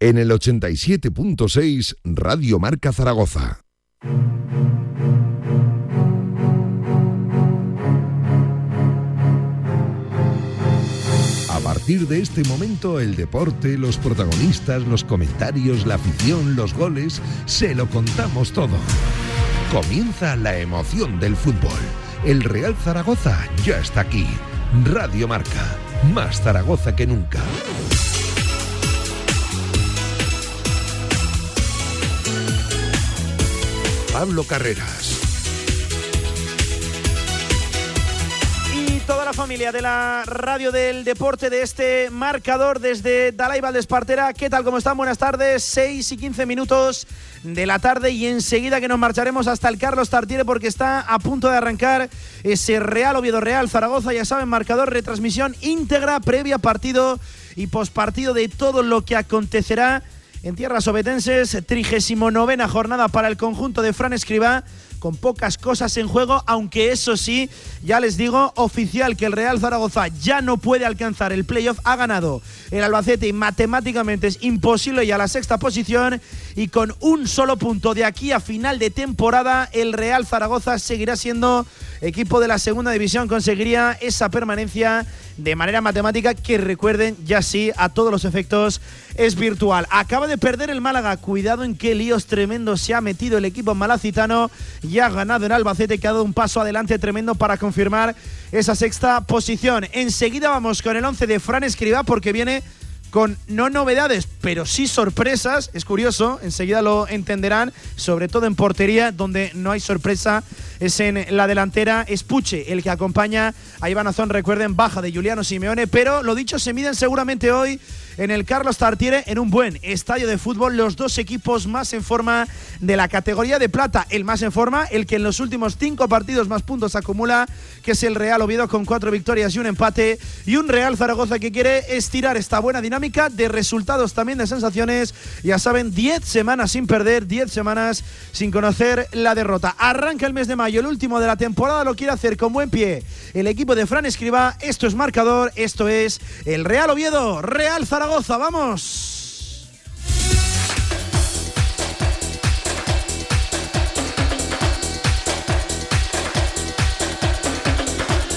en el 87.6 Radio Marca Zaragoza. A partir de este momento, el deporte, los protagonistas, los comentarios, la afición, los goles, se lo contamos todo. Comienza la emoción del fútbol. El Real Zaragoza ya está aquí. Radio Marca, más Zaragoza que nunca. Pablo Carreras. Y toda la familia de la radio del deporte de este marcador desde Dalai Valdespartera. ¿Qué tal? ¿Cómo están? Buenas tardes. 6 y 15 minutos de la tarde y enseguida que nos marcharemos hasta el Carlos Tartiere porque está a punto de arrancar ese Real Oviedo Real Zaragoza. Ya saben, marcador, retransmisión íntegra, previa partido y pospartido de todo lo que acontecerá en tierras obetenses, 39 jornada para el conjunto de Fran Escribá con pocas cosas en juego, aunque eso sí, ya les digo, oficial que el Real Zaragoza ya no puede alcanzar el playoff, ha ganado el Albacete y matemáticamente es imposible ya la sexta posición y con un solo punto de aquí a final de temporada el Real Zaragoza seguirá siendo equipo de la segunda división, conseguiría esa permanencia de manera matemática que recuerden ya sí a todos los efectos es virtual. Acaba de perder el Málaga, cuidado en qué líos tremendos se ha metido el equipo malacitano y ha ganado en Albacete que ha dado un paso adelante tremendo para confirmar esa sexta posición. Enseguida vamos con el 11 de Fran Escribá porque viene con no novedades, pero sí sorpresas. Es curioso, enseguida lo entenderán, sobre todo en portería, donde no hay sorpresa, es en la delantera. Es Puche el que acompaña a Iván Azón, recuerden, baja de Juliano Simeone, pero lo dicho, se miden seguramente hoy en el Carlos Tartiere en un buen estadio de fútbol. Los dos equipos más en forma de la categoría de plata. El más en forma, el que en los últimos cinco partidos más puntos acumula, que es el Real Oviedo con cuatro victorias y un empate. Y un Real Zaragoza que quiere estirar esta buena dinámica de resultados también de sensaciones. Ya saben, 10 semanas sin perder, 10 semanas sin conocer la derrota. Arranca el mes de mayo, el último de la temporada, lo quiere hacer con buen pie el equipo de Fran Escriba. Esto es marcador, esto es el Real Oviedo, Real Zaragoza vamos.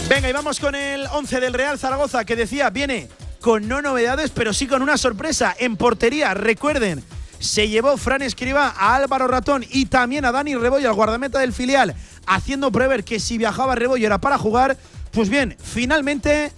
Venga, y vamos con el 11 del Real Zaragoza que decía, viene con no novedades, pero sí con una sorpresa en portería. Recuerden, se llevó Fran Escriba a Álvaro Ratón y también a Dani Rebollo, al guardameta del filial, haciendo prever que si viajaba Rebollo era para jugar. Pues bien, finalmente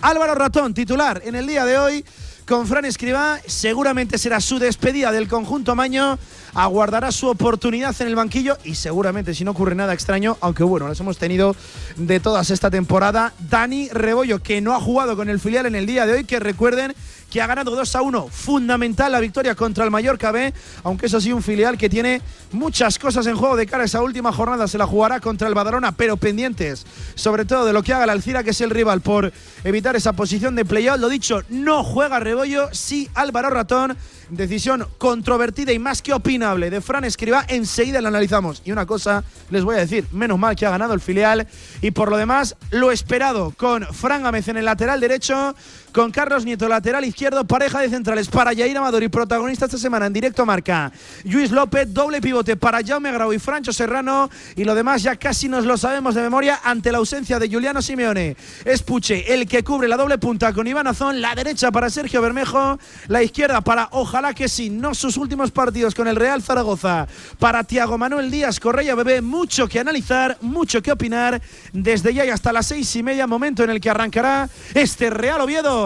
Álvaro Ratón, titular en el día de hoy con Fran Escribá. Seguramente será su despedida del conjunto Maño. Aguardará su oportunidad en el banquillo y seguramente, si no ocurre nada extraño, aunque bueno, las hemos tenido de todas esta temporada, Dani Rebollo, que no ha jugado con el filial en el día de hoy, que recuerden que ha ganado 2 a 1. Fundamental la victoria contra el Mallorca B, aunque eso sí, un filial que tiene muchas cosas en juego de cara a esa última jornada. Se la jugará contra el Badalona, pero pendientes, sobre todo de lo que haga el Alcira, que es el rival, por evitar esa posición de playoff. Lo dicho, no juega Rebollo, sí Álvaro Ratón. Decisión controvertida y más que opinable de Fran Escriba. Enseguida la analizamos. Y una cosa les voy a decir: menos mal que ha ganado el filial. Y por lo demás, lo esperado con Fran Gámez en el lateral derecho, con Carlos Nieto lateral izquierdo, pareja de centrales para Yair Amador y protagonista esta semana en directo marca. Luis López, doble pivote para Jaume Grau y Francho Serrano. Y lo demás ya casi nos lo sabemos de memoria ante la ausencia de Juliano Simeone. Es Puche el que cubre la doble punta con Iván Azón, la derecha para Sergio Bermejo, la izquierda para Ojalá que sí, no sus últimos partidos con el Real Zaragoza. Para Tiago Manuel Díaz, Correia Bebé, mucho que analizar, mucho que opinar. Desde ya y hasta las seis y media, momento en el que arrancará este Real Oviedo,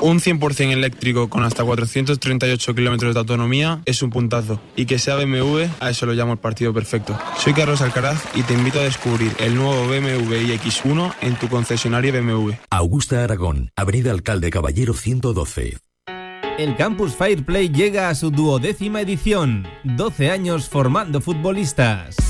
Un 100% eléctrico con hasta 438 kilómetros de autonomía es un puntazo. Y que sea BMW, a eso lo llamo el partido perfecto. Soy Carlos Alcaraz y te invito a descubrir el nuevo BMW iX1 en tu concesionario BMW. Augusta Aragón, Avenida Alcalde Caballero 112. El Campus Fireplay llega a su duodécima edición. 12 años formando futbolistas.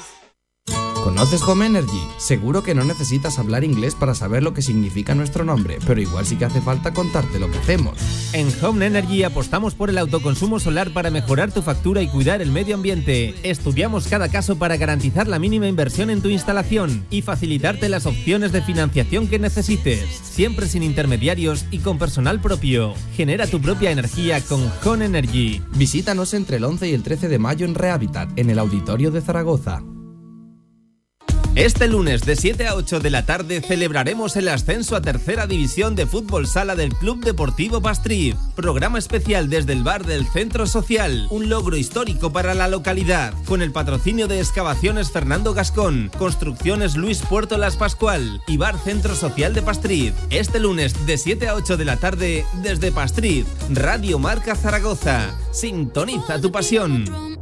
¿Conoces Home Energy? Seguro que no necesitas hablar inglés para saber lo que significa nuestro nombre, pero igual sí que hace falta contarte lo que hacemos. En Home Energy apostamos por el autoconsumo solar para mejorar tu factura y cuidar el medio ambiente. Estudiamos cada caso para garantizar la mínima inversión en tu instalación y facilitarte las opciones de financiación que necesites, siempre sin intermediarios y con personal propio. Genera tu propia energía con Home Energy. Visítanos entre el 11 y el 13 de mayo en Rehabitat, en el Auditorio de Zaragoza. Este lunes de 7 a 8 de la tarde celebraremos el ascenso a tercera división de fútbol sala del Club Deportivo Pastriz. Programa especial desde el bar del Centro Social, un logro histórico para la localidad, con el patrocinio de Excavaciones Fernando Gascón, Construcciones Luis Puerto Las Pascual y Bar Centro Social de Pastriz. Este lunes de 7 a 8 de la tarde desde Pastriz, Radio Marca Zaragoza. Sintoniza tu pasión.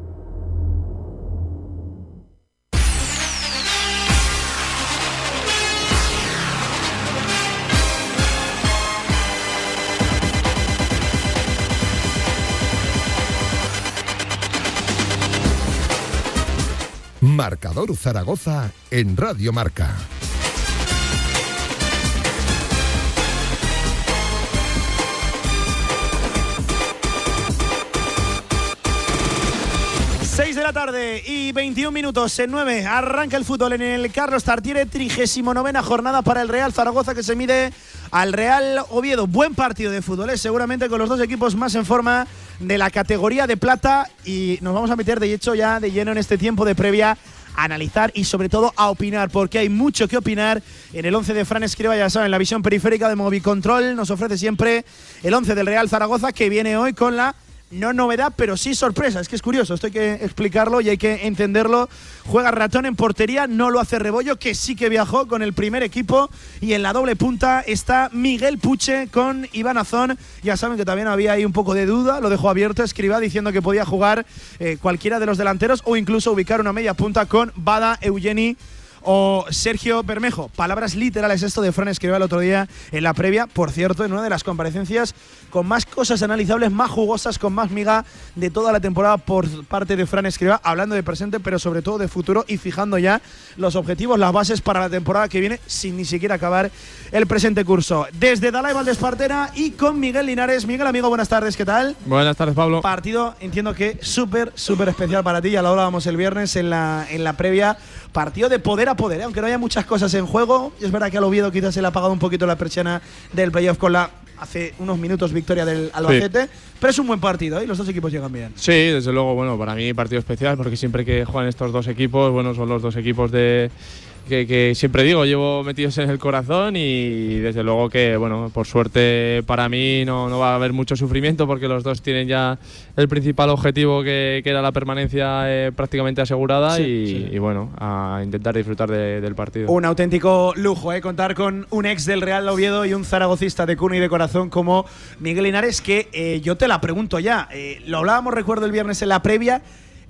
Marcador Zaragoza en Radio Marca. Seis de la tarde y 21 minutos en 9. Arranca el fútbol en el Carlos Tartiere, 39 jornada para el Real Zaragoza que se mide al Real Oviedo. Buen partido de fútbol, ¿eh? seguramente con los dos equipos más en forma de la categoría de plata y nos vamos a meter de hecho ya de lleno en este tiempo de previa a analizar y sobre todo a opinar, porque hay mucho que opinar en el 11 de Fran Escriba, ya saben, la visión periférica de Movicontrol nos ofrece siempre el 11 del Real Zaragoza que viene hoy con la no novedad, pero sí sorpresa. Es que es curioso, esto hay que explicarlo y hay que entenderlo. Juega Ratón en portería, no lo hace Rebollo, que sí que viajó con el primer equipo. Y en la doble punta está Miguel Puche con Iván Azón. Ya saben que también había ahí un poco de duda, lo dejó abierto, escriba diciendo que podía jugar eh, cualquiera de los delanteros o incluso ubicar una media punta con Bada Eugeni o Sergio Bermejo. Palabras literales esto de Fran escribió el otro día en la previa, por cierto, en una de las comparecencias con más cosas analizables, más jugosas, con más miga de toda la temporada por parte de Fran Escriba, hablando de presente, pero sobre todo de futuro y fijando ya los objetivos, las bases para la temporada que viene, sin ni siquiera acabar el presente curso. Desde Dalai Valdespartera y con Miguel Linares. Miguel, amigo, buenas tardes, ¿qué tal? Buenas tardes, Pablo. Partido, entiendo que súper, súper especial para ti, ya lo hablábamos el viernes en la, en la previa. Partido de poder a poder, ¿eh? aunque no haya muchas cosas en juego. Es verdad que al Oviedo quizás se le ha apagado un poquito la persiana del playoff con la hace unos minutos victoria del Albacete, pero es un buen partido ¿eh? y los dos equipos llegan bien. Sí, desde luego, bueno, para mí partido especial porque siempre que juegan estos dos equipos, bueno, son los dos equipos de que, siempre digo, llevo metidos en el corazón y desde luego que, bueno, por suerte para mí no, no va a haber mucho sufrimiento porque los dos tienen ya el principal objetivo que, que era la permanencia eh, prácticamente asegurada y, bueno, a intentar disfrutar del partido. Un auténtico lujo, ¿eh? Contar con un ex del Real Oviedo y un zaragocista de cuna y de corazón como Miguel Linares, que eh, yo te la pregunto ya. Eh, lo hablábamos, recuerdo, el viernes en la previa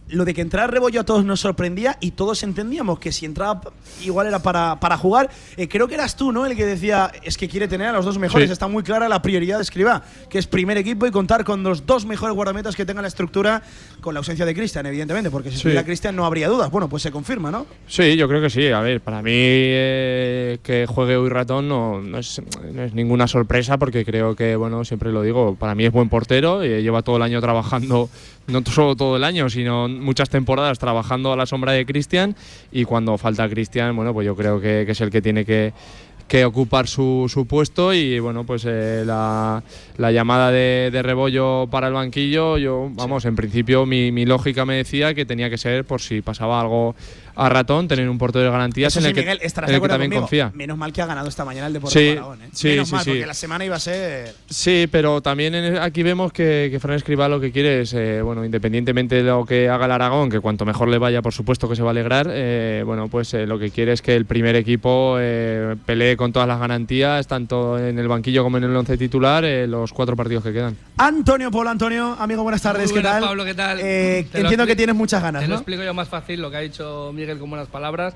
lo de que entrara Rebollo a todos nos sorprendía y todos entendíamos que si entraba igual era para, para jugar. Eh, creo que eras tú, ¿no? El que decía, es que quiere tener a los dos mejores. Está muy clara la prioridad de Escriba, que es primer equipo y contar con los dos mejores guardametas que tengan la estructura, con la ausencia de Cristian, evidentemente, porque si estuviera Cristian no habría dudas. Bueno, pues se confirma, ¿no? Sí, yo creo que sí. A ver, para mí eh, que juegue hoy Ratón no, no, es, no, es, ninguna sorpresa porque creo que, bueno, siempre lo digo, para mí es buen portero y lleva todo el año trabajando no solo todo el año, sino muchas temporadas trabajando a la sombra de Cristian y cuando falta Cristian, bueno, pues yo creo que, que, es el que tiene que, que ocupar su, su, puesto y bueno, pues eh, la, la, llamada de, de, Rebollo para el banquillo, yo, vamos, en principio mi, mi, lógica me decía que tenía que ser por si pasaba algo a Ratón, tener un portero de garantías Eso en sí, el que, Miguel, en el que también conmigo. confía. Menos mal que ha ganado esta mañana el Deportivo Sí, Aragón, ¿eh? sí, Menos sí, mal, sí. porque la semana iba a ser. Sí, pero también en- aquí vemos que, que Fran Escribá lo que quiere es, eh, bueno, independientemente de lo que haga el Aragón, que cuanto mejor le vaya, por supuesto que se va a alegrar, eh, bueno, pues eh, lo que quiere es que el primer equipo eh, pelee con todas las garantías, tanto en el banquillo como en el once titular, eh, los cuatro partidos que quedan. Antonio Polo, Antonio, amigo, buenas tardes, Muy buenas, ¿qué tal? Pablo, ¿qué tal? Eh, entiendo que tienes muchas ganas, Te lo ¿no? explico yo más fácil lo que ha dicho Miguel con buenas palabras.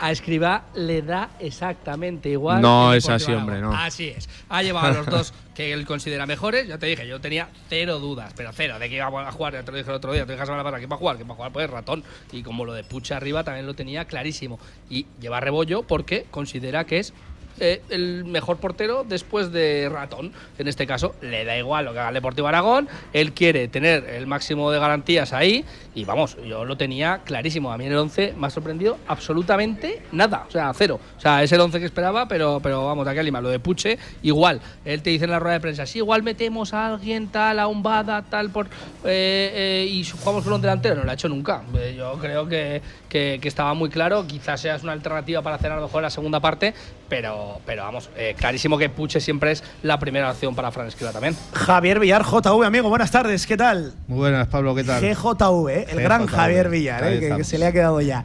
A Escribá le da exactamente igual. No es así, hombre, no. Así es. Ha llevado a los dos que él considera mejores. Ya te dije, yo tenía cero dudas, pero cero de que iba a jugar. Ya te lo dije el otro día, te dije la semana pasada, que va a jugar, que va a jugar pues ratón. Y como lo de Pucha arriba también lo tenía clarísimo. Y lleva rebollo porque considera que es eh, el mejor portero después de Ratón. En este caso, le da igual lo que haga el Deportivo Aragón. Él quiere tener el máximo de garantías ahí. Y vamos, yo lo tenía clarísimo. A mí en el 11 me ha sorprendido absolutamente nada. O sea, cero. O sea, es el 11 que esperaba, pero, pero vamos, de aquí a Lima. Lo de Puche, igual. Él te dice en la rueda de prensa, sí, igual metemos a alguien tal, a un Bada, tal, por, eh, eh, y jugamos con un delantero. No lo ha hecho nunca. Yo creo que, que, que estaba muy claro. Quizás sea una alternativa para hacer a lo mejor la segunda parte, pero, pero vamos, eh, clarísimo que Puche siempre es la primera opción para Fran Escribá también. Javier Villar, JV, amigo, buenas tardes, ¿qué tal? Muy buenas, Pablo, ¿qué tal? GJV, ¿eh? el gran Javier Villar, ¿eh? que, se le ha quedado ya.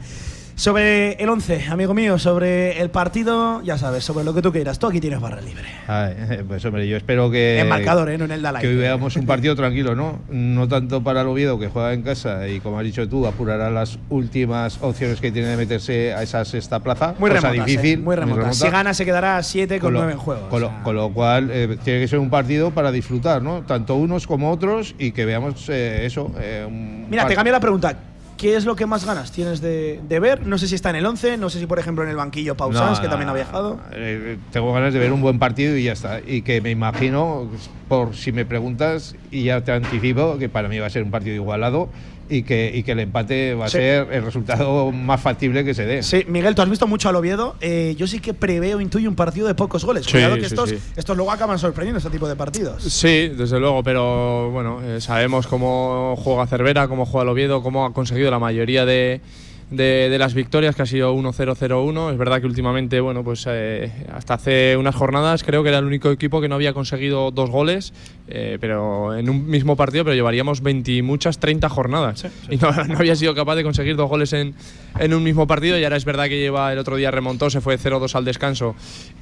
Sobre el 11, amigo mío, sobre el partido, ya sabes, sobre lo que tú quieras. Tú aquí tienes barra libre. Ay, pues hombre, yo espero que. En marcador, ¿eh? No en el Dalai. Que hoy veamos un partido tranquilo, ¿no? No tanto para el Oviedo, que juega en casa y, como has dicho tú, apurará las últimas opciones que tiene de meterse a esa sexta plaza. Muy cosa remotas, difícil. ¿eh? muy remotas. Si gana, se quedará a 7 con lo- 9 en juego. Con, o lo, sea. con lo cual, eh, tiene que ser un partido para disfrutar, ¿no? Tanto unos como otros y que veamos eh, eso. eh, un Mira, te cambio la pregunta. ¿Qué es lo que más ganas tienes de, de ver? No sé si está en el 11, no sé si, por ejemplo, en el banquillo Pausans, No, que no, también ha viajado. Eh, tengo ganas de ver un buen partido y ya está. Y que me imagino, por si me preguntas, y ya te anticipo, que para mí va a ser un partido igualado y que, y que el empate va a Sí. ser el resultado más factible que se dé. Sí, Miguel, tú has visto mucho al Oviedo. Eh, yo sí que preveo, intuyo un partido de pocos goles. Sí, Cuidado que sí, estos, sí. estos luego acaban sorprendiendo este tipo de partidos. Sí, desde luego, pero bueno, eh, sabemos cómo juega Cervera, cómo juega el Oviedo, cómo ha conseguido la mayoría de, de- de las victorias, que ha sido 1-0-0-1. Es verdad que últimamente, bueno, pues eh, hasta hace unas jornadas creo que era el único equipo que no había conseguido dos goles, eh, pero en un mismo partido, pero llevaríamos 20 y muchas 30 jornadas. Y no, no había sido capaz de conseguir dos goles en, en un mismo partido. Y ahora es verdad que lleva el otro día remontó, se fue 0-2 al descanso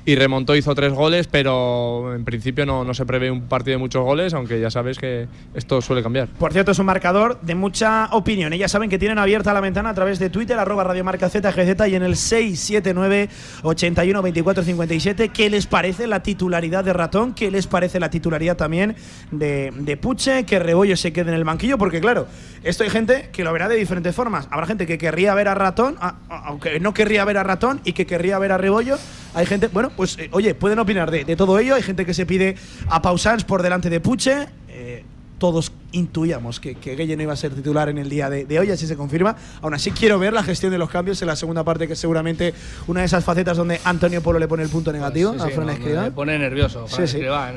y remontó, hizo tres goles, pero en principio no, no se prevé un partido de muchos goles, aunque ya sabes que esto suele cambiar. Por cierto, es un marcador de mucha opinión. Ellas saben que tienen abierta la ventana a través de Twitter, arroba radiomarca ZGZ y en el 679 81 24 57. ¿Qué les parece la titularidad de Ratón? ¿Qué les parece la titularidad también de, de Puche? Que Rebollo se quede en el banquillo, porque claro, esto hay gente que lo verá de diferentes formas. Habrá gente que querría ver a Ratón, aunque no querría ver a Ratón y que querría ver a Rebollo. Hay gente, bueno, pues eh, oye, pueden opinar de, de todo ello. Hay gente que se pide a Pausans por delante de Puche. Todos intuíamos que, que Gueye no iba a ser titular en el día de, de hoy, así se confirma. Aún así, quiero ver la gestión de los cambios en la segunda parte, que es seguramente una de esas facetas donde Antonio Polo le pone el punto negativo Sí, a sí, Fran no. Me pone nervioso. Fran sí. Escribá,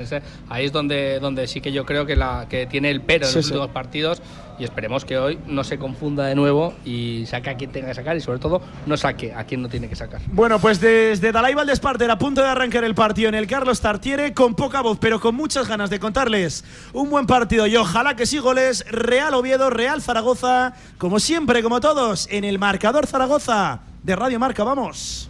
ahí es donde, donde sí que yo creo que, la, que tiene el pero en los últimos partidos y esperemos que hoy no se confunda de nuevo y saque a quien tenga que sacar y sobre todo no saque a quien no tiene que sacar. Bueno, pues desde Dalai Valdesparter, a punto de arrancar el partido en el Carlos Tartiere, con poca voz, pero con muchas ganas de contarles un buen partido y ojalá que sí goles. Real Oviedo, Real Zaragoza, como siempre, como todos, en el marcador Zaragoza de Radio Marca. Vamos.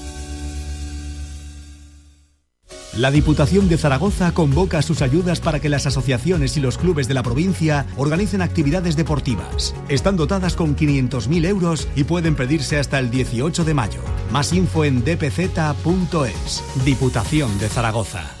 La Diputación de Zaragoza convoca sus ayudas para que las asociaciones y los clubes de la provincia organicen actividades deportivas. Están dotadas con 500.000 euros y pueden pedirse hasta el 18 de mayo. Más info en dpz.es. Diputación de Zaragoza.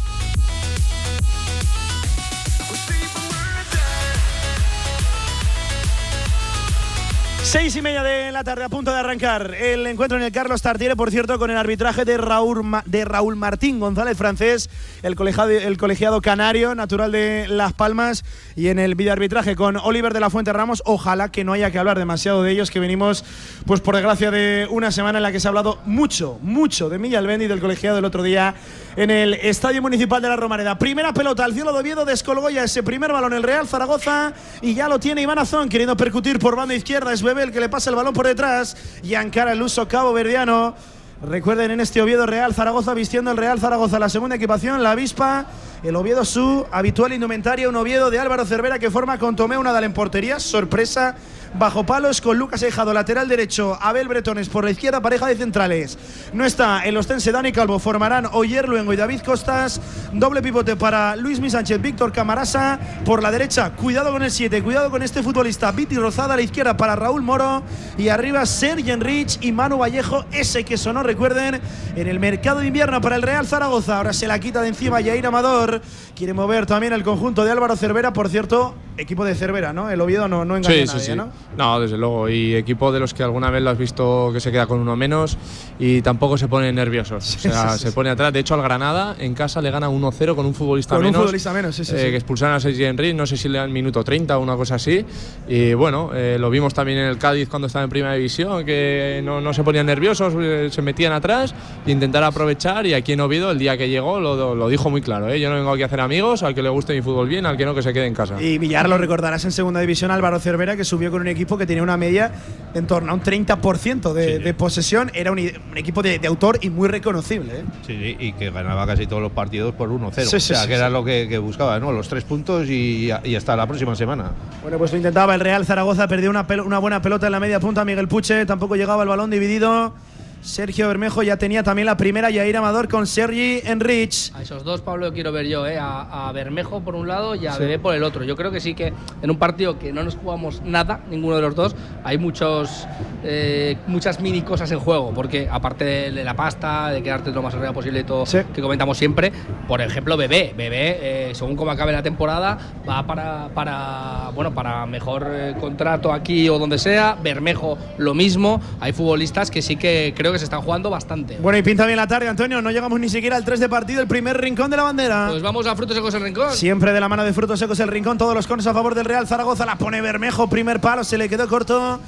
Seis y media de la tarde, a punto de arrancar el encuentro en el Carlos Tartiere, por cierto, con el arbitraje de Raúl, de Raúl Martín González Francés, el colegiado, el colegiado canario, natural de Las Palmas, y en el videoarbitraje con Oliver de la Fuente Ramos. Ojalá que no haya que hablar demasiado de ellos, que venimos, pues por desgracia, de una semana en la que se ha hablado mucho, mucho de Milla Albendi del colegiado del otro día en el Estadio Municipal de la Romareda. Primera pelota al cielo de Oviedo, descolgó ya ese primer balón el Real Zaragoza y ya lo tiene Iván Azón queriendo percutir por banda izquierda. Es Bebé el que le pasa el balón por detrás y encara el uso cabo verdiano. Recuerden en este Oviedo Real Zaragoza vistiendo el Real Zaragoza la segunda equipación, la avispa, el Oviedo su habitual indumentaria, un Oviedo de Álvaro Cervera que forma con Tomeo Nadal en portería, sorpresa bajo palos con Lucas Ejado, lateral derecho, Abel Bretones por la izquierda, pareja de centrales. No está el ostense Dani Calvo, formarán Oyer Luengo y David Costas. Doble pivote para Luis Mi Sánchez, Víctor Camarasa. Por la derecha, cuidado con el 7, cuidado con este futbolista. Viti Rozada a la izquierda para Raúl Moro. Y arriba Sergi Enrich y Manu Vallejo, ese que sonó, recuerden, en el mercado de invierno para el Real Zaragoza. Ahora se la quita de encima Jair Amador. Quiere mover también el conjunto de Álvaro Cervera, por cierto, equipo de Cervera, ¿no? El Oviedo no, no engaña Sí, a sí, nadie, sí. ¿no? No, desde luego. Y equipo de los que alguna vez lo has visto que se queda con uno menos y tampoco se pone nerviosos. o sea, sí, sí, se pone atrás. De hecho, al Granada en casa le gana 1-0 con un futbolista Con un menos. futbolista menos, eh. Que expulsaron a Sergi Henry, no sé si le dan minuto 30 o una cosa así. Y bueno, eh, lo vimos también en el Cádiz cuando estaba en Primera División, que no, no se ponían nerviosos, eh, se metían atrás e intentar aprovechar. Y aquí en Oviedo, el día que llegó, lo, lo dijo muy claro. ¿eh? Yo no vengo aquí a hacer amigos, al que le guste mi fútbol bien, al que no, que se quede en casa. Y Villar lo recordarás en segunda división, Álvaro Cervera, que subió con un equipo que tenía una media en torno a un 30% de, de posesión. Era un, un equipo de, de autor y muy reconocible. ¿eh? Sí, sí, y que ganaba casi todos los partidos por 1-0. Sí, sí, o sea, que era lo que, que buscaba, ¿no? Los tres puntos y, y hasta la próxima semana. Bueno, pues lo intentaba el Real Zaragoza, perdió una, una buena pelota en la media punta. Miguel Puche tampoco llegaba el balón dividido. Sergio Bermejo ya tenía también la primera Yair Amador con Sergi Enrich. A esos dos, Pablo, quiero ver yo, ¿eh? a, a Bermejo por un lado y a Sí. Bebé por el otro. Yo creo que sí que en un partido que no nos jugamos nada, ninguno de los dos, hay muchos, eh, muchas mini cosas en juego. Porque aparte de, de la pasta, de quedarte lo más arriba posible y todo que comentamos siempre, por ejemplo, Bebé. Bebé, eh, según como acabe la temporada, va para, para, bueno, para mejor eh, contrato aquí o donde sea. Bermejo, lo mismo. Hay futbolistas que sí que creo que se están jugando bastante. Bueno, y pinta bien la tarde, Antonio. No llegamos ni siquiera al 3 de partido, el primer rincón de la bandera. Pues vamos a Frutos Secos el Rincón. Siempre de la mano de Frutos Secos el Rincón, todos los conos a favor del Real Zaragoza. La pone Bermejo, primer palo, se le quedó corto.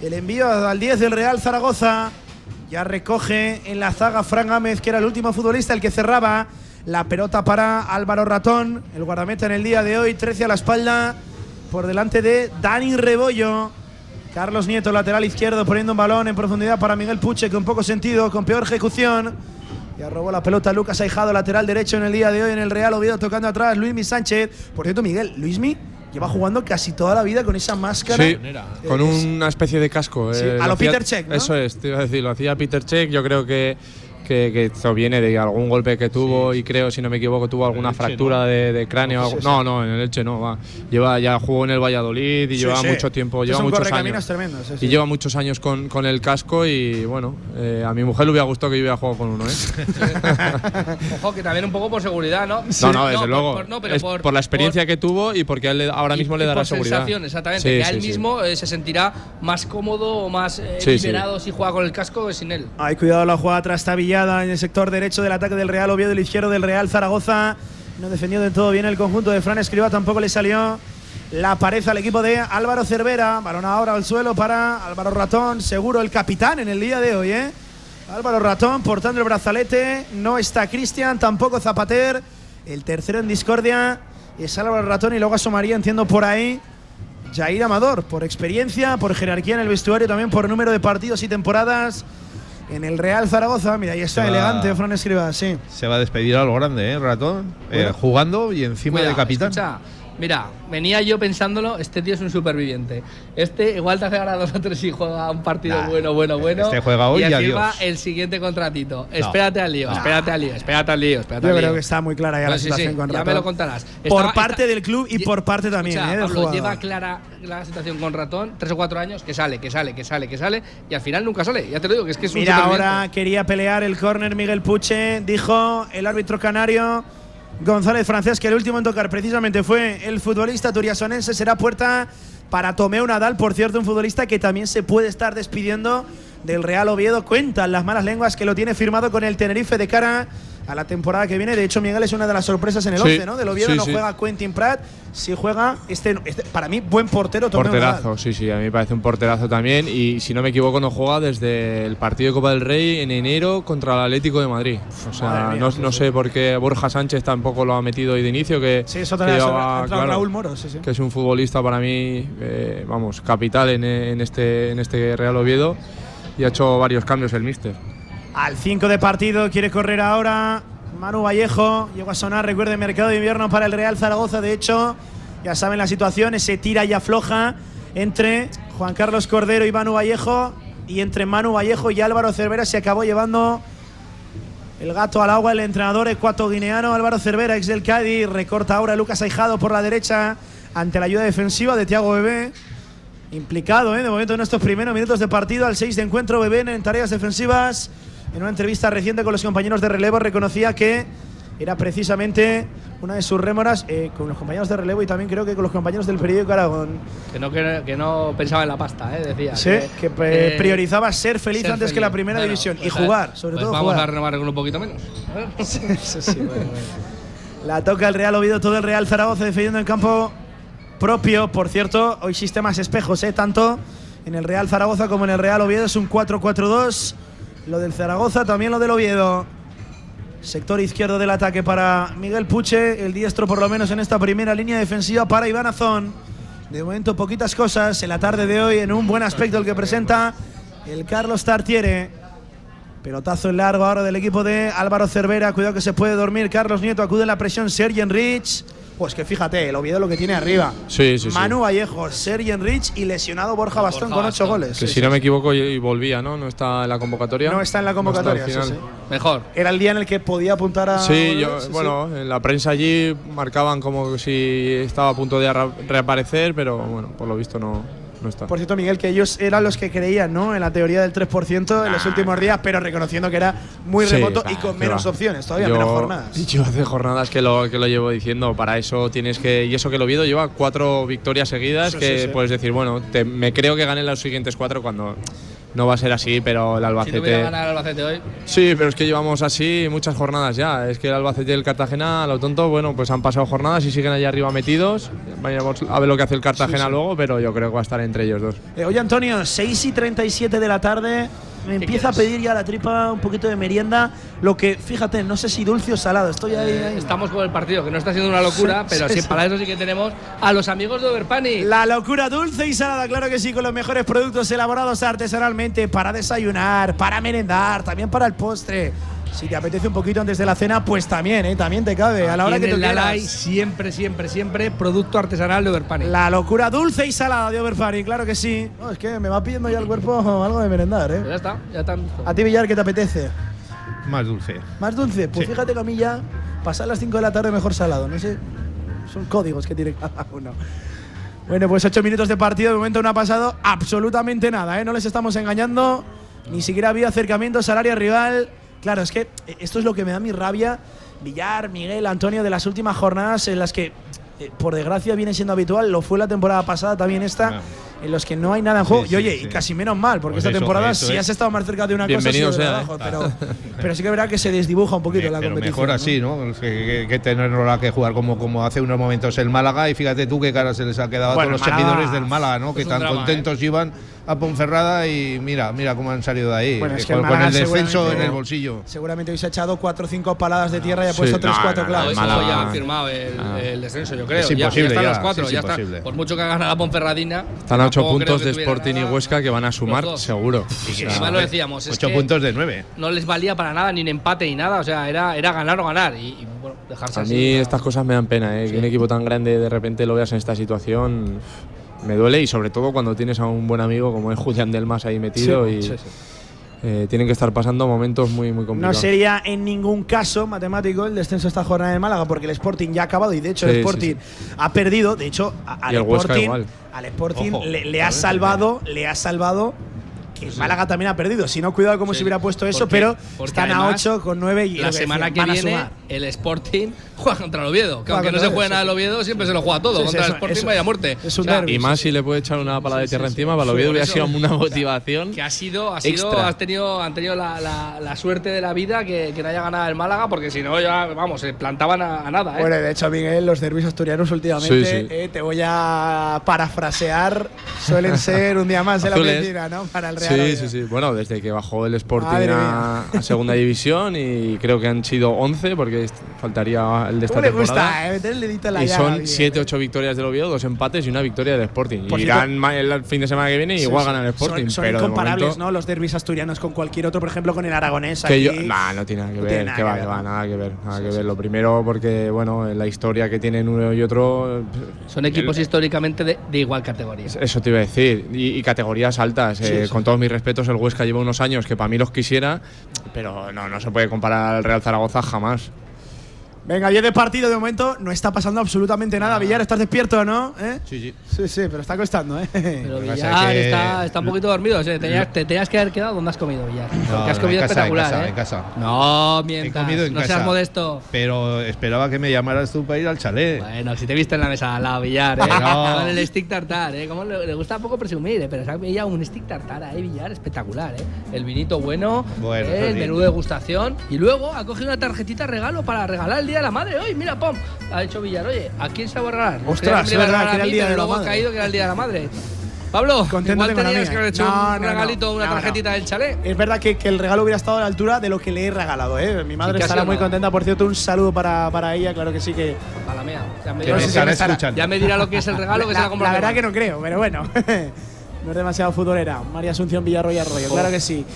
El envío al 10 del Real Zaragoza. Ya recoge en la zaga Fran Gámez, que era el último futbolista, el que cerraba. La pelota para Álvaro Ratón, el guardameta en el día de hoy, 13 a la espalda, por delante de Dani Rebollo. Carlos Nieto, lateral izquierdo, poniendo un balón en profundidad para Miguel Puche, con poco sentido, con peor ejecución. Ya robó la pelota Lucas Aijado, lateral derecho en el día de hoy en el Real Oviedo, tocando atrás Luismi Sánchez. Por cierto, Miguel, Luismi lleva jugando casi toda la vida con esa máscara. Sí, Eh, con es- una especie de casco. Sí, eh, a lo Peter ¿no? Eso es, te iba a decir, lo hacía Peter Check. Yo creo que, que, que esto viene de algún golpe que tuvo y creo, si no me equivoco, tuvo alguna Elche, fractura ¿no? de, de cráneo. Sí, sí. No, no, en el Elche no. Va. Lleva, ya jugó en el Valladolid y Sí, lleva sí. mucho tiempo, lleva muchos años. tremendo, sí, sí. Y lleva muchos años con, con el casco y bueno, eh, a mi mujer le hubiera gustado que yo hubiera jugado con uno. ¿eh? Ojo, que también un poco por seguridad, ¿no? No, no, desde por- luego. por- no, pero es por, por la experiencia que tuvo y porque él le- ahora y- mismo le y dará por seguridad. sensación, exactamente. Sí, que a sí, él sí. mismo eh, se sentirá más cómodo o más eh, Sí, sí. liberado si juega con el casco que sin él. Ay, cuidado la jugada en el sector derecho del ataque del Real Oviedo el izquierdo del Real Zaragoza. No defendió del todo bien el conjunto de Fran Escriba, tampoco le salió la pared al equipo de Álvaro Cervera. Balón ahora al suelo para Álvaro Ratón, seguro el capitán en el día de hoy, ¿eh? Álvaro Ratón portando el brazalete. No está Cristian, tampoco Zapater. El tercero en discordia es Álvaro Ratón y luego asomaría, entiendo por ahí, Jair Amador, por experiencia, por jerarquía en el vestuario, también por número de partidos y temporadas en el Real Zaragoza. Mira, ahí está va- elegante Fran Escriba, sí. Se va a despedir a lo grande, ¿eh, Ratón? Eh, jugando y encima de capitán. escucha, Mira, venía yo pensándolo, este tío es un superviviente. Este igual te hace ganar dos o tres y juega un partido Nah, bueno, bueno, bueno. este juega hoy y y adiós. el siguiente contratito. Espérate al lío, espérate al lío, espérate al lío, espérate Yo al lío. creo que está muy clara ya la sí, situación sí, con ya Ratón. me lo contarás. Por Estaba- parte está- del club y por parte también, Escucha, ¿eh? del Pablo, lleva clara la situación con Ratón, tres o cuatro años, que sale, que sale, que sale, que sale, y al final nunca sale. Ya te lo digo, que es que es un Mira, ahora quería pelear el córner Miguel Puche. Dijo el árbitro canario González Francés que el último en tocar precisamente fue el futbolista turiasonense. Será puerta para Tomeo Nadal, por cierto, un futbolista que también se puede estar despidiendo del Real Oviedo. Cuentan las malas lenguas que lo tiene firmado con el Tenerife de cara a la temporada que viene. De hecho, Miguel es una de las sorpresas en el Sí, 11, ¿no? Del Oviedo sí, no sí. juega Quentin Pratt, sí juega este, este- para mí buen portero Porterazo, sí, sí, a mí me parece un porterazo también. Y si no me equivoco, no juega desde el partido de Copa del Rey en enero contra el Atlético de Madrid. O sea, mía, no, sí, no sí. sé por qué Borja Sánchez tampoco lo ha metido hoy de inicio. Que, Sí, eso que llevaba, claro, Raúl Moro, sí, sí. que es un futbolista para mí, eh, vamos, capital en, en este, en este Real Oviedo. Y ha hecho varios cambios el míster. Al 5 de partido quiere correr ahora Manu Vallejo. Llegó a sonar, recuerde, mercado de invierno para el Real Zaragoza. De hecho, ya saben la situación, ese tira y afloja entre Juan Carlos Cordero y Manu Vallejo. Y entre Manu Vallejo y Álvaro Cervera se acabó llevando el gato al agua el entrenador ecuatoguineano Álvaro Cervera, ex del Cádiz. Recorta ahora Lucas Aijado por la derecha ante la ayuda defensiva de Thiago Bebé. Implicado, ¿eh? de momento en estos primeros minutos de partido, al 6 de encuentro, Bebé en tareas defensivas. En una entrevista reciente con los compañeros de relevo, reconocía que era precisamente una de sus rémoras eh, con los compañeros de relevo y también creo que con los compañeros del periódico Aragón. Que no, que, que no pensaba en la pasta, ¿eh? decía. Sí, que pre- priorizaba ser feliz ser antes que feliz. la primera Bueno, división y pues, jugar, eh, sobre pues todo Vamos jugar. a renovar con un poquito menos. Sí, sí, sí, bueno, bueno. La toca el Real Oviedo, todo el Real Zaragoza defendiendo en campo propio. Por cierto, hoy sistemas espejos, ¿eh? tanto en el Real Zaragoza como en el Real Oviedo. Es un 4-4-2. Lo del Zaragoza, también lo del Oviedo. Sector izquierdo del ataque para Miguel Puche, el diestro por lo menos en esta primera línea defensiva para Iván Azón. De momento poquitas cosas en la tarde de hoy en un buen aspecto el que presenta el Carlos Tartiere. Pelotazo en largo ahora del equipo de Álvaro Cervera. Cuidado que se puede dormir. Carlos Nieto acude en la presión. Sergio Rich. Pues que fíjate, el Oviedo lo que tiene arriba. Sí, sí, sí. Manu Vallejo, Sergio Rich y lesionado Borja Bastón con ocho goles. Que Sí, si sí, no me sí. equivoco y, volvía, ¿no? No está en la convocatoria. No está en la No convocatoria. sí, final. sí. Mejor. Era el día en el que podía apuntar a. Sí, yo, sí, sí. bueno, en la prensa allí marcaban como si estaba a punto de reaparecer, pero bueno, por lo visto no, no está. Por cierto, Miguel, que ellos eran los que creían ¿no? en la teoría del 3% en los últimos días, pero reconociendo que era muy Sí, remoto y con menos opciones, todavía Yo- menos jornadas. Yo hace jornadas que lo, que lo llevo diciendo, para eso tienes que. Y eso que el Oviedo lleva cuatro victorias seguidas, Sí, que sí, puedes decir, bueno, te- me creo que ganen los siguientes cuatro cuando no va a ser así, pero el Si Albacete. tuviera ganar el Albacete hoy, Sí, pero es que llevamos así muchas jornadas ya. Es que el Albacete y el Cartagena, a lo tonto, bueno, pues han pasado jornadas y siguen allá arriba metidos. Vayamos a ver lo que hace el Cartagena Sí, sí. luego, pero yo creo que va a estar entre ellos dos. Eh, oye, Antonio, 6 y 37 de la tarde. Me empieza a quieres? pedir ya la tripa un poquito de merienda. Lo que, fíjate, no sé si dulce o salado. Estoy ahí. ahí. estamos con el partido, que no está siendo una locura, Sí, pero sí, sí. para eso sí que tenemos a los amigos de Overpani. La locura dulce y salada, claro que sí, con los mejores productos elaborados artesanalmente para desayunar, para merendar, también para el postre. Si te apetece un poquito antes de la cena, pues también, ¿eh? también te cabe. A la hora que Lalay, quieras. siempre, siempre, siempre producto artesanal de Overpani. La locura dulce y salada de Overparty, claro que sí. No, es que me va pidiendo ya el cuerpo algo de merendar, Pues ¿eh? ya está, ya te visto. A ti, Villar, ¿qué te apetece? Más dulce. ¿Más dulce? Pues Sí. fíjate que a mí ya pasar las 5 de la tarde mejor salado. No sé, son códigos que tiene cada uno. Bueno, pues 8 minutos de partido. De momento no ha pasado absolutamente nada, ¿eh? No les estamos engañando. Ni siquiera ha habido acercamientos al área rival. Claro, es que eh, esto es lo que me da mi rabia. Villar, Miguel, Antonio, de las últimas jornadas en las que, eh, por desgracia, viene siendo habitual. Lo fue la temporada pasada, también esta. Claro. En los que no hay nada en juego. Sí, y oye, sí, y casi menos mal, porque Pues esta eso, temporada eso si es. has estado más cerca de una Bienvenido cosa, de sea, abajo, ¿eh? pero, pero sí que verá que se desdibuja un poquito la Pero competición. mejor así, ¿no? Es Que, que, que tenerla que jugar como, como hace unos momentos el Málaga y fíjate tú qué cara se les ha quedado Bueno, a todos los Málaga seguidores del Málaga, ¿no? Que es tan drama, contentos iban a Ponferrada y mira, mira cómo han salido de ahí. Bueno, es que el con, el descenso en el bolsillo. Seguramente hoy se ha echado 4 o 5 paladas de tierra y ha Sí, puesto 3 no, 4 no. Hoy no, Málaga- ya han firmado el, Ah. el descenso, yo creo. Es Ya- ya, imposible están ya, los cuatro, sí, es ya está. imposible. Por mucho que haga la Ponferradina. Están a 8 tampoco creo puntos de Sporting y. Huesca que van a sumar, seguro. Y O sea, además lo decíamos, es Ocho que puntos de nueve. no les valía para nada, ni un empate ni nada. O sea, era, era ganar o ganar. Y, y, bueno, dejarse A así, mí no- estas cosas me dan pena, ¿eh? que un equipo tan grande de repente lo veas en esta situación me duele y sobre todo cuando tienes a un buen amigo como es Julián Delmas ahí metido Sí, y sí, sí. eh, tienen que estar pasando momentos muy muy No complicados. sería en ningún caso matemático el descenso esta jornada de Málaga porque el Sporting ya ha acabado y de hecho Sí, el sí, Sporting ha perdido. De hecho, a- al Y el Huesca Sporting, igual. al Sporting Ojo, le, le ha salvado, le ha salvado que el Málaga también ha perdido. Si no, cuidado como Sí. si hubiera puesto eso, pero porque están a además, 8 con 9 y La semana decían, que viene, sumar. el Sporting juega contra el Oviedo. Que aunque no se juegue nada el Oviedo, siempre se lo juega todo. Sí, sí, contra el Sporting, eso- vaya muerte. es un O sea. Y más si le puede echar una pala de tierra encima, para el Oviedo hubiera sido una motivación. que ha sido, ha sido Extra. has tenido, han tenido la, la- la suerte de la vida que, que no haya ganado el Málaga, porque si no, ya, vamos, se plantaban a, nada, ¿eh? Bueno, de hecho, Miguel, los derbis asturianos últimamente, eh, te voy a parafrasear, suelen ser un día más en la piscina, ¿no? Para el Real. Sí, sí, sí. Bueno, desde que bajó el Sporting Madre a, a segunda división y creo que han sido 11 porque faltaría el de esta ¿Cómo le temporada. gusta, eh? Meter el dedito en la Y son bien, 7, eh. 8 victorias del Oviedo, dos empates y una victoria del Sporting. Por irán el fin de semana que viene y Sí, igual sí. ganan el Sporting. Son, son pero de incomparables, momento, ¿no? Los derbis asturianos con cualquier otro, por ejemplo, con el aragonés. Que yo, nah, no tiene nada que no tiene ver, nada que que va, ver, va, ¿no? nada que ver, nada que ver. Lo primero porque, bueno, la historia que tienen uno y otro, Son equipos históricamente de, de igual categoría. eso te iba a decir, y, y categorías altas. eh, sí. Con mis respetos, el Huesca lleva unos años que para mí los quisiera, pero no, no se puede comparar al Real Zaragoza jamás. Venga, 10 de partido de momento, no está pasando absolutamente nada. Villar, ¿estás despierto o no? ¿Eh? Sí, sí. Sí, sí, pero está costando, ¿eh? Pero Villar que- está, está un poquito dormido. o sea, te, tenías, te tenías que haber quedado donde has comido, Villar. Porque has no, comido en casa, en espectacular, casa, ¿eh? en casa. No, He mientras. comido en no casa. seas modesto. Pero esperaba que me llamaras tú para ir al chalet. Bueno, si te viste en la mesa al lado, Villar, ¿eh? No. Con el stick tartar, ¿eh? Como le, le gusta poco presumir, ¿eh? Pero se ha pillado un stick tartar ahí, Villar, espectacular, ¿eh? El vinito bueno, Bueno, ¿eh? el menú de degustación. Y luego ha cogido una tarjetita regalo para regalar el día de la madre. Hoy, mira, pom. Ha dicho Villar, oye, ¿a quién se va a regalar? Ostras, es verdad, que era el día de la madre. caído que era el día de la madre. Pablo, Contento igual la tenías que haber hecho No, un no, no. regalito, una No, no. tarjetita del chalet. Es verdad que, que el regalo hubiera estado a la altura de lo que le he regalado, ¿eh? Mi madre estará muy contenta. Por cierto, un saludo para, para ella, claro que sí que. A la mía. Ya me, me sé si ya me dirá lo que es el regalo que se la, va a comprar. la verdad que no creo, pero bueno. no es demasiado futbolera. María Asunción Villarroya Arroyo, claro que sí.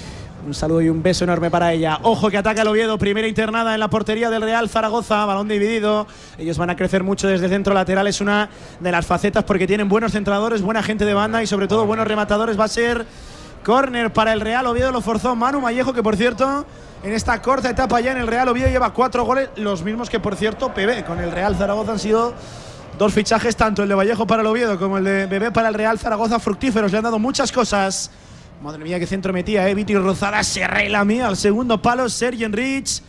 Un saludo y un beso enorme para ella. Ojo que ataca el Oviedo, primera internada en la portería del Real Zaragoza, balón dividido. Ellos van a crecer mucho desde centro lateral, es una de las facetas porque tienen buenos centradores, buena gente de banda y sobre todo buenos rematadores. Va a ser córner para el Real Oviedo, lo forzó Manu Mallejo, que por cierto, en esta corta etapa ya en el Real Oviedo lleva cuatro goles, los mismos que por cierto PB. Con el Real Zaragoza han sido Dos fichajes, tanto el de Vallejo para el Oviedo como el de Bebé para el Real Zaragoza, fructíferos. Le han dado muchas cosas. Madre mía, qué centro metía, ¿eh? Viti Rozada se la mía al segundo palo. Sergi Enrich.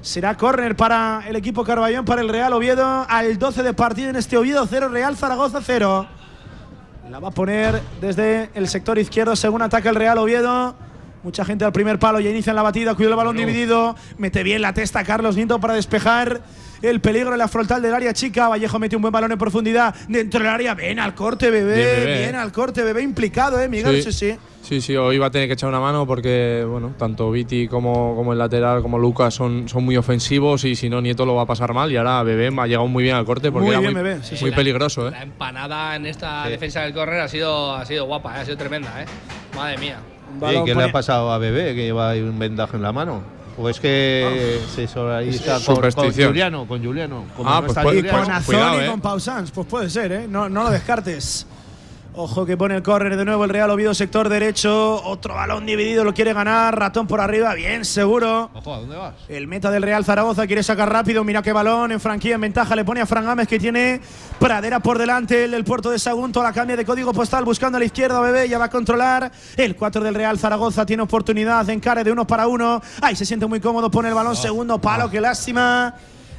Será córner para el equipo Carballón, para el Real Oviedo. Al 12 de partido en este Oviedo 0, Real Zaragoza 0. La va a poner desde el sector izquierdo según ataca el Real Oviedo. Mucha gente al primer palo, ya inicia en la batida, cuida el balón dividido. Mete bien la testa Carlos Nieto para despejar el peligro en la frontal del área chica. Vallejo mete un buen balón en profundidad dentro del área. Ven al corte, bebé. Bien, bebé, al corte, bebé. Implicado, ¿eh, Miguel? Sí, sí. Sí, sí, hoy va a tener que echar una mano porque, bueno, tanto Viti como, como el lateral como Lucas son, son muy ofensivos y si no, Nieto lo va a pasar mal. Y ahora Bebé ha llegado muy bien al corte porque Muy era bien, muy, Bebé, sí, muy sí. peligroso, ¿eh? La empanada en esta defensa del córner ha sido, ha sido guapa, ¿eh? ha sido tremenda, ¿eh? Madre mía. ¿Y qué le ha pasado a Bebé que lleva ahí un vendaje en la mano? ¿O es que se solariza con, con. Juliano? Con Juliano. Como Ah, no pues está puede- Y Juliano, con pues, Azón cuidado, y eh. con Pausans. Pues puede ser, ¿eh? No, no lo descartes. Ojo que pone el córner de nuevo el Real Oviedo, sector derecho. Otro balón dividido, lo quiere ganar. Ratón por arriba, bien, seguro. Ojo, ¿a dónde vas? El meta del Real Zaragoza quiere sacar rápido. Mira qué balón en franquía, en ventaja. Le pone a Fran Gámez que tiene Pradera por delante. El del puerto de Sagunto a la cambia de código postal buscando a la izquierda. Bebé ya va a controlar. El 4 del Real Zaragoza tiene oportunidad. Encare de uno para uno. Ahí se siente muy cómodo. Pone el balón. Segundo palo. Qué lástima.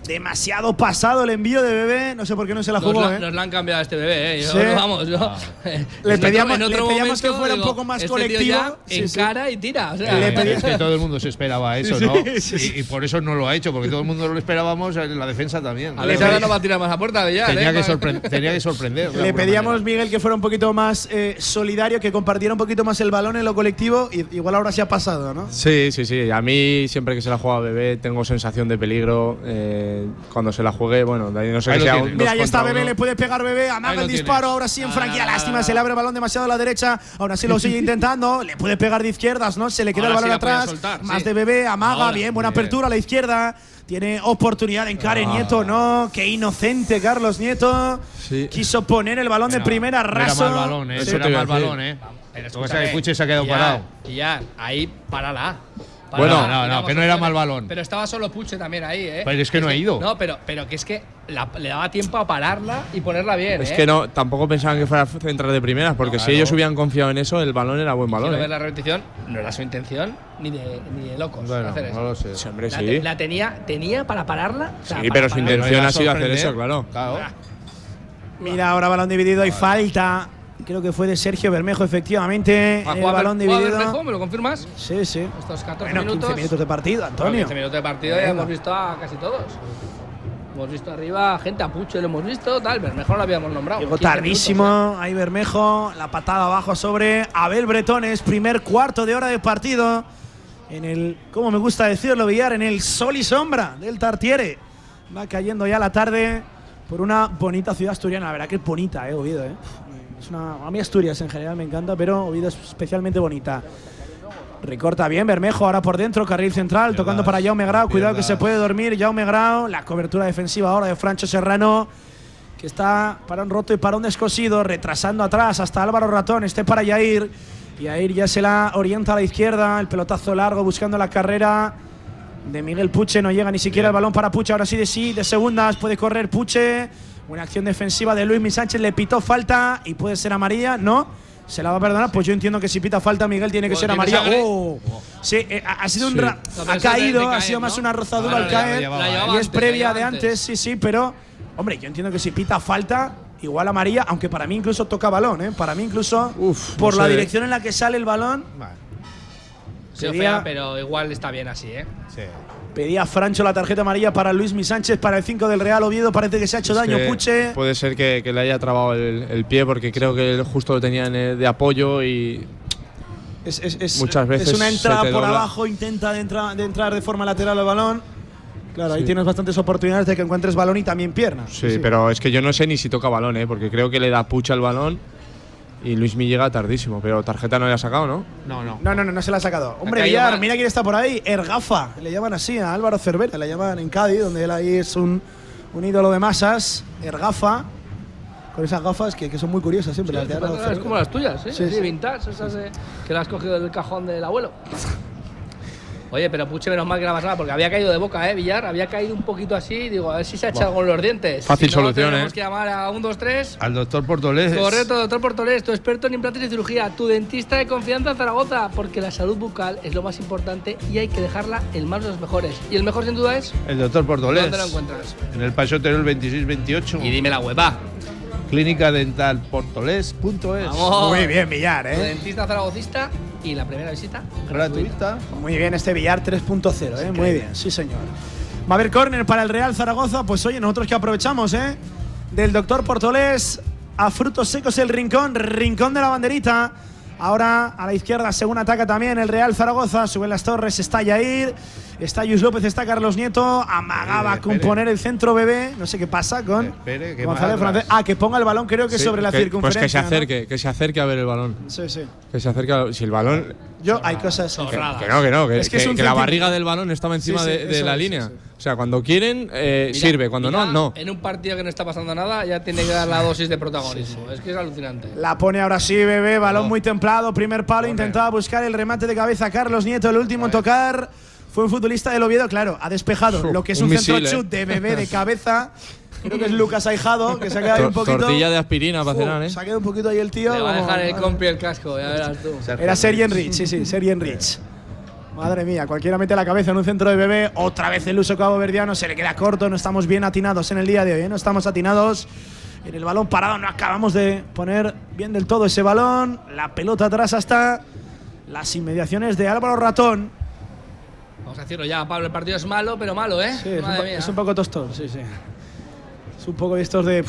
Demasiado pasado el envío de Bebé. No sé por qué no se la Nos, jugó. la, ¿eh? nos la han cambiado a este bebé, ¿eh? Yo, Sí. no, vamos, yo. Le en otro- pedíamos- en otro le pedíamos que fuera un poco más este colectivo. Sí, sí. encara y tira. O sea, Le Claro, pedí- es que todo el mundo se esperaba eso, Sí, ¿no? sí, sí. Y, y por eso no lo ha hecho, porque todo el mundo lo esperábamos en la defensa también. Ahora no va a tirar más a puerta ya. tenía, ¿eh? que tenía que sorprender. de Le pedíamos, manera. Miguel, que fuera un poquito más eh, solidario, que compartiera un poquito más el balón en lo colectivo. Y igual ahora se ha pasado, ¿no? Sí, sí, sí. A mí siempre que se la juega Bebé tengo sensación de peligro. eh, cuando se la juegue, bueno, de ahí no sé Ahí que sea tiene. un Mira, ahí está Bebé, uno. le puede pegar Bebé, amaga el tiene. disparo, ahora sí en franquía, ah, lástima, se le abre el balón demasiado a la derecha, aún así lo sigue intentando, le puede pegar de izquierdas, ¿no? Se le queda Ahora el sí balón la podía atrás, soltar, más sí. de Bebé, amaga, Ahora, bien, buena bien. apertura a la izquierda, Tiene oportunidad de encare Ah. Nieto, no. Qué inocente Carlos Nieto. Sí. Quiso poner el balón de primera No era raso. mal balón, ¿eh? Eso era mal balón, ¿eh. Pero escúchame, se ha quedado parado. Guillar, ahí, párala. Bueno, no, no, que no era mal balón. Pero estaba solo Puche también ahí, ¿eh? Pero es que no ha ido. No, pero, pero que es que la- le daba tiempo a pararla y ponerla bien. Es ¿eh? que no, tampoco pensaban que fuera a centrar de primeras, porque si ellos hubieran confiado en eso, el balón era buen balón. Quiero ¿eh? ver la repetición. No era su intención ni de, ni de locos Bueno, hacer eso. no lo sé. Sí, hombre, La, sí. la tenía, tenía para pararla. o sea, Sí, para pero su intención ha sido hacer eso, claro. Claro. Mira, ahora balón dividido y falta. Creo que fue de Sergio Bermejo, efectivamente. ¿Va a El balón Ber- dividido. Bermejo? ¿Me lo confirmas? Sí, sí. Estos 14 Bueno, minutos. 15 minutos de partido, Bueno, Antonio. 15 minutos de partido ya hemos visto a casi todos. Hemos visto arriba gente a Puche, lo hemos visto, tal, pero mejor lo habíamos nombrado. Llegó 15 tardísimo, minutos, ahí Bermejo, la patada abajo sobre Abel Bretones, primer cuarto de hora de partido. En el, como me gusta decirlo, Villar, en el sol y sombra del Tartiere. Va cayendo ya la tarde por una bonita ciudad asturiana. La verdad que es bonita, eh, Oviedo, eh. Es una, a mí Asturias en general me encanta, pero Oviedo es especialmente bonita. Recorta bien Bermejo, ahora por dentro, carril central, tocando para Jaume Grau. Cuidado que se puede dormir Jaume Grau. La cobertura defensiva ahora de Francho Serrano que está para un roto y para un descosido, retrasando atrás hasta Álvaro Ratón, este para Yair. Yair ya se la orienta a la izquierda, el pelotazo largo buscando la carrera de Miguel Puche, no llega ni siquiera el balón para Puche, ahora sí de sí, de segundas, puede correr Puche. Una acción defensiva de Luis Sánchez, le pitó falta y puede ser amarilla, ¿no? Se la va a perdonar, pues yo entiendo que si pita falta Miguel tiene que ser amarilla. Oh. Sí, eh, ha sido un ra- ha caído, ha sido más una rozadura Vale, al caer. y es previa de antes. sí, sí, pero hombre, yo entiendo que si pita falta, igual amarilla, aunque para mí incluso toca balón, ¿eh? Para mí incluso Uf, por no la sé. dirección en la que sale el balón, sido Sería- fea, pero igual está bien así, ¿eh? Sí. Pedía Francho la tarjeta amarilla para Luis Mi Sánchez para el 5 del Real Oviedo, parece que se ha hecho Es daño Puche. Puede ser que, que le haya trabado el, el pie, porque creo que él justo lo tenía en el- de apoyo y Es, es- es- muchas veces es una entrada por dobla. abajo, intenta de, entra- de entrar de forma lateral al balón. Claro, ahí Sí. tienes bastantes oportunidades de que encuentres balón y también piernas. Sí, pero es que yo no sé ni si toca balón, ¿eh? porque creo que le da pucha al balón y Luis Mi llega tardísimo, pero tarjeta no le ha sacado, ¿no? No, no. No, no, no, no se la ha sacado. Hombre, Villar, mira quién está por ahí. Ergafa. Le llaman así a Álvaro Cervera. Le llaman en Cádiz, donde él ahí es un, un ídolo de masas. Ergafa. Con esas gafas que, que son muy curiosas siempre. las de Álvaro es como las tuyas, ¿eh? Sí, Sí, sí. vintage, esas eh, que las has cogido del cajón del abuelo. Oye, pero Puche menos mal que la pasaba porque había caído de boca, ¿eh, Villar? Había caído un poquito así. Digo, a ver si se ha echado con los dientes. Fácil Si no, solución, Tenemos ¿eh? que llamar a 1, 2, 3. Al doctor Portolés. Correcto, doctor Portolés, tu experto en implantes y cirugía, tu dentista de confianza en Zaragoza, porque la salud bucal es lo más importante y hay que dejarla en manos de los mejores. ¿Y el mejor sin duda es? El doctor Portolés. ¿Dónde lo encuentras? En el Paseo Teruel 2628. Y dime la web, va. Clínica Dental Portolés.es. Muy bien, Villar, ¿eh? Dentista zaragocista y la primera visita Gratuita. Muy bien este Villar 3.0, ¿eh? Muy bien, sí, señor. Va a haber córner para el Real Zaragoza. Pues oye, nosotros que aprovechamos, ¿eh? Del doctor Portolés a Frutos Secos el Rincón, Rincón de la Banderita. Ahora a la izquierda, según ataca también el Real Zaragoza. Sube las torres, está Yair, está Yus López, está Carlos Nieto. Amagaba Espere, con poner el centro bebé. No sé qué pasa con Espere, que González Francés. Ah, que ponga el balón, creo que Sí, sobre la que- circunferencia. Pues que se ¿no? acerque, que se acerque a ver el balón. Sí, sí. Que se acerque a- Si el balón. Yo, hay cosas. Que, que no, que no, que, Es que es que- la barriga del balón estaba encima Sí, sí, de, de eso la es, línea. sí, sí. O sea, cuando quieren, eh, Mira, sirve, cuando mira, no, no. En un partido que no está pasando nada, ya tiene que dar la dosis de protagonismo. Es que es alucinante. La pone ahora sí, bebé. Balón muy templado. Primer palo. Intentaba buscar el remate de cabeza. Carlos Nieto, el último en tocar. Fue un futbolista del Oviedo, claro. Ha despejado lo que es un, Un centro misil, ¿eh? de bebé de cabeza. Creo que es Lucas Aijado, que se ha quedado ahí un Tor- poquito. tortilla de aspirina para cenar, ¿eh? Se ha quedado un poquito ahí el tío. Le va a dejar el compi el casco, ya verás tú. Era Sergio Enrich, sí, sí, Sergio Enrich. Madre mía, cualquiera mete la cabeza en un centro de bebé. Otra vez el uso cabo verdiano, se le queda corto. No estamos bien atinados en el día de hoy, ¿eh? no estamos atinados. En el balón parado no acabamos de poner bien del todo ese balón. La pelota atrás hasta las inmediaciones de Álvaro Ratón. Vamos a decirlo ya, Pablo, el partido es malo, pero malo, ¿eh? Sí, es, un, Madre mía. es un poco tostón, sí, sí. Es un poco de estos de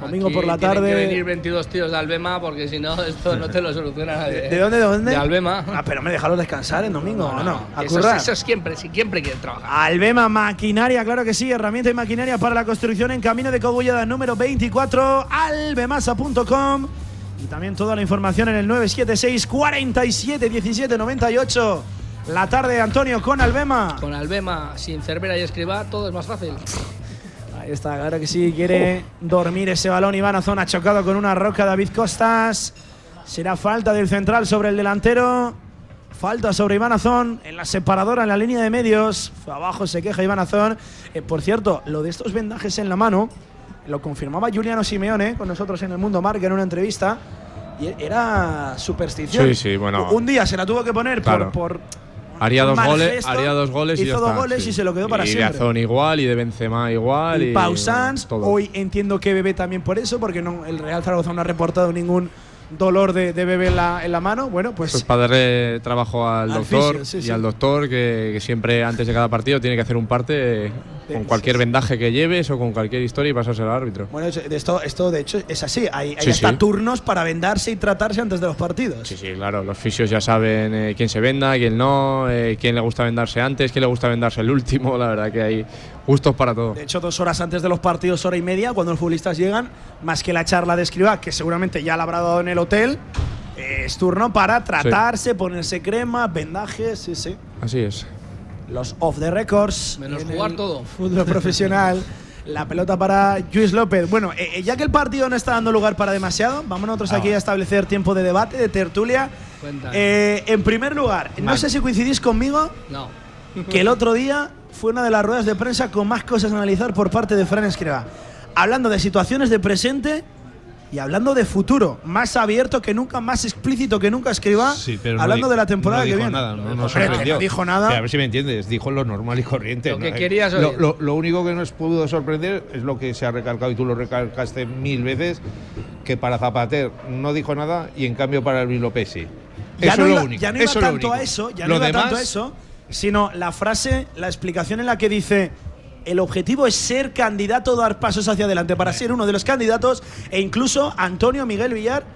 domingo Aquí por la tienen tarde. que venir 22 tíos de Albema porque si no, esto no te lo soluciona nadie. ¿eh? ¿De dónde, de dónde? De Albema. Ah, pero me dejaron descansar en domingo, ¿o no? A Eso, currar. eso es siempre, si siempre quieren trabajar. Albema Maquinaria, claro que sí, herramienta y maquinaria para la construcción en camino de Cogullada número 24, albemasa.com y también toda la información en el 976 47 17 98. La tarde, Antonio, con Albema. Con Albema, sin Cervera y Escriba, todo es más fácil. Ahí está, claro que sí, quiere dormir ese balón. Iván Azón ha chocado con una roca David Costas. Será falta del central sobre el delantero. Falta sobre Iván Azón en la separadora, en la línea de medios. Abajo se queja Iván Azón. Eh, por cierto, lo de estos vendajes en la mano lo confirmaba Juliano Simeone con nosotros en el Mundo Marca en una entrevista. Y era superstición. Sí, sí, bueno. Un día se la tuvo que poner Claro. por, por Haría dos goles, gesto, haría dos goles y hizo ya dos está, goles sí. y se lo quedó para y siempre. de Azón igual y de Benzema igual y y. Hoy entiendo que Bebé también por eso, porque no, el Real Zaragoza no ha reportado ningún dolor de, de Bebé en la, en la mano. Bueno, pues, Pues para darle trabajo al, Al doctor fisio, sí, y al doctor que, que siempre antes de cada partido tiene que hacer un parte con cualquier vendaje que lleves o con cualquier historia y pasárselo al árbitro. bueno, esto, esto de hecho es así. Hay, hay Sí, hasta sí. turnos para vendarse y tratarse antes de los partidos. Sí, sí, claro, los fisios ya saben eh, quién se venda, quién no, eh, quién le gusta vendarse antes, quién le gusta vendarse el último, la verdad que hay gustos para todo. De hecho, dos horas antes de los partidos, hora y media, cuando los futbolistas llegan, más que la charla de escriba, que seguramente ya la habrá dado en el hotel, eh, es turno para tratarse, ponerse crema, vendajes, sí, sí. Así es. Los off the records. Menos en jugar todo. Fútbol profesional. La pelota para Luis López. Bueno, eh, eh, ya que el partido no está dando lugar para demasiado, vamos nosotros aquí a establecer tiempo de debate, de tertulia. Eh, en primer lugar, no sé si coincidís conmigo No. que el otro día fue una de las ruedas de prensa con más cosas a analizar por parte de Fran Escriba. Hablando de situaciones de presente y hablando de futuro. Más abierto que nunca, más explícito que nunca Escriba. Sí, pero no hablando de la temporada no que dijo viene. Nada, no, no sorprendió. que no dijo nada. Que a ver si me entiendes, dijo lo normal y corriente. Lo ¿no? que querías lo, oír. lo- lo único que nos pudo sorprender es lo que se ha recalcado y tú lo recalcaste mil veces, que para Zapater no dijo nada y en cambio para Luis López sí. ya eso no es iba, lo único. ya no iba eso tanto a eso, ya Lo no iba demás, tanto a eso, sino la frase, la explicación en la que dice el objetivo es ser candidato, dar pasos hacia adelante para ser uno de los candidatos e incluso Antonio Miguel Villar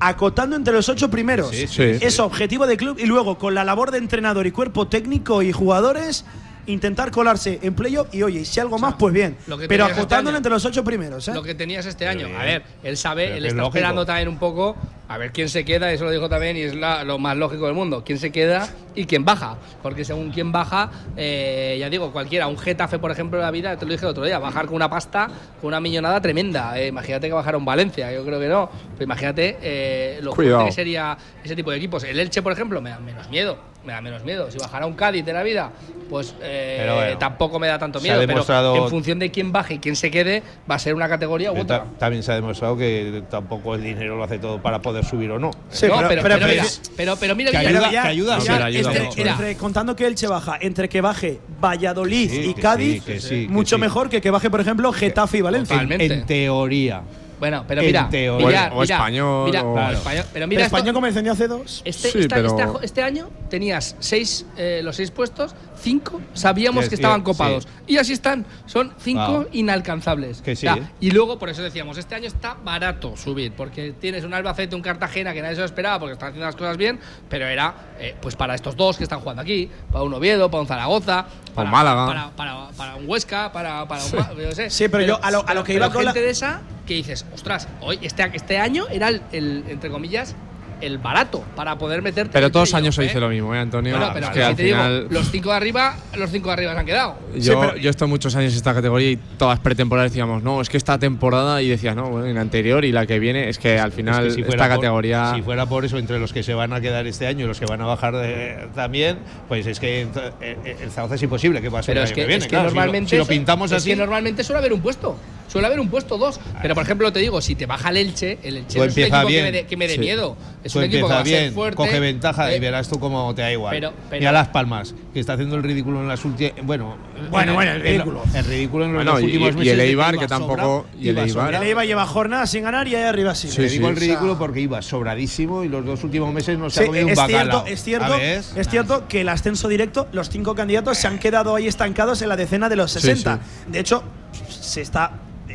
acotando entre los ocho primeros. Sí, sí, es objetivo de club y luego con la labor de entrenador y cuerpo técnico y jugadores intentar colarse en playoff y oye, si algo más pues bien, lo que pero tenías este entre los ocho primeros, ¿eh? Lo que tenías este año. A ver, él sabe, Pero él que es está lógico. esperando también un poco a ver quién se queda, eso lo dijo también y es la- lo más lógico del mundo. Quién se queda y quién baja. Porque según quién baja, eh, ya digo, cualquiera, un Getafe, por ejemplo, de la vida, te lo dije el otro día, bajar con una pasta, con una millonada tremenda. Eh, imagínate que bajara un Valencia, yo creo que no. Pero imagínate eh, lo que sería ese tipo de equipos. El Elche, por ejemplo, me da menos miedo. Me da menos miedo. Si bajara un Cádiz de la vida, pues eh, Pero bueno, tampoco me da tanto miedo. Pero demostrado- en función de quién baje y quién se quede, va a ser una categoría u otra. ta- También se ha demostrado que tampoco el dinero lo hace todo para poder subir o no. Sí, No, pero- pero, pero- pero, pero- mira, pero, pero mira, que mira, ayuda- mira, que ayuda, mira, sí, ayuda este- mira, entre- contando que Elche baja, entre que baje Valladolid Sí, y que Cádiz, sí, que sí, que mucho sí. mejor que que baje, por ejemplo, Getafe y Valencia. Totalmente. En teoría. Bueno, pero mira, teoría. mira, O mira, español, mira, o- claro, español, pero Pero mira esto- España como encendió hace dos. Este, Sí, esta- pero- este ajo- este año tenías seis, eh, los seis puestos, cinco sabíamos Sí, que sí, estaban sí. copados. Y así están, son cinco Wow. inalcanzables. Que sí, Ya, ¿eh? Y luego, por eso decíamos, este año está barato subir, porque tienes un Albacete, un Cartagena que nadie se lo esperaba porque están haciendo las cosas bien, pero era eh, pues para estos dos que están jugando aquí, para un Oviedo, para un Zaragoza, para, Málaga. para, para- para un Huesca, para, para un. Ma- yo qué sé. Sí, pero yo a lo- a lo que iba con la- gente de esa que dices, ostras, hoy este, este año era el, el, entre comillas, el barato para poder meterte. Pero todos los playoff, año se ¿eh? dice lo mismo, ¿eh, Antonio? Bueno, pero es que al te digo, los cinco de arriba, los cinco de arriba se han quedado. Yo, Sí, pero- yo he estado muchos años en esta categoría y todas pretemporadas decíamos, no, es que esta temporada y decías, no, bueno, en la anterior y la que viene, es que al final Es que si esta por- categoría. si fuera por eso, entre los que se van a quedar este año y los que van a bajar de- también, pues es que eh, eh, el Zaragoza es imposible que pase Pero el es año que, viene. es que claro, si lo- normalmente. si lo, pintamos es así. que normalmente suele haber un puesto. Suele haber un puesto, dos. Pero por ejemplo, te digo, si te baja el Elche, el Elche no es un empieza equipo que bien. me dé que me dé Sí. miedo. Es Tú un equipo que va a ser bien, fuerte. coge ventaja eh, y verás tú cómo te da igual. pero- pero- Mira Las Palmas, que está haciendo el ridículo en las últimas. Bueno, Bueno, en- bueno, el ridículo. El ridículo en los Bueno, y- últimos y meses. el de Eibar, iba que tampoco- y el iba Eibar. El Eibar lleva jornadas sin ganar y ahí arriba sí. Sí, Te digo sí. el ridículo porque iba sobradísimo y los dos últimos meses no se Sí, ha comido un bacalao. es cierto, A es cierto que el ascenso directo, los cinco candidatos se han quedado ahí estancados en la decena de los 60. De hecho, se está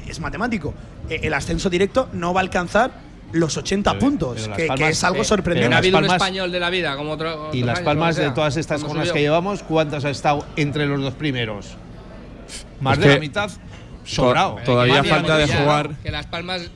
es matemático. Eh, El ascenso directo no va a alcanzar los 80 Pero- puntos, pero que, es algo eh, no sorprendente. ha habido un español de la vida como otro. Y Las años, Palmas de todas estas subió. que llevamos, ¿cuántas ha estado entre los dos primeros? Más Es de la mitad sobrado. to- todavía falta de jugar. Que Las Palmas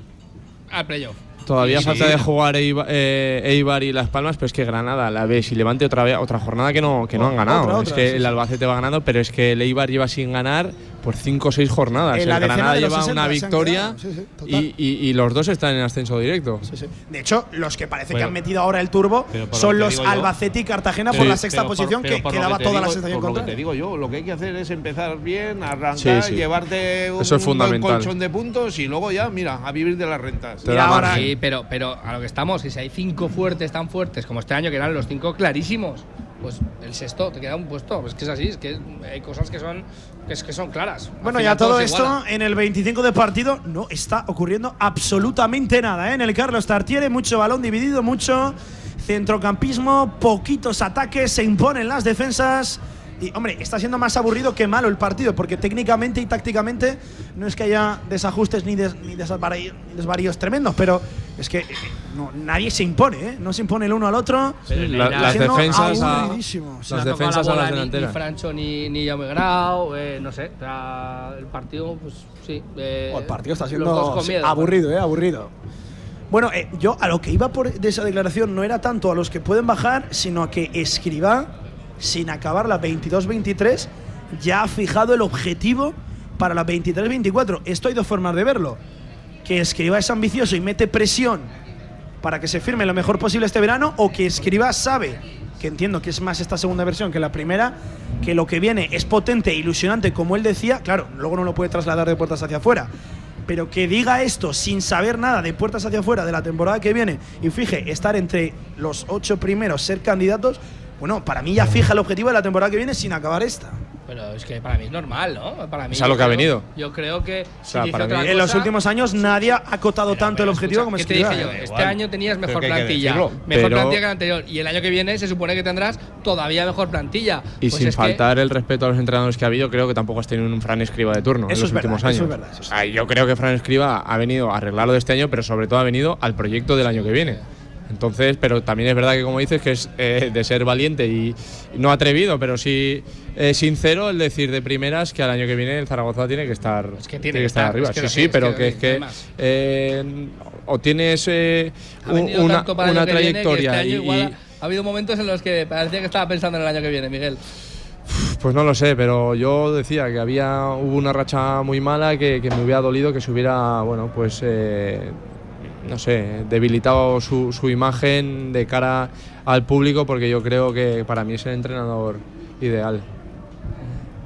al playoff. Todavía Sí, falta sí. de jugar Eibar, eh, Eibar y Las Palmas, pero es que Granada, la ves y Levante otra vez, otra jornada que no, que no han ganado. Otra, es que sí, el. Albacete va ganando, pero es que el Eibar lleva sin ganar por 5 o 6 jornadas. En El la Granada lleva 60 una victoria sí, sí, y, y- y los dos están en ascenso directo. De hecho, los que parece que Bueno. han metido ahora el turbo son lo que los digo yo- Albacete y Cartagena Sí, por la sexta por- posición que, por que lo daba te toda la digo- sensación por lo que contraria. te digo yo, lo que hay que hacer es empezar bien, arrancar, Sí, sí. llevarte un Eso es buen colchón de puntos y luego ya, mira, a vivir de las rentas. Te da margen. Sí, pero, pero a lo que estamos, que si hay cinco fuertes tan fuertes como este año, que eran los cinco clarísimos, pues el sexto te queda un puesto. Es que es así, es que hay cosas que son, que es- que son claras. Bueno, ya todo esto en el 25 de partido no está ocurriendo absolutamente nada. ¿eh? En el Carlos Tartiere, mucho balón dividido, mucho centrocampismo, poquitos ataques, se imponen las defensas. Y, hombre, está siendo más aburrido que malo el partido, porque técnicamente y tácticamente no es que haya desajustes ni, des- ni ni desvaríos tremendos, pero es que eh, no, nadie se impone, ¿eh? No se impone el uno al otro. Sí, la- las defensas a- aburridísimo. las ha defensas la a las ni- delanteras. Ni Francho ni, ni Jaume Grau, eh, no sé. el partido, pues sí. eh, Oh, el partido está siendo miedo. aburrido, ¿eh? Aburrido. Bueno, eh, yo a lo que iba por de esa declaración no era tanto a los que pueden bajar, sino a que Escribá, sin acabar la 22-23, ya ha fijado el objetivo para la 23-24. Esto hay dos formas de verlo. Que Escribá es ambicioso y mete presión para que se firme lo mejor posible este verano, o que Escribá sabe, que entiendo que es más esta segunda versión que la primera, que lo que viene es potente e ilusionante, como él decía, claro, luego no lo puede trasladar de puertas hacia afuera, pero que diga esto sin saber nada de puertas hacia afuera de la temporada que viene y fije estar entre los ocho primeros, ser candidatos, bueno, para mí ya fija el objetivo de la temporada que viene sin acabar esta. Pero es que para mí es normal, ¿no? Para mí Es a lo yo que ha creo- venido. Yo creo que. O sea, si dice para mí- otra En los últimos años nadie ha acotado tanto el objetivo como ¿Qué te Escribá. dije yo? ¿eh? Este año tenías mejor plantilla. decirlo. Mejor Pero- plantilla que el anterior. Y el año que viene se supone que tendrás todavía mejor plantilla. Y Pues sin es que- faltar el respeto a los entrenadores que ha habido, creo que tampoco has tenido un Fran Escriba de turno en los es verdad, últimos eso años. es verdad, eso O sea, yo creo que Fran Escriba ha venido a arreglarlo de este año, pero sobre todo ha venido al proyecto del año que viene. Entonces, pero también es verdad que como dices que es eh, de ser valiente y no atrevido, pero sí eh, sincero el decir de primeras que al año que viene el Zaragoza tiene que estar, que tiene que estar estar, arriba. es que sí, sí, es pero que es que eh, o tienes eh, una, trayectoria este y- igual ha habido momentos en los que parecía que estaba pensando en el año que viene, Miguel. Pues no lo sé, pero yo decía que había hubo una racha muy mala que, que me hubiera dolido que se hubiera, bueno, pues eh, no sé, debilitado su, su imagen de cara al público porque yo creo que para mí es el entrenador ideal.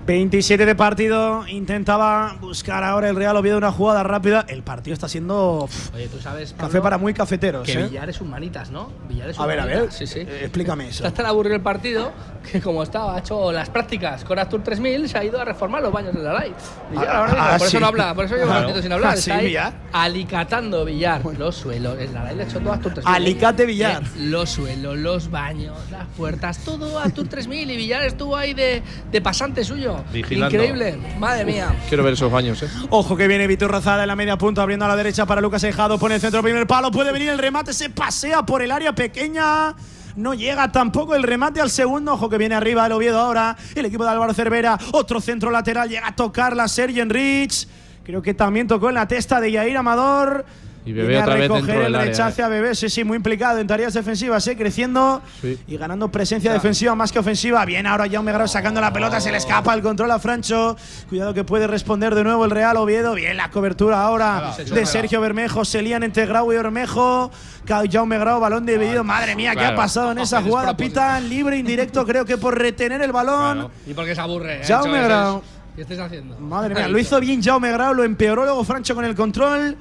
27 de partido, intentaba buscar ahora el Real Oviedo una jugada rápida. El partido está siendo Oye, tú sabes. café para muy cafeteros. Que ¿eh? Villar es un manitas, ¿no? Villar es un A ver, a ver, manitas, Sí, sí. eh, explícame eso. Está tan aburrido el partido que, como estaba, ha hecho las prácticas con Astur 3000, se ha ido a reformar los baños de la Light. Villar Ah, ahora mismo, ah, por eso no habla, por eso lleva Claro. un ratito sin hablar. Ah, sí, está ahí Villar. alicatando Villar los suelos. La Light le ha hecho todo Astur 3000. Alicate Villar. Eh, los suelos, los baños, las puertas, todo Astur 3000 y Villar estuvo ahí de, de pasante suyo. Vigilando. Increíble, madre mía. Quiero ver esos baños, ¿eh? Ojo que viene Vitor Rozada en la media punta, abriendo a la derecha para Lucas Ejado. Pone el centro, primer palo. Puede venir el remate, se pasea por el área pequeña. No llega tampoco el remate al segundo. Ojo que viene arriba el Oviedo ahora. El equipo de Álvaro Cervera. Otro centro lateral. Llega a tocar la Sergi Enrich. Creo que también tocó en la testa de Yair Amador. Y Bebé Viene a otra vez recoger dentro el del área, rechace a Bebé, sí, sí, muy implicado en tareas defensivas, eh, creciendo Sí. y ganando presencia defensiva más que ofensiva. Bien, ahora Jaume Grau sacando la pelota, se le escapa el control a Francho. Cuidado que puede responder de nuevo el Real Oviedo. Bien, la cobertura ahora de Sergio Bermejo. Se lían entre Grau y Bermejo. Jaume Grau, balón dividido. Madre mía, ¿qué ha claro. pasado en esa Es jugada? Pitan libre, indirecto, creo que por retener el balón. Y porque se aburre. ¿eh? Jaume Grau. ¿Qué estáis haciendo? Madre mía, lo hizo bien Jaume Grau, lo empeoró luego Francho con el control.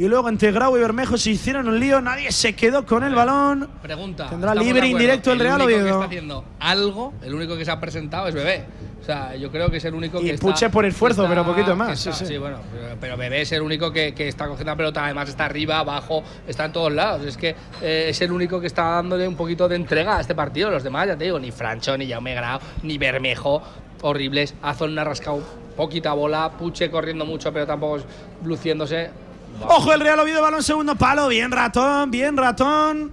Y luego entre Grau y Bermejo se hicieron un lío, nadie se quedó con el balón. Pregunta. Tendrá ¿estamos libre indirecto el Real único que Oviedo. está haciendo algo, el único que se ha presentado es Bebé. O sea, yo creo que es el único Y que está. Puche por esfuerzo, está- pero poquito más, está- sí, sí. bueno, pero, Bebé es el único que, que está cogiendo la pelota, además está arriba, abajo, está en todos lados. Es que eh, es el único que está dándole un poquito de entrega a este partido. Los demás, ya te digo, ni Francho, ni Jaume Grau, ni Bermejo, horribles. Azón ha rascado poquita bola, Puche corriendo mucho, pero tampoco luciéndose. Ojo el Real Oviedo, balón segundo palo, bien ratón, bien ratón.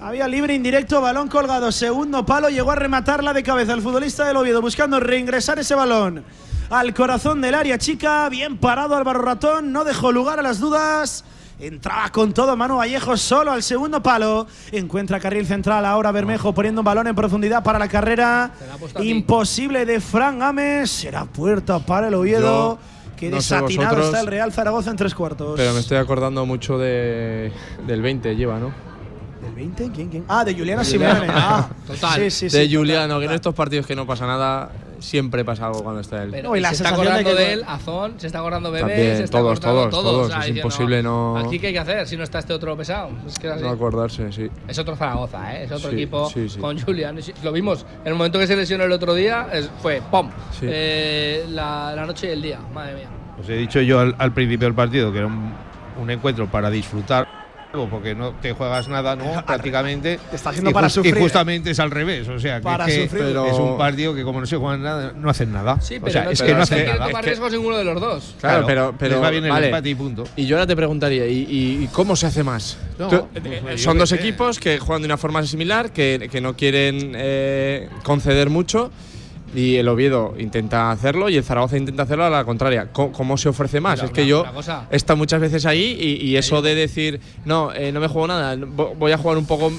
Había libre indirecto, balón colgado, segundo palo, llegó a rematarla de cabeza el futbolista del Oviedo, buscando reingresar ese balón al corazón del área chica, bien parado Álvaro Ratón, no dejó lugar a las dudas. Entraba con todo Manu Vallejo solo al segundo palo. Encuentra carril central ahora Bermejo poniendo un balón en profundidad para la carrera. Imposible de Fran Gámez. Será puerta para el Oviedo. No sé desatinado vosotros, está el Real Zaragoza en tres cuartos. Pero me estoy acordando mucho de, del 20, lleva, ¿no? ¿Del 20? ¿Quién, quién? Ah, de Juliana Simeone. Ah, Total. Sí, sí, sí, de total, Juliano, que en estos partidos que no pasa nada, siempre pasa algo cuando está él. Pero No, y la se está sensación de acordando que- de, él, Azón, se está acordando Bebé, También, se está todos, acordando todos, todos, es diciendo, imposible no- Aquí qué hay que hacer si no está este otro pesado. Es que es así. No acordarse, sí. Es otro Zaragoza, ¿eh? es otro Sí, equipo sí, sí. con Julián. Lo vimos en el momento que se lesionó el otro día, fue ¡pum! Sí. Eh, la, la noche y el día, madre mía. Os he dicho yo al, al principio del partido que era un, un encuentro para disfrutar, porque no te juegas nada, ¿no? Prácticamente. Te está haciendo y, para sufrir, y justamente es al revés, o sea, que, Para es, que sufrir. Pero- es un partido que como no se juegan nada, no hacen nada. Sí, pero o sea, no, es pero que no que hacen nada. tomar Es que- riesgos ninguno de los dos. Claro, pero, pero va bien el vale. empate y punto. Y yo ahora te preguntaría, ¿y, y- cómo se hace más? No, Tú- pues, eh, son dos sé. equipos que juegan de una forma similar, que, que no quieren eh, conceder mucho. Y el Oviedo intenta hacerlo y el Zaragoza intenta hacerlo a la contraria. ¿Cómo, cómo se ofrece más? Mira, es que una- yo he estado muchas veces ahí y, y eso de decir, no, eh, no me juego nada, vo- voy a jugar un poco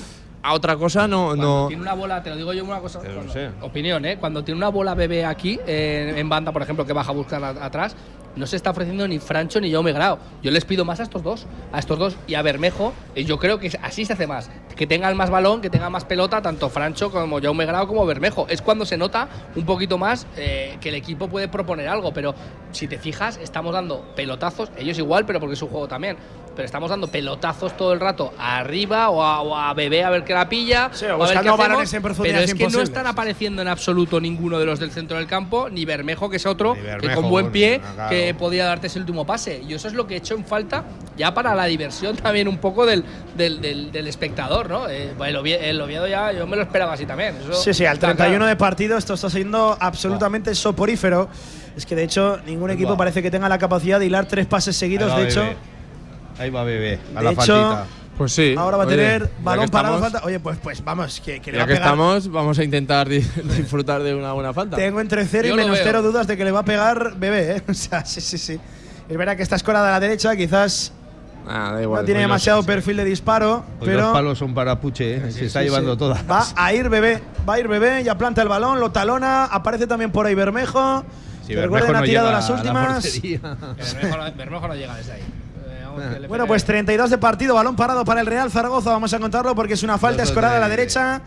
a otra cosa, no. Cuando no tiene una bola, te lo digo yo una cosa, cuando- sé. opinión, ¿eh? Cuando tiene una bola bebé aquí, eh, en banda, por ejemplo, que baja a buscar a- atrás, no se está ofreciendo ni Francho ni Jaume Grau. Yo les pido más a estos dos, a estos dos y a Bermejo, y yo creo que así se hace más. Que tengan más balón, que tengan más pelota, tanto Francho como Jaume Grau como Bermejo. Es cuando se nota un poquito más eh, que el equipo puede proponer algo, pero si te fijas, estamos dando pelotazos, ellos igual, pero porque es un juego también. Pero estamos dando pelotazos todo el rato arriba o a, o a Bebé a ver qué la pilla. Sí, o a ver qué hacemos, en Pero es que no están apareciendo en absoluto ninguno de los del centro del campo, ni Bermejo, que es otro, que con buen pie, bueno, claro. que podía darte ese último pase. Y eso es lo que he hecho en falta ya para la diversión también un poco del, del, del- del espectador, ¿no? Eh, el, Ovie- el Oviedo ya yo me lo esperaba así también. eso Sí, sí, al está 31 claro. de partido esto está siendo absolutamente soporífero. Es que de hecho ningún equipo parece que tenga la capacidad de hilar tres pases seguidos. De hecho. Ahí va Bebé, a de la hecho, faltita. Pues sí. ahora va a oye, tener ya balón que parado, estamos- falta. Oye, pues, pues vamos, que, que le va Ya a que pegar. estamos, vamos a intentar di- disfrutar de una buena falta. Tengo entre cero y Yo lo menos cero dudas de que le va a pegar bebé, ¿eh? O sea, sí, sí, sí. Es verdad que esta escuela de la derecha quizás Ah, da igual. no tiene los- demasiado perfil de disparo, Pues pero los palos son para Puche, ¿eh? se está sí, llevando sí. todas. va a ir bebé, va a ir bebé, ya planta el balón, lo talona, aparece también por ahí Bermejo. Que Bermejo recuerden, ha no tirado llega las a la últimas. Que Bermejo, Bermejo no llega desde ahí. Bueno, pues 32 de partido, balón parado para el Real Zaragoza. Vamos a contarlo porque es una falta escorada a la de- derecha.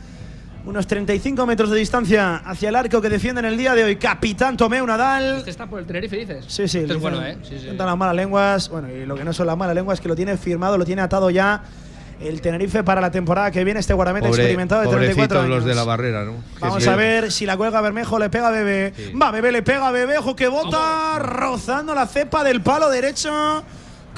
Unos 35 metros de distancia hacia el arco que defienden el día de hoy. Capitán Tomeu Nadal. Este está por el Tenerife, dices. Sí, sí. Este es dicen- bueno, ¿eh? Sí, sí. las malas lenguas. Bueno, y lo que no son las malas lenguas es que lo tiene firmado, lo tiene atado ya el Tenerife para la temporada que viene. Este guardameta Pobre- experimentado de 34 pobrecitos años. los de la barrera, ¿no? Vamos sí. a ver si la cuelga Bermejo, le pega a Bebé. Sí. Va, Bebé le pega a Bebé, ojo que bota, rozando la cepa del palo derecho.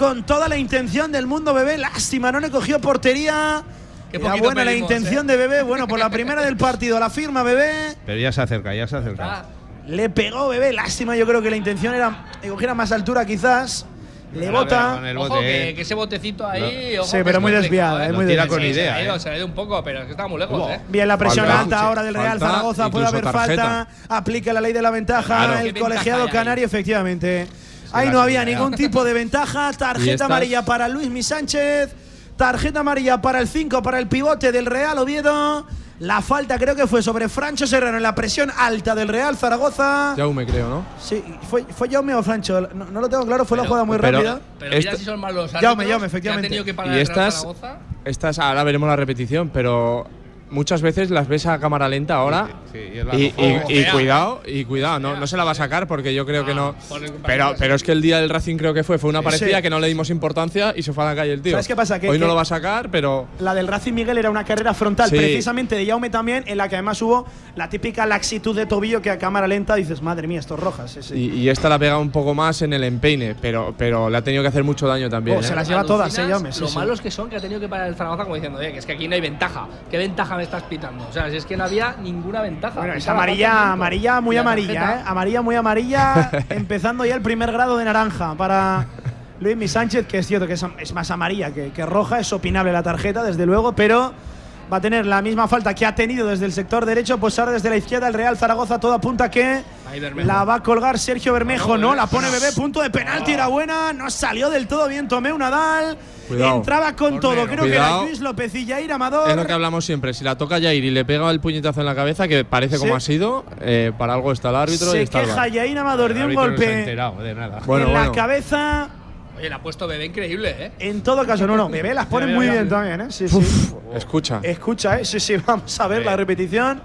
Con toda la intención del mundo, Bebé. Lástima, no le cogió portería. Qué Era buena la pedimos, intención ¿eh? de Bebé. Bueno, por la primera del partido, la firma Bebé. Pero ya se acerca, ya se acerca. Ah, Le pegó Bebé. Lástima, yo creo que la intención era que cogiera más altura, quizás. Le Pero ver, bota. ojo, que, eh. que ese botecito ahí. ojo, Sí, pero muy desviada, ¿eh? eh, muy tira con Sí, se idea, ha ido, ¿eh? se ha ido un poco, pero es que está muy lejos. ¿eh? Bien, la presión Falta, alta ahora del Real falta, Zaragoza. Puede haber tarjeta. falta. Aplica la ley de la ventaja. Claro. El ¿Qué colegiado ventaja canario, efectivamente. Ahí no había ningún tipo de ventaja. Tarjeta amarilla para Luis Mi Sánchez. Tarjeta amarilla para el 5, para el pivote del Real Oviedo. La falta creo que fue sobre Francho Serrano en la presión alta del Real Zaragoza. Jaume, creo, ¿no? Sí, fue, fue Jaume o Francho. No, no lo tengo claro, fue la jugada muy pero- rápida. Pero mira Esta- si son malos árbitros, efectivamente. ha tenido que parar Y estas, Zaragoza. estas, ahora veremos la repetición, pero muchas veces las ves a cámara lenta ahora. Sí, y cuidado, y cuidado, no, no se la va a sacar porque yo creo que no. por el- Pero, pero es que el día del Racing creo que fue, fue una Sí. parecida que no le dimos importancia y se fue a la calle el tío. ¿Sabes qué pasa? Que- Hoy no lo va a sacar, pero La del Racing Miguel era una carrera frontal, Sí. precisamente de Jaume también, en la que además hubo la típica laxitud de tobillo que a cámara lenta dices, madre mía, esto es roja. Sí, sí. Y, y esta la pega un poco más en el empeine, pero, pero le ha tenido que hacer mucho daño también. Oh, ¿eh? se las lleva todas, Alucinas eh, Lo sí. malos que son que ha tenido que parar el Zaragoza como diciendo, oye, que es que aquí no hay ventaja. ¿Qué ventaja me estás pitando? O sea, si es que no había ninguna ventaja. Bueno, es amarilla, amarilla, muy amarilla, tarjeta- ¿eh? Amarilla, muy amarilla, empezando ya el primer grado de naranja para Luis Mi Sánchez, que es cierto que es, es más amarilla que, que roja, es opinable la tarjeta, desde luego, pero va a tener la misma falta que ha tenido desde el sector derecho, pues ahora desde la izquierda el Real Zaragoza todo apunta que. La va a colgar Sergio Bermejo, no, la pone no. Bebé, punto de penalti, era buena, no salió del todo bien Tomeu Nadal. Cuidado. Entraba con todo, creo que era. Luis López y Jair Amador. Es lo que hablamos siempre. Si la toca Jair y le pega el puñetazo en la cabeza, que parece Sí. como ha sido, eh, para algo está el árbitro y Se está el queja. Jair Amador de un golpe de nada. Bueno, en la bueno. cabeza. Oye, le ha puesto bebé increíble, ¿eh? En todo caso, no, no, Bebé las pone muy bien también, ¿eh? Sí, sí. Escucha. Escucha, ¿eh? Sí, sí, vamos a ver la repetición.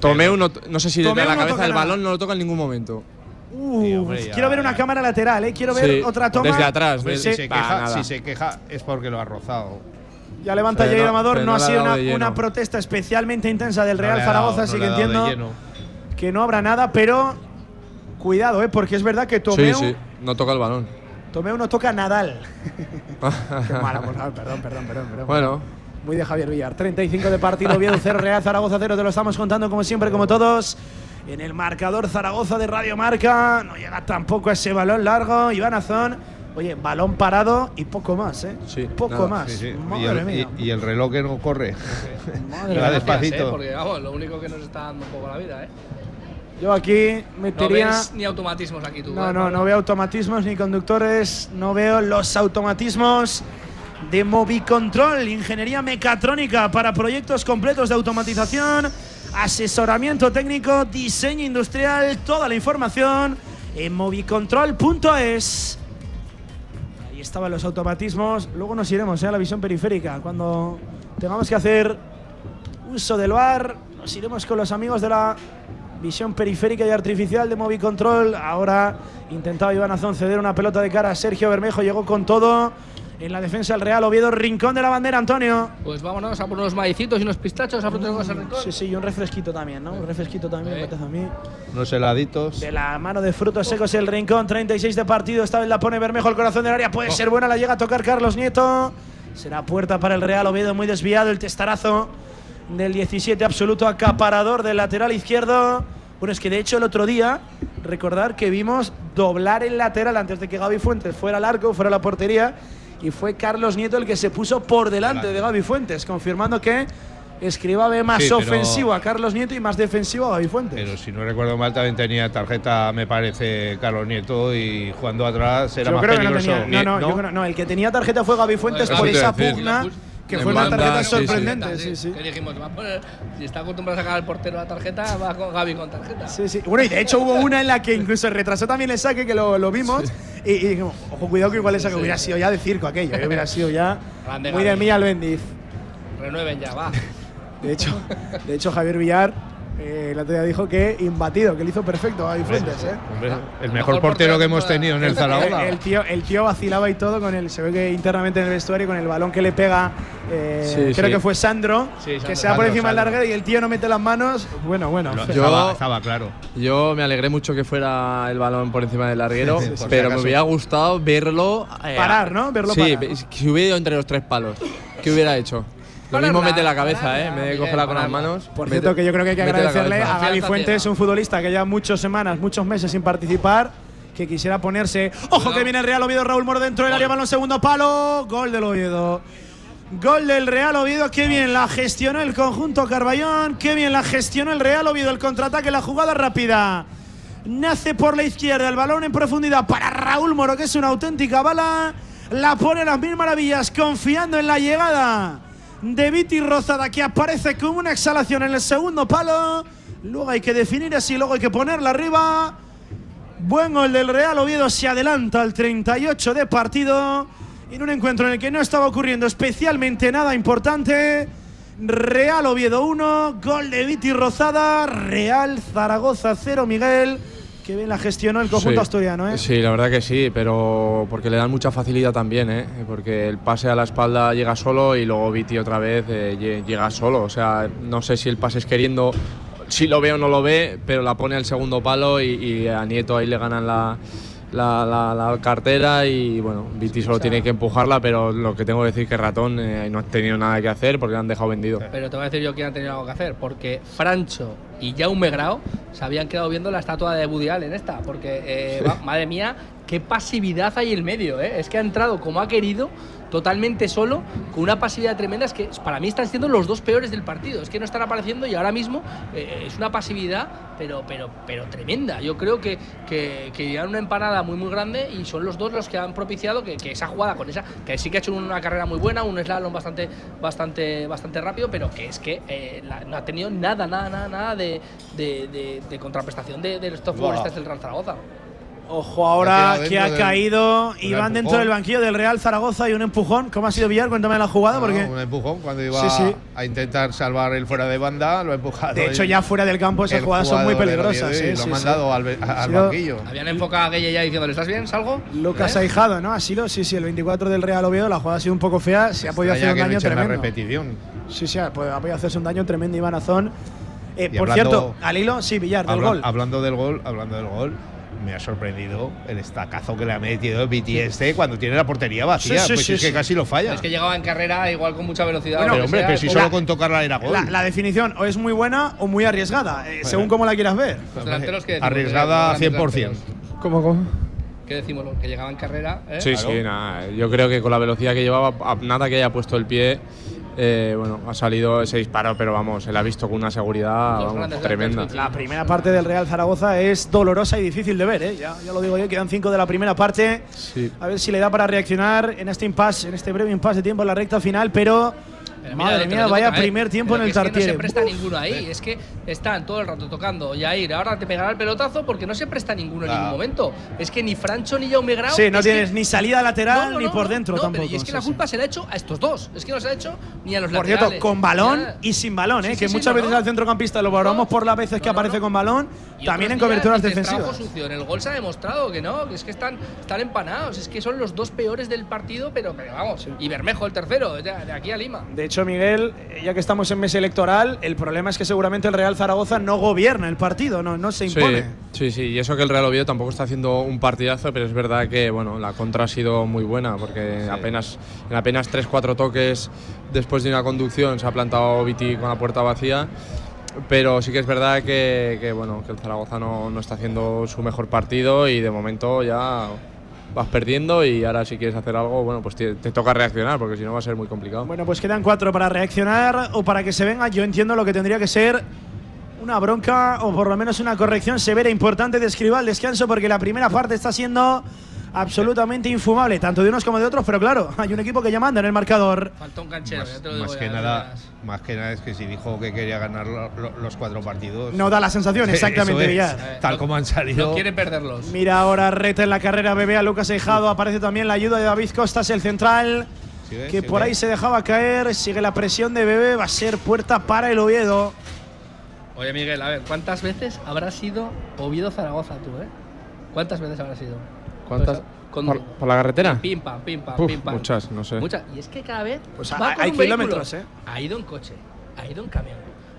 Tomeu, no, no sé si desde Tomeu la no cabeza del balón no lo toca en ningún momento. Uh, quiero ver una cámara lateral, ¿eh? Quiero ver Sí, otra toma. desde atrás, desde- si, se queja, si se queja es porque lo ha rozado. Ya levanta Jair no- Amador, no, no ha sido una, de protesta especialmente intensa del Real Zaragoza, dado- así no que de entiendo que no habrá nada, pero cuidado, ¿eh? Porque es verdad que Tomeu, Sí, sí, no toca el balón. Tomeu no toca a Nadal. Qué mala, por favor, perdón, perdón, perdón. perdón. Bueno, Muy de Javier Villar. 35 de partido, Oviedo 0, Real Zaragoza 0. Te lo estamos contando como siempre, como todos. En el marcador Zaragoza de Radio Marca. No llega tampoco a ese balón largo. Iván Azón. Oye, balón parado y poco más, ¿eh? Sí, poco nada. más. Sí, sí. Y, Madre el, mía. y- y el reloj que no corre. Madre Va mía. despacito. Gracias, ¿eh? Porque, vamos, lo único que nos está dando un poco la vida, ¿eh? Yo aquí No metería. ves ni automatismos aquí tú. No, ¿eh, no, no veo automatismos ni conductores, no veo los automatismos de Movicontrol, ingeniería mecatrónica para proyectos completos de automatización, asesoramiento técnico, diseño industrial, toda la información en movicontrol.es. Ahí estaban los automatismos, luego nos iremos ¿eh? a la visión periférica cuando tengamos que hacer uso del bar, nos iremos con los amigos de la visión periférica y artificial de Movicontrol. Ahora intentaba Iván Azón ceder una pelota de cara a Sergio Bermejo, llegó con todo en la defensa del Real Oviedo, rincón de la bandera, Antonio. Pues vámonos a por unos maicitos y unos pistachos a rincón. Sí, sí, y un refresquito también, ¿no? Un refresquito también, me apetece a mí. Unos heladitos. De la mano de frutos secos el rincón, 36 de partido, esta vez la pone Bermejo al corazón del área, puede ser buena, la llega a tocar Carlos Nieto. Será puerta para el Real Oviedo, muy desviado el testarazo del 17 absoluto acaparador del lateral izquierdo. Bueno, es que de hecho el otro día, recordar que vimos doblar el lateral antes de que Gaby Fuentes fuera al arco, fuera a la portería, y fue Carlos Nieto el que se puso por delante de Gaby Fuentes, confirmando que Escriba ve más Sí, ofensivo a Carlos Nieto y más defensivo a Gaby Fuentes. Pero si no recuerdo mal, también tenía tarjeta, me parece, Carlos Nieto y jugando atrás era Yo más creo que no peligroso. tenía. No, no, yo creo- no, el que tenía tarjeta fue Gaby Fuentes por esa pugna, que fue una tarjeta sí, sí. sorprendente. Sí, sí. Que dijimos, va a poner, si está acostumbrado a sacar al portero la tarjeta, va con Gaby con tarjeta. Sí, sí. Bueno, y de hecho hubo una en la que incluso retrasó también el saque, que lo, lo vimos. Y, y dijimos, ojo, cuidado que igual el saque hubiera sido ya de circo aquello, que hubiera sido ya Grande muy de Gaby. mí al Bendiz. Renueven ya, va. De hecho, de hecho Javier Villar eh, el otro día dijo que imbatido, que lo hizo perfecto a Fuentes. ¿eh? Hombre, el mejor portero que hemos tenido en el Zaragoza. El, el tío, el tío vacilaba y todo con el. Se ve que internamente en el vestuario con el balón que le pega. eh, Sí, creo sí. que fue Sandro, Sí, que Sandro, se va por encima del larguero y el tío no mete las manos. Bueno, bueno. Yo- estaba, estaba claro. Yo me alegré mucho que fuera el balón por encima del larguero, Sí, sí, por si pero me hubiera gustado verlo. eh, Parar, ¿no? Verlo sí, parar. que hubiera ido entre los tres palos. ¿Qué hubiera hecho? Lo mismo mete la cabeza, ¿eh? En vez de cogerla con las manos. Por mete- cierto, que yo creo que hay que agradecerle a Gaby Fuentes, un futbolista que lleva muchas semanas, muchos meses sin participar, que quisiera ponerse. ¡Ojo que viene el Real Oviedo! Raúl Moro dentro del área, balón segundo palo. Gol del Oviedo. Gol del Real Oviedo, qué bien la gestionó el conjunto Carballón, qué bien la gestionó el Real Oviedo, el contraataque, la jugada rápida. Nace por la izquierda, el balón en profundidad para Raúl Moro, que es una auténtica bala. La pone a las mil maravillas, confiando en la llegada de Viti Rozada, que aparece como una exhalación en el segundo palo. Luego hay que definir así, luego hay que ponerla arriba. Buen gol del Real Oviedo, se adelanta al 38 de partido. En un encuentro en el que no estaba ocurriendo especialmente nada importante. Real Oviedo 1, gol de Viti Rozada. Real Zaragoza 0, Miguel. Que bien la gestionó el conjunto Sí. asturiano, ¿eh? Sí, la verdad que sí, pero porque le dan mucha facilidad también, ¿eh? Porque el pase a la espalda llega solo y luego Viti otra vez eh, lle- llega solo. O sea, no sé si el pase es queriendo, si lo ve o no lo ve, pero la pone al segundo palo y, y a Nieto ahí le ganan la, la, la- la cartera y bueno, Viti solo tiene que empujarla, pero lo que tengo que decir que Ratón eh, no ha tenido nada que hacer porque le han dejado vendido. Pero te voy a decir yo quién ha tenido algo que hacer, porque Francho y Jaume Grau se habían quedado viendo la estatua de Woody Allen esta, porque, eh, va- madre mía, qué pasividad hay en el medio, ¿eh? Es que ha entrado como ha querido, totalmente solo, con una pasividad tremenda. Es que para mí están siendo los dos peores del partido. Es que no están apareciendo y ahora mismo eh, es una pasividad, pero, pero, pero tremenda. Yo creo que, que, que llevan una empanada muy, muy grande y son los dos los que han propiciado que, que esa jugada con esa, que sí que ha hecho una carrera muy buena, un slalom bastante, bastante, bastante rápido, pero que es que eh, la- no ha tenido nada, nada, nada, nada de, de, de- de contraprestación de, de estos futbolistas del Real Zaragoza. Ojo ahora Ha que ha del- caído un Iván dentro del banquillo del Real Zaragoza y un empujón. ¿Cómo ha sido Villar? Cuéntame la jugada No, porque un empujón cuando iba Sí, sí. a intentar salvar el fuera de banda, lo ha empujado. de hecho ya fuera del campo esas jugadas son muy del peligrosas. Sí, lo sí, ha sí. mandado al, Ha al sido banquillo. Habían enfocado a Gueye ya diciéndole, ¿estás bien? ¿Salgo? Lucas ¿Eh? Aijado, ¿no? Así lo, sí, sí, el 24 del Real Oviedo, la jugada ha sido un poco fea, se ha podido hacer un daño tremendo. repetición. Sí, sí, ha podido ha hacerse un daño tremendo Iván Azón. Eh, por hablando- cierto, al hilo, sí, Villar, del Habla- gol. Hablando del gol, hablando del gol, me ha sorprendido el estacazo que le ha metido BTS cuando tiene la portería vacía. Sí, sí, pues sí, es que casi lo falla. Es que llegaba en carrera igual con mucha velocidad. Bueno, pero hombre, sea, pero si solo con tocarla era gol. La, la definición o es muy buena o muy arriesgada, eh, según como la quieras ver. Los delanteros que Arriesgada los grandes 100%. delanteros. ¿Cómo, cómo? ¿Qué decimos? Que llegaba en carrera. ¿eh? Sí, sí, nada. Yo creo que con la velocidad que llevaba, nada que haya puesto el pie, eh, bueno, ha salido ese disparo, pero vamos, él ha visto con una seguridad vamos, tremenda. La primera parte del Real Zaragoza es dolorosa y difícil de ver, ¿eh? ya, ya lo digo yo, quedan cinco de la primera parte. Sí. A ver si le da para reaccionar en este impasse, en este breve impasse de tiempo en la recta final, pero. Pero madre mía, vaya ¿eh? primer tiempo en el Tartiere. No se presta ninguno ahí. Es que están todo el rato tocando Yair. Ahora te pegará el pelotazo porque no se presta ninguno en ningún momento. Es que ni Francho ni Jaume Grau. Sí, no que- tienes ni salida lateral No, no, ni por dentro tampoco. Pero y es que la culpa se la ha hecho a estos dos. Es que no se la ha hecho ni a los Por laterales. cierto, con balón y sin balón, ¿eh? Que muchas veces al centrocampista lo valoramos por las veces que aparece con balón, Y también en coberturas defensivas. sucio. En el gol se ha demostrado que no, que es que están, están empanados. Es que son los dos peores del partido, pero, pero vamos. Y Bermejo el tercero, de, de aquí a Lima. De Miguel, eh, ya que estamos en mes electoral, el problema es que seguramente el Real Zaragoza no gobierna el partido, no, no se impone. Sí, sí, sí, y eso que el Real Oviedo tampoco está haciendo un partidazo, pero es verdad que bueno, la contra ha sido muy buena, porque apenas, en apenas 3-4 toques después de una conducción se ha plantado Viti con la puerta vacía. Pero sí que es verdad que, que, bueno, que el Zaragoza no, no está haciendo su mejor partido y de momento ya vas perdiendo y ahora si quieres hacer algo, bueno, pues te, toca reaccionar porque si no va a ser muy complicado. Bueno, pues quedan cuatro para reaccionar o para que se venga. Yo entiendo lo que tendría que ser una bronca o por lo menos una corrección severa e importante de Escribá al descanso porque la primera parte está siendo absolutamente infumable, tanto de unos como de otros, pero claro, hay un equipo que ya manda en el marcador. Falta un canchero, ya te lo digo. Más ya, que, ya nada, más que nada es que si dijo que quería ganar lo- lo- los cuatro partidos. No da la sensación, exactamente, Villar. Tal como han salido. No quiere perderlos. Mira ahora reta en la carrera bebé a Lucas Eijado, aparece también la ayuda de David Costas, el central, Sigue, que sigue. por ahí se dejaba caer, sigue la presión de bebé, va a ser puerta para el Oviedo. Oye, Miguel, a ver, ¿cuántas veces habrá sido Oviedo-Zaragoza tú, eh? ¿Cuántas veces habrá sido? ¿Cuántas? Pues, con- ¿Por, por la carretera? Pim, pam, pim, pam, Uf, pim, pam. muchas, no sé. Muchas. Y es que cada vez. Pues va hay- con hay un vehículo. kilómetros, ¿eh? Ha ido en coche, ha ido en camión,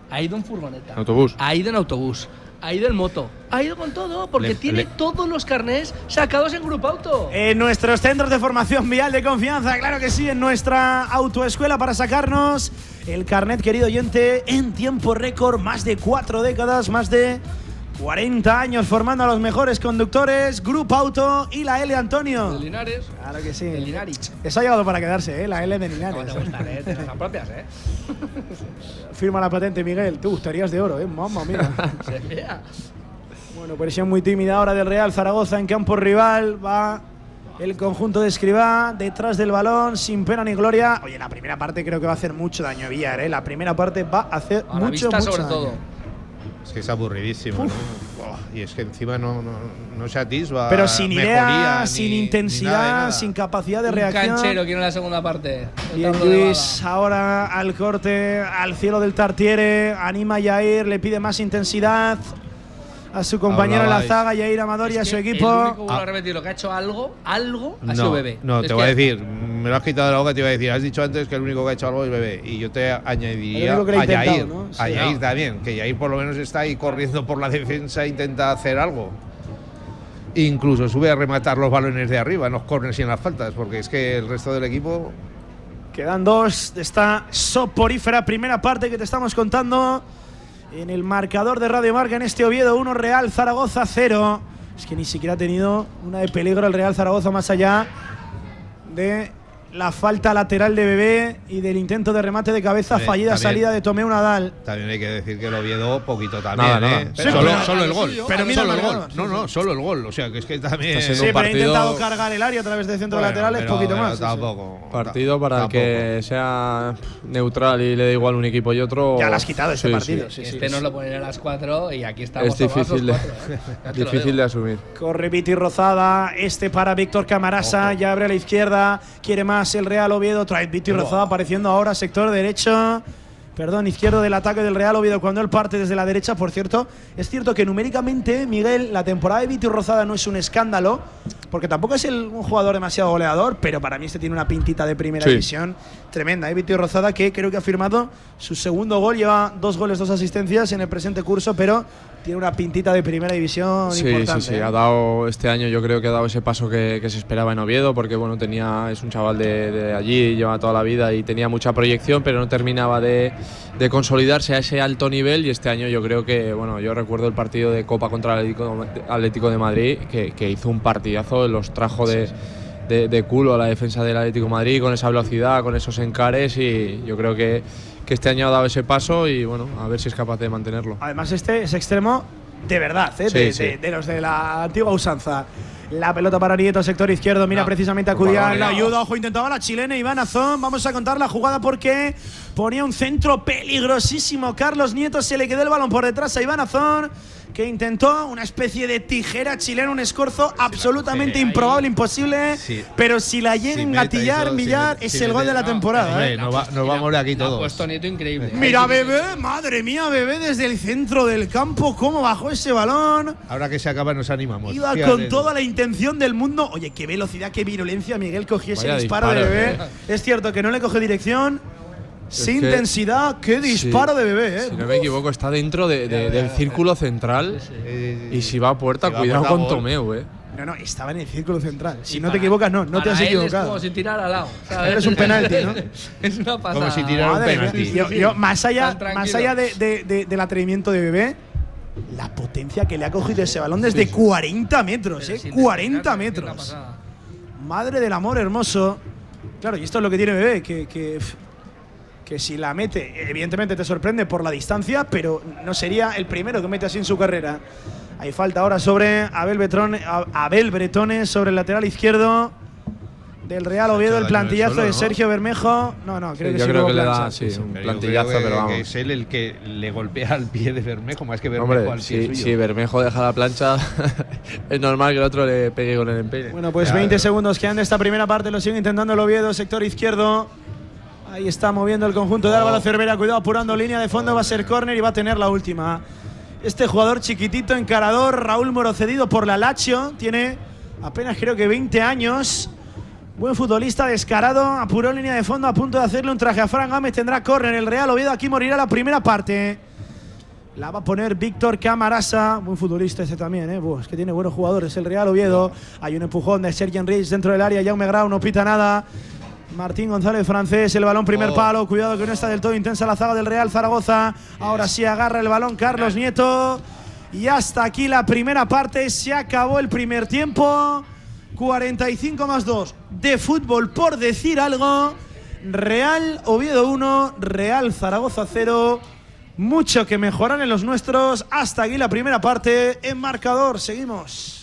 ha ido en furgoneta, Autobús. ha ido en autobús, ha ido en moto, ha ido con todo, porque Le- tiene le- todos los carnés sacados en Grupo Auto. En nuestros centros de formación vial de confianza, claro que sí, en nuestra autoescuela para sacarnos el carnet, querido oyente, en tiempo récord, más de cuatro décadas, más de 40 años formando a los mejores conductores, Grupo Auto y la L Antonio. De Linares, Claro que sí. de Linarich. Eso ha llegado para quedarse, ¿eh? la L de ¿Cómo Linares. te gustan, eh? Las apropias, eh. Firma la patente, Miguel. Tú gustarías de oro, ¿eh? Mamma mía. Se vea. Bueno, presión muy tímida ahora del Real Zaragoza en campo rival. Va el conjunto de Escribá detrás del balón, sin pena ni gloria. Oye, la primera parte creo que va a hacer mucho daño, Villar. ¿eh? La primera parte va a hacer A la mucho, vista mucho sobre daño. todo. Es que es aburridísimo, ¿no? Buah, Y es que encima no, no, no se atisba. Pero sin idea, mejoría, sin ni- ni intensidad, nada de nada. sin capacidad de Un reacción. canchero quiere en la segunda parte. Bien, Luis, ahora al corte, al cielo del Tartiere, anima a Yair, le pide más intensidad a su compañero en la zaga, Yair Amador y a Es su que equipo. El único, vuelvo a repetir, lo que ha hecho algo, algo ha sido No, bebé. no, Es te voy a que- decir, me lo has quitado de la boca, te iba a decir, has dicho antes que el único que ha hecho algo es bebé. Y yo te añadiría que a Yair, ¿no? Sí. a Yair No. también, que Yair por lo menos está ahí corriendo por la defensa e intenta hacer algo. Incluso sube a rematar los balones de arriba, en los corners y en las faltas, porque es que el resto del equipo Quedan dos de esta soporífera primera parte que te estamos contando en el marcador de Radio Marca en este Oviedo 1 Real Zaragoza 0. Es que ni siquiera ha tenido una de peligro el Real Zaragoza más allá de la falta lateral de Bebé y del intento de remate de cabeza, fallida también- salida de Tomeu Nadal. También hay que decir que el Oviedo poquito también, Nada, nada. ¿eh? Sí, solo, pero- solo el gol. pero mira, solo el gol. No, no, solo el gol. O sea, que es que también. Sí, pero ha partido- intentado cargar el área a través de centro Bueno, laterales, pero- poquito pero más. sí, sí. Tampoco. Partido para tampoco. que sea neutral y le da igual un equipo y otro. Ya lo has quitado este Sí, partido. sí. sí, sí, este sí. nos lo ponen a las 4 y aquí estamos Es difícil, de, tomados los cuatro, ¿eh? Lo difícil de asumir. Corre Viti Rozada, este para Víctor Camarasa, ya abre a la izquierda, quiere más el Real Oviedo, trae Viti Rozada apareciendo ahora, sector derecho, perdón, izquierdo del ataque del Real Oviedo cuando él parte desde la derecha, por cierto. Es cierto que numéricamente, Miguel, la temporada de Viti Rozada no es un escándalo, porque tampoco es el- un jugador demasiado goleador, pero para mí este tiene una pintita de primera Sí. división tremenda. ¿eh? Viti Rozada que creo que ha firmado su segundo gol, lleva dos goles, dos asistencias en el presente curso, pero tiene una pintita de primera división Sí, importante. sí, sí. ¿eh? Ha dado este año, yo creo que ha dado ese paso que, que se esperaba en Oviedo, porque bueno, tenía, es un chaval de, de allí, lleva toda la vida y tenía mucha proyección, pero no terminaba de, de consolidarse a ese alto nivel. Y este año yo creo que, bueno, yo recuerdo el partido de Copa contra el Atlético, de Madrid, que, que hizo un partidazo, los trajo de. de- de culo a la defensa del Atlético de Madrid con esa velocidad, con esos encares y yo creo que, que este año ha dado ese paso y bueno, a ver si es capaz de mantenerlo. Además, este es extremo de verdad, ¿eh? Sí, de, sí. de- de los de la antigua usanza. La pelota para Nieto, sector izquierdo. Mira precisamente a Cudial. La ayuda, ojo, intentaba la chilena Iván Azón. Vamos a contar la jugada porque ponía un centro peligrosísimo. Carlos Nieto se le quedó el balón por detrás a Iván Azón, que intentó una especie de tijera chilena, un escorzo absolutamente improbable, imposible. Sí. Pero si la llega a si Millar, es si el gol de la no, temporada. hombre, ¿eh? nos, va- nos vamos de aquí todos. puesto Nieto increíble. Mira, bebé, madre mía, bebé, desde el centro del campo, cómo bajó ese balón. Ahora que se acaba nos animamos. Iba Fíjate. con toda la intención del mundo. Oye, qué velocidad, qué virulencia, Miguel cogió ese disparo, de bebé. eh. Es cierto que no le coge dirección. Sin que- intensidad, qué disparo Sí. de bebé, eh. Si no me equivoco, está dentro de- de- del círculo central y si va a puerta, si va a cuidado puerta, con. Tomeu, eh. No, no, estaba en el círculo central. Si Y no te equivocas, no, no te has él Es equivocado. como si tirar al lado. ¿sabes? Eres un penalti, ¿no? es una pasada. Como si tirara un Madre mía. penalti. Yo, yo, más allá, más allá de- de- de- del atrevimiento de bebé, la potencia que le ha cogido ese balón desde 40 metros, Pero ¿eh? sin 40 despegar, es una metros. Madre del amor hermoso. Claro, y esto es lo que tiene Bebé, que, que, que si la mete, evidentemente te sorprende por la distancia, pero no sería el primero que mete así en su carrera. Hay falta ahora sobre Abel, Betrone- A- Abel Bretones, sobre el lateral izquierdo del Real Oviedo, el plantillazo solo, de ¿no? Sergio Bermejo. No, no, creo Sí, que yo sí creo que le da sí, un Pero plantillazo, que- pero que vamos. es él el que le golpea al pie de Bermejo, más que Bermejo Hombre, al pie si, suyo. si Bermejo deja la plancha, es normal que el otro le pegue con el empeine. Bueno, pues Claro. 20 segundos quedan de esta primera parte. Lo sigue intentando el Oviedo, sector izquierdo. Ahí está moviendo el conjunto de Álvaro Cervera. Cuidado, apurando línea de fondo. Va a ser córner y va a tener la última. Este jugador chiquitito, encarador, Raúl Moro, cedido por la Lazio. Tiene apenas creo que 20 años. Buen futbolista, descarado. Apuró línea de fondo a punto de hacerle un traje a Fran Gámez. Tendrá córner el Real Oviedo. Aquí morirá la primera parte. La va a poner Víctor Camarasa, buen futbolista ese también, ¿eh? Buah, es que tiene buenos jugadores el Real Oviedo. Hay un empujón de Sergio Enrich dentro del área, Jaume Grau no pita nada. Martín González francés, el balón primer Oh. palo, cuidado que no está del todo intensa la zaga del Real Zaragoza. Ahora sí agarra el balón Carlos Nieto. Y hasta aquí la primera parte, se acabó el primer tiempo. 45 más 2 de fútbol por decir algo. Real Oviedo 1, Real Zaragoza 0. Mucho que mejorar en los nuestros. Hasta aquí la primera parte. En marcador, seguimos.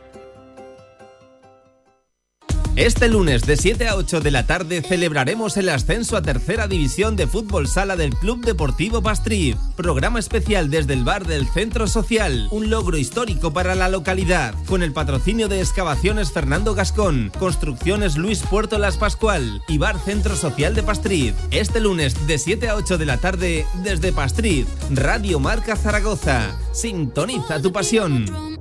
Este lunes de 7 a 8 de la tarde celebraremos el ascenso a tercera división de fútbol sala del Club Deportivo Pastriz. Programa especial desde el bar del Centro Social, un logro histórico para la localidad, con el patrocinio de Excavaciones Fernando Gascón, Construcciones Luis Puerto Las Pascual y Bar Centro Social de Pastriz. Este lunes de 7 a 8 de la tarde desde Pastriz, Radio Marca Zaragoza. Sintoniza tu pasión.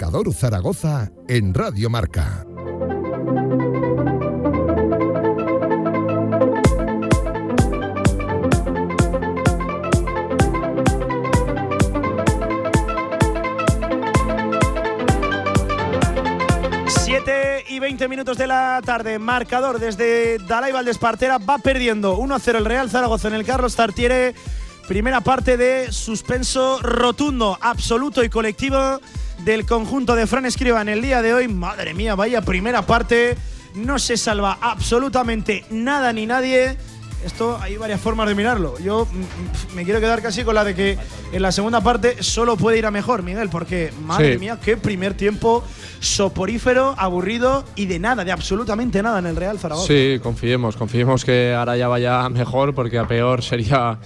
Marcador Zaragoza en Radio Marca. Y 20 minutos de la tarde, marcador desde Dalai Valdespartera, va perdiendo 1-0 el Real Zaragoza en el Carlos Tartiere. Primera parte de suspenso rotundo, absoluto y colectivo del conjunto de Fran Escriba en el día de hoy. Madre mía, vaya primera parte. No se salva absolutamente nada ni nadie. Esto hay varias formas de mirarlo. Yo mm, me quiero quedar casi con la de que en la segunda parte solo puede ir a mejor, Miguel, porque madre Sí. mía, qué primer tiempo soporífero, aburrido y de nada, de absolutamente nada en el Real Zaragoza. Sí, confiemos, confiemos que ahora ya vaya mejor, porque a peor sería.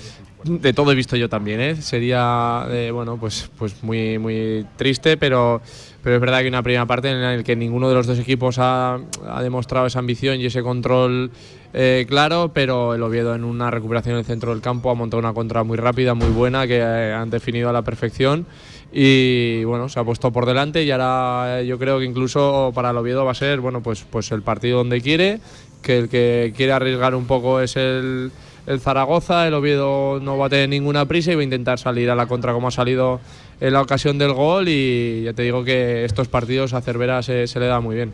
De todo he visto yo también, ¿eh? Sería, eh, bueno, pues, pues muy, muy triste, pero, pero es verdad que una primera parte en la que ninguno de los dos equipos ha, ha demostrado esa ambición y ese control eh, claro, pero el Oviedo en una recuperación en el centro del campo ha montado una contra muy rápida, muy buena, que eh, han definido a la perfección y bueno, se ha puesto por delante y ahora eh, yo creo que incluso para el Oviedo va a ser, bueno, pues, pues el partido donde quiere, que el que quiere arriesgar un poco es el, el Zaragoza, el Oviedo no va a tener ninguna prisa y va a intentar salir a la contra como ha salido en la ocasión del gol y ya te digo que estos partidos a Cervera se, se le da muy bien.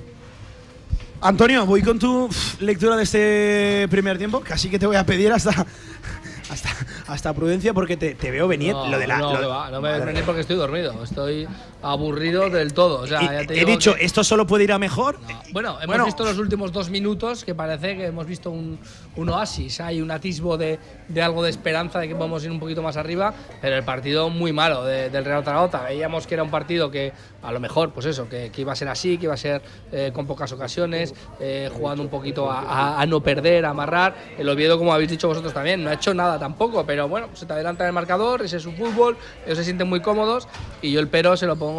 Antonio, voy con tu lectura de este primer tiempo. Casi que te voy a pedir hasta, hasta, hasta prudencia porque te, te veo venir. No, lo de la, no, lo- no me venir porque estoy dormido. Estoy aburrido del todo. O sea, ya te He digo dicho, que- esto solo puede ir a mejor. Bueno, hemos Bueno. visto los últimos dos minutos que parece que hemos visto un, un oasis. Hay un atisbo de, de algo de esperanza de que podemos ir un poquito más arriba, pero el partido muy malo de- del Real Zaragoza. Veíamos que era un partido que a lo mejor, pues eso, que, que iba a ser así, que iba a ser eh, con pocas ocasiones, eh, jugando un poquito a, a- a no perder, a amarrar. El Oviedo, como habéis dicho vosotros también, no ha hecho nada tampoco, pero bueno, se te adelanta en el marcador, ese es su fútbol, ellos se sienten muy cómodos y yo el pero se lo pongo,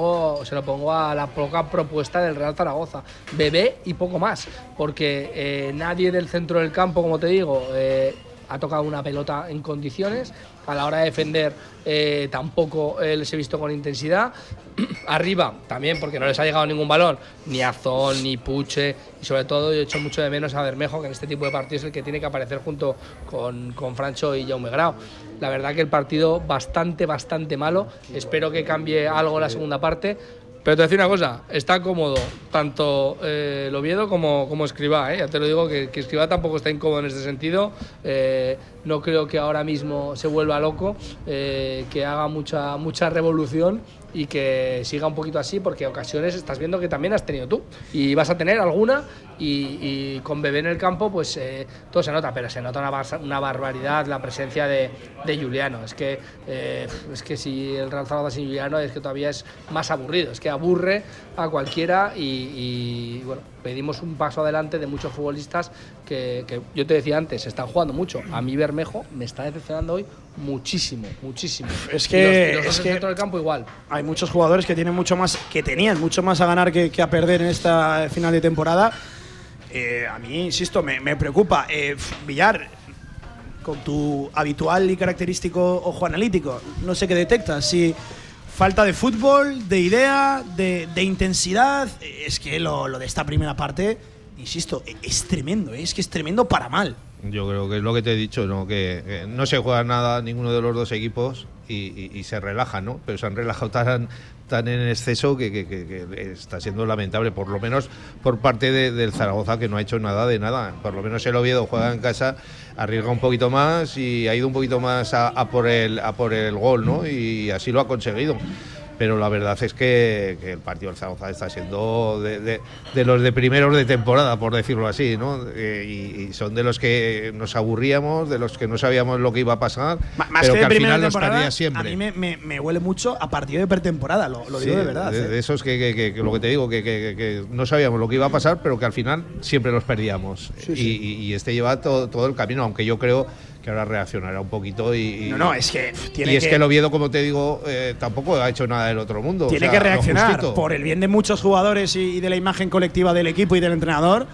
se lo pongo a la poca propuesta del Real Zaragoza. Bebé y poco más, porque eh, nadie del centro del campo, como te digo, eh, ha tocado una pelota en condiciones. A la hora de defender eh, tampoco eh, les he visto con intensidad. Arriba también porque no les ha llegado ningún balón, ni Azón, ni Puche. Y sobre todo yo he hecho mucho de menos a Bermejo, que en este tipo de partidos es el que tiene que aparecer junto con, con Francho y Jaume Grau. La verdad que el partido bastante, bastante malo. Espero que cambie algo la segunda parte. Pero te voy una cosa, está cómodo tanto eh, el Oviedo como, como Escribá, ¿eh? ya te lo digo que, que Escribá tampoco está incómodo en este sentido, Eh, no creo que ahora mismo se vuelva loco, eh, que haga mucha, mucha revolución y que siga un poquito así, porque ocasiones estás viendo que también has tenido tú. Y vas a tener alguna y, con Bebé en el campo pues eh, todo se nota, pero se nota una, una barbaridad la presencia de, de Juliano, es que, eh, es que si el Real Zaragoza sin Juliano es que todavía es más aburrido, es que aburre a cualquiera y, y, bueno, pedimos un paso adelante de muchos futbolistas que, que yo te decía antes, están jugando mucho, a mí Bermejo me está decepcionando hoy muchísimo, muchísimo. Es Y que- los, y los es que- del campo igual. Hay muchos jugadores que tienen mucho más, que tenían mucho más a ganar que, que a perder en esta final de temporada. Eh, a mí, insisto, me, me preocupa. Eh, Villar, con tu habitual y característico ojo analítico, no sé qué detectas. Si falta de fútbol, de idea, de, intensidad. Es que lo, de esta primera parte, insisto, es tremendo. eh, Es que es tremendo para mal. Yo creo que es lo que te he dicho, ¿no? Que, no se juega nada ninguno de los dos equipos y, se relajan, ¿no? Pero se han relajado tan, en exceso que está siendo lamentable, por lo menos por parte de- del Zaragoza, que no ha hecho nada de nada. Por lo menos el Oviedo juega en casa, arriesga un poquito más y ha ido un poquito más a, a por, el, a por el gol, ¿no? Y así lo ha conseguido. Pero la verdad es que, que el partido del Zaragoza está siendo de, de- de los de primeros de temporada, por decirlo así, ¿no? Eh, y, y son de los que nos aburríamos, de los que no sabíamos lo que iba a pasar, Más pero que al final los temporada, perdía a siempre. mí me, me- me huele mucho a partido de pretemporada, lo, lo Sí, digo de verdad. De, ¿eh? de esos que, lo que te digo, que, no sabíamos lo que iba a pasar, pero que al final siempre los perdíamos. Sí, y, sí. y- y este lleva todo, todo el camino, aunque yo creo que ahora reaccionará un poquito. Y, No, no, es que tiene y es que- que, el Oviedo, como te digo, eh, tampoco ha hecho nada del otro mundo. o Tiene sea, que reaccionar por el bien de muchos jugadores y, y de la imagen colectiva del equipo y del entrenador.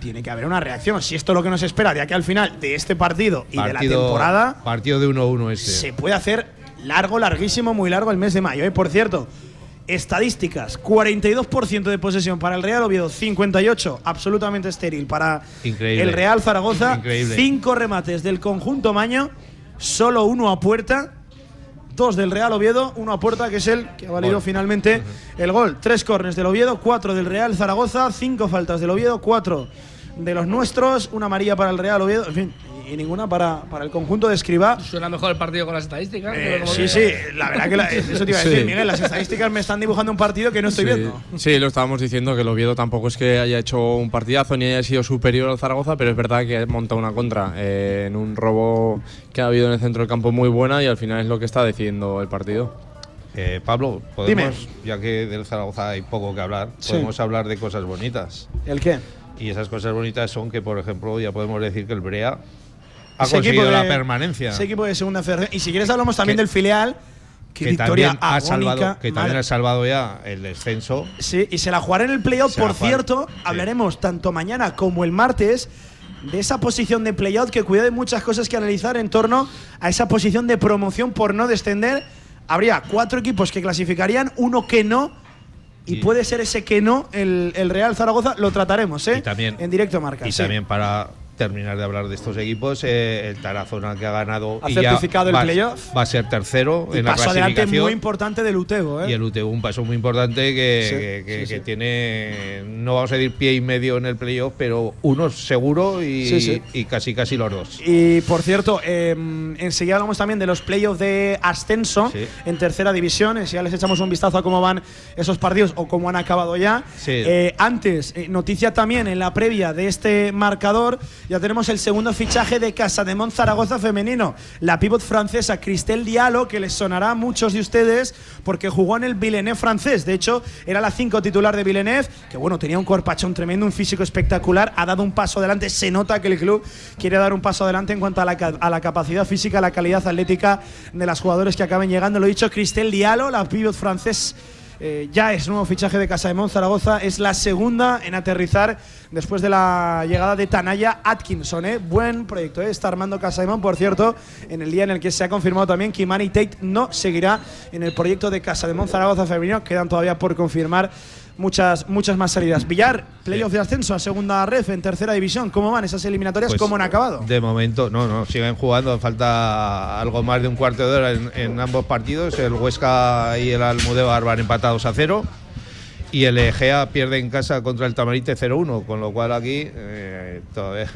Tiene que haber una reacción. Si esto es lo que nos espera de aquí al final de este partido y de la temporada, Partido de 1-1 este. se puede hacer largo, larguísimo, muy largo el mes de mayo. ¿eh? Por cierto, estadísticas: 42% de posesión para el Real Oviedo, 58% absolutamente estéril para Increíble. el Real Zaragoza. Increíble. Cinco remates del conjunto Maño, solo uno a puerta. Dos del Real Oviedo, uno a puerta, que es el que ha valido Gol. finalmente el gol. Tres corners del Oviedo, cuatro del Real Zaragoza, cinco faltas del Oviedo, cuatro de los nuestros, una amarilla para el Real Oviedo, en fin, y, ninguna para, para el conjunto de Escribá. Suena mejor el partido con las estadísticas. Eh, sí, que- sí, la verdad que la- eso te iba a Sí. decir, Miguel, las estadísticas me están dibujando un partido que no estoy sí. viendo. Sí, lo estábamos diciendo que el Oviedo tampoco es que haya hecho un partidazo ni haya sido superior al Zaragoza, pero es verdad que ha montado una contra eh, en un robo que ha habido en el centro del campo muy buena y al final es lo que está decidiendo el partido. Eh, Pablo, podemos, ya que del Zaragoza hay poco que hablar, Sí. podemos hablar de cosas bonitas. ¿El qué? Y esas cosas bonitas son que, por ejemplo, ya podemos decir que el Brea ha Ese conseguido la de- permanencia. Ese equipo de segunda. Y si quieres hablamos también Que- del filial. Que victoria también, ha salvado, que también ha salvado ya el descenso. Sí, y se la jugará en el la Por cierto, sí. hablaremos tanto mañana como el martes de esa posición de playout que cuida de muchas cosas que analizar en torno a esa posición de promoción por no descender. Habría cuatro equipos que clasificarían, uno que no. Y, Y- puede ser ese que no, el, el Real Zaragoza, lo trataremos, ¿eh? Y también- en directo marca. Y sí. también para terminar de hablar de estos equipos, eh, el Tarazona que ha ganado Ha y ya certificado el playoff. va a ser tercero Y en la paso adelante clasificación. muy importante del Utego, ¿eh? Y el UTV un paso muy importante que, Sí, que- que- sí, que sí. tiene, no vamos a decir pie y medio en el playoff, pero uno seguro y, casi casi los dos. Y por cierto, eh, enseguida hablamos también de los playoffs de ascenso en tercera división. Enseguida les echamos un vistazo a cómo van esos partidos o cómo han acabado ya. Eh, antes, noticia también en la previa de este marcador, ya tenemos el segundo fichaje de Casa de Zaragoza femenino. La pívot francesa Christelle Diallo, que les sonará a muchos de ustedes porque jugó en el Villeneuve francés. De hecho, era la 5 titular de Villeneuve, que bueno, tenía un cuerpachón tremendo, un físico espectacular, ha dado un paso adelante. Se nota que el club quiere dar un paso adelante en cuanto a la, a la capacidad física, la calidad atlética de las jugadores que acaben llegando. Lo dicho, Christelle Diallo, la pívot francés. Eh, ya es nuevo fichaje de Casa de Zaragoza, es la segunda en aterrizar después de la llegada de Tanaya Atkinson. ¿eh? Buen proyecto, ¿eh? está armando Casa de por cierto, en el día en el que se ha confirmado también que Imani Tate no seguirá en el proyecto de Casa de Zaragoza femenino, quedan todavía por confirmar muchas, muchas más salidas. Villar, playoff de ascenso a segunda ref en tercera división, ¿cómo van esas eliminatorias? Pues, ¿Cómo han acabado? De momento, no, no, siguen jugando. Falta algo más de un cuarto de hora en, en ambos partidos. El Huesca y el Almudévar van empatados a cero. Y el Egea pierde en casa contra el Tamarite 0-1, con lo cual aquí eh, todavía.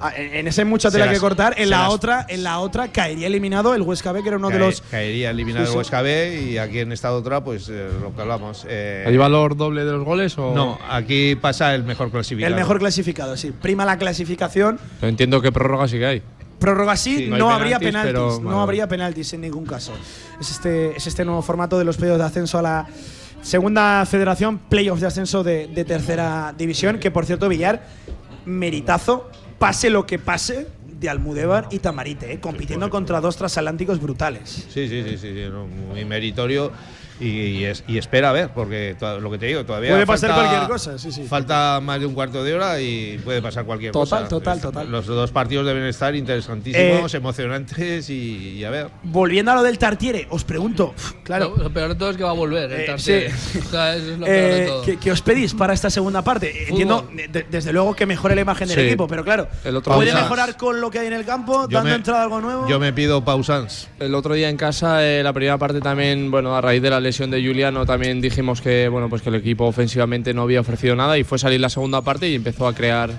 Ah, en ese hay mucha tela las- que cortar. En la las- otra, en la otra caería eliminado el Huesca B, que era uno de los caería eliminado Sí, el. Huesca B y aquí en esta otra, pues eh, lo que hablamos. eh, ¿Hay valor doble de los goles o...? No, aquí pasa el mejor clasificado. el mejor clasificado, sí. Prima la clasificación. Pero entiendo que prórroga sí que hay. Prórroga sí, Sí, no, habría penaltis, penaltis. pero- no vale. habría penaltis en ningún caso. Es este, es este nuevo formato de los playoffs de ascenso a la segunda federación, playoffs de ascenso de, de tercera división, que por cierto, Villar, meritazo, pase lo que pase, de Almudévar y Tamarite, ¿eh? compitiendo contra dos transatlánticos brutales. Sí, sí, sí, sí, muy meritorio y, y es- y espera a ver, porque to- lo que te digo, todavía Puede pasar falta- cualquier cosa, sí, sí. Falta más de un cuarto de hora y puede pasar cualquier Total, cosa. total, Es- total. Los dos partidos deben estar interesantísimos, Eh, emocionantes y, y a ver. Volviendo a lo del Tartiere, os pregunto, claro, Lo, lo peor de todo es que va a volver. El Eh, Tartiere. sí. O sea, eso es lo peor de Eh, todo. ¿qué, qué os pedís para esta segunda parte? Entiendo, de- desde luego, que mejore la imagen del Sí. equipo, pero claro, El otro ¿puede mejorar con lo que hay en el campo, Yo dando me- entrada a algo nuevo? Yo me pido pausans. El otro día en casa, eh, la primera parte también, bueno, a raíz de la lesión de Juliano, también dijimos que, bueno, pues que el equipo ofensivamente no había ofrecido nada y fue salir la segunda parte y empezó a crear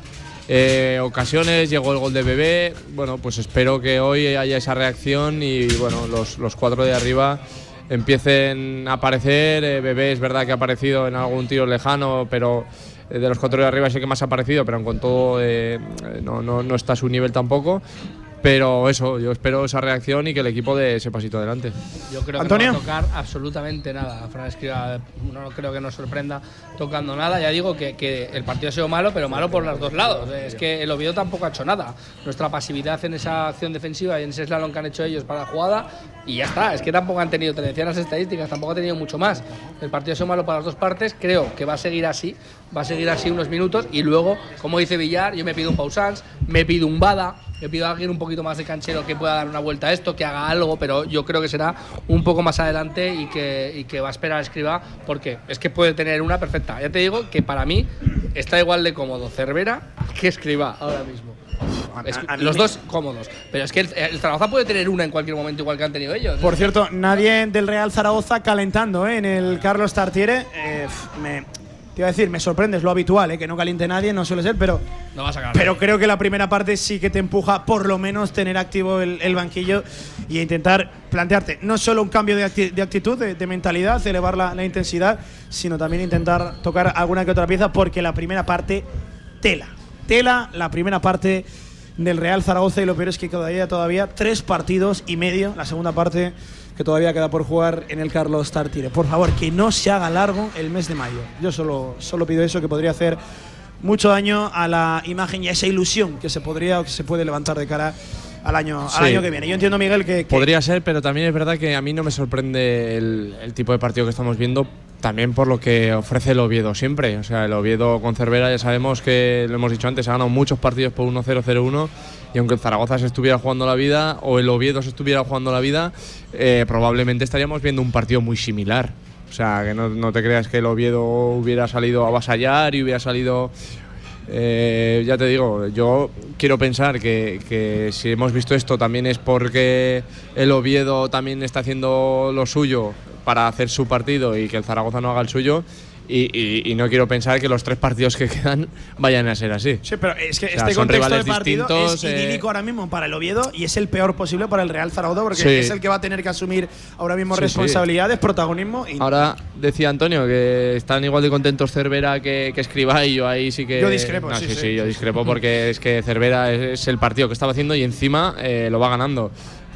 eh, ocasiones, llegó el gol de Bebé. Bueno, pues espero que hoy haya esa reacción y, bueno, los, los cuatro de arriba empiecen a aparecer. Eh, Bebé es verdad que ha aparecido en algún tiro lejano, pero eh, de los cuatro de arriba es el que más ha aparecido, pero con todo eh, no, no, no está a su nivel tampoco. Pero eso, yo espero esa reacción y que el equipo dé ese pasito adelante. Yo creo Antonio. que no va a tocar absolutamente nada. Fran Escriba no creo que nos sorprenda tocando nada. Ya digo que, que el partido ha sido malo, pero malo por los dos lados. Es que el Oviedo tampoco ha hecho nada. Nuestra pasividad en esa acción defensiva y en ese slalom que han hecho ellos para la jugada y ya está. Es que tampoco han tenido, te decían las estadísticas, tampoco ha tenido mucho más. El partido ha sido malo para las dos partes. Creo que va a seguir así. Va a seguir así unos minutos y luego, como dice Villar, yo me pido un Pausans, me pido un Bada, me pido a alguien un poquito más de canchero que pueda dar una vuelta a esto, que haga algo, pero yo creo que será un poco más adelante y que, y que va a esperar a Escriba, porque es que puede tener una perfecta. Ya te digo que para mí está igual de cómodo Cervera que Escriba ahora mismo. Es- a mí los dos cómodos. Pero es que el, el Zaragoza puede tener una en cualquier momento, igual que han tenido ellos. Por cierto, nadie del Real Zaragoza calentando ¿eh? en el Carlos Tartiere. Eh, me, te iba a decir, me sorprende, es lo habitual, ¿eh? que no caliente nadie, no suele ser, pero, No vas a ganar. pero creo que la primera parte sí que te empuja por lo menos tener activo el, el banquillo y intentar plantearte no solo un cambio de, acti- de actitud, de, de mentalidad, elevar la, la intensidad, sino también intentar tocar alguna que otra pieza porque la primera parte, tela. Tela, la primera parte del Real Zaragoza y lo peor es que todavía, todavía tres partidos y medio, la segunda parte que todavía queda por jugar en el Carlos Tartire. Por favor, que no se haga largo el mes de mayo. Yo solo, solo pido eso, que podría hacer mucho daño a la imagen y a esa ilusión que se podría o que se puede levantar de cara al año, al Sí. año que viene. Yo entiendo, Miguel, que, que- Podría ser, pero también es verdad que a mí no me sorprende el, el tipo de partido que estamos viendo, también por lo que ofrece el Oviedo siempre. O sea, el Oviedo con Cervera ya sabemos que, lo hemos dicho antes, ha ganado muchos partidos por 1-0-0-1 y aunque el Zaragoza se estuviera jugando la vida o el Oviedo se estuviera jugando la vida, eh, probablemente estaríamos viendo un partido muy similar. O sea, que no, no te creas que el Oviedo hubiera salido a avasallar y hubiera salido eh, ya te digo, yo quiero pensar que, que si hemos visto esto también es porque el Oviedo también está haciendo lo suyo para hacer su partido y que el Zaragoza no haga el suyo. Y, y- y no quiero pensar que los tres partidos que quedan vayan a ser así. Sí, pero es que O sea, este contexto de partido es eh. idílico ahora mismo para el Oviedo y es el peor posible para el Real Zaragoza porque Sí. es el que va a tener que asumir ahora mismo Sí, responsabilidades, protagonismo y Ahora decía Antonio que están igual de contentos Cervera que, que Escribá y yo ahí sí que. Yo discrepo, No, sí, sí, sí, sí, yo sí, discrepo porque es que Cervera es, es el partido que estaba haciendo y encima eh, lo va ganando.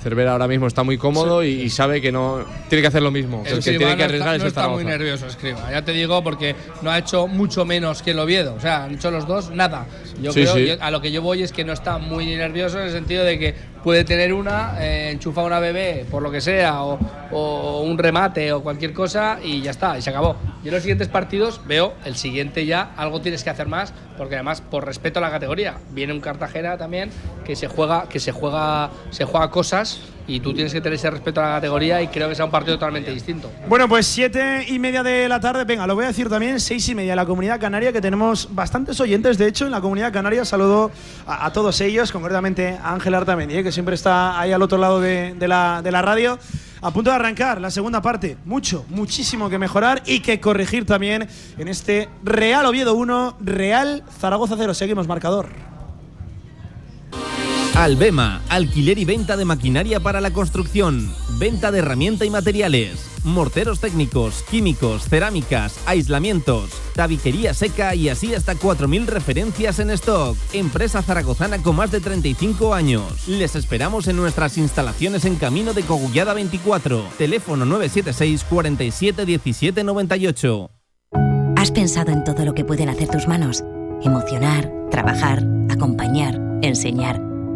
Cervera ahora mismo está muy cómodo y, y sabe que no tiene que hacer lo mismo. El el que tiene que no arriesgar está, es no está muy nervioso Escriba, ya te digo, porque no ha hecho mucho menos que el Oviedo. O sea, han hecho los dos nada. Yo Sí, creo, sí. yo- a lo que yo voy es que no está muy nervioso en el sentido de que puede tener una, eh, enchufa una bebé, por lo que sea, o, un remate o cualquier cosa y ya está, y se acabó. Y en los siguientes partidos veo el siguiente ya, algo tienes que hacer más, porque además, por respeto a la categoría, viene un Cartagena también que se juega, que se juega, se juega cosas y tú tienes que tener ese respeto a la categoría y creo que será un partido totalmente distinto. Bueno, pues siete y media de la tarde. Venga, lo voy a decir también, seis y media en la comunidad canaria, que tenemos bastantes oyentes, de hecho, en la comunidad canaria. Saludo a, a todos ellos, concretamente a Ángel Artamendi, eh, que siempre está ahí al otro lado de, de la, de la radio. A punto de arrancar la segunda parte. Mucho, muchísimo que mejorar y que corregir también en este Real Oviedo 1, Real Zaragoza 0. Seguimos, marcador. Albema, alquiler y venta de maquinaria para la construcción, venta de herramienta y materiales, morteros técnicos, químicos, cerámicas, aislamientos, tabiquería seca y así hasta 4.000 referencias en stock. Empresa zaragozana con más de 35 años. Les esperamos en nuestras instalaciones en Camino de Cogullada 24, teléfono 976 47 17 98. ¿Has pensado en todo lo que pueden hacer tus manos? Emocionar, trabajar, acompañar, enseñar.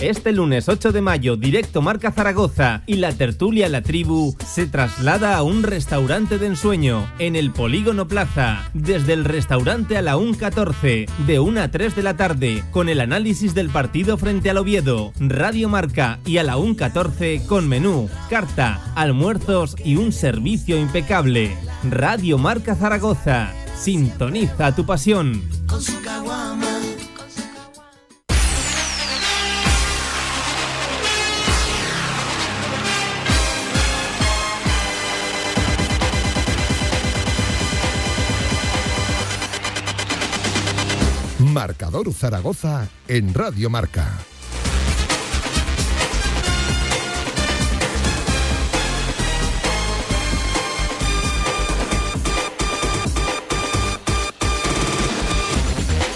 Este lunes 8 de mayo, directo Marca Zaragoza y la tertulia La Tribu se traslada a un restaurante de ensueño en el Polígono Plaza, desde el restaurante a la 1.14, de 1 a 3 de la tarde, con el análisis del partido frente al Oviedo, Radio Marca y a la 1.14 con menú, carta, almuerzos y un servicio impecable. Radio Marca Zaragoza, sintoniza tu pasión. con su caguama. Marcador Zaragoza en Radio Marca.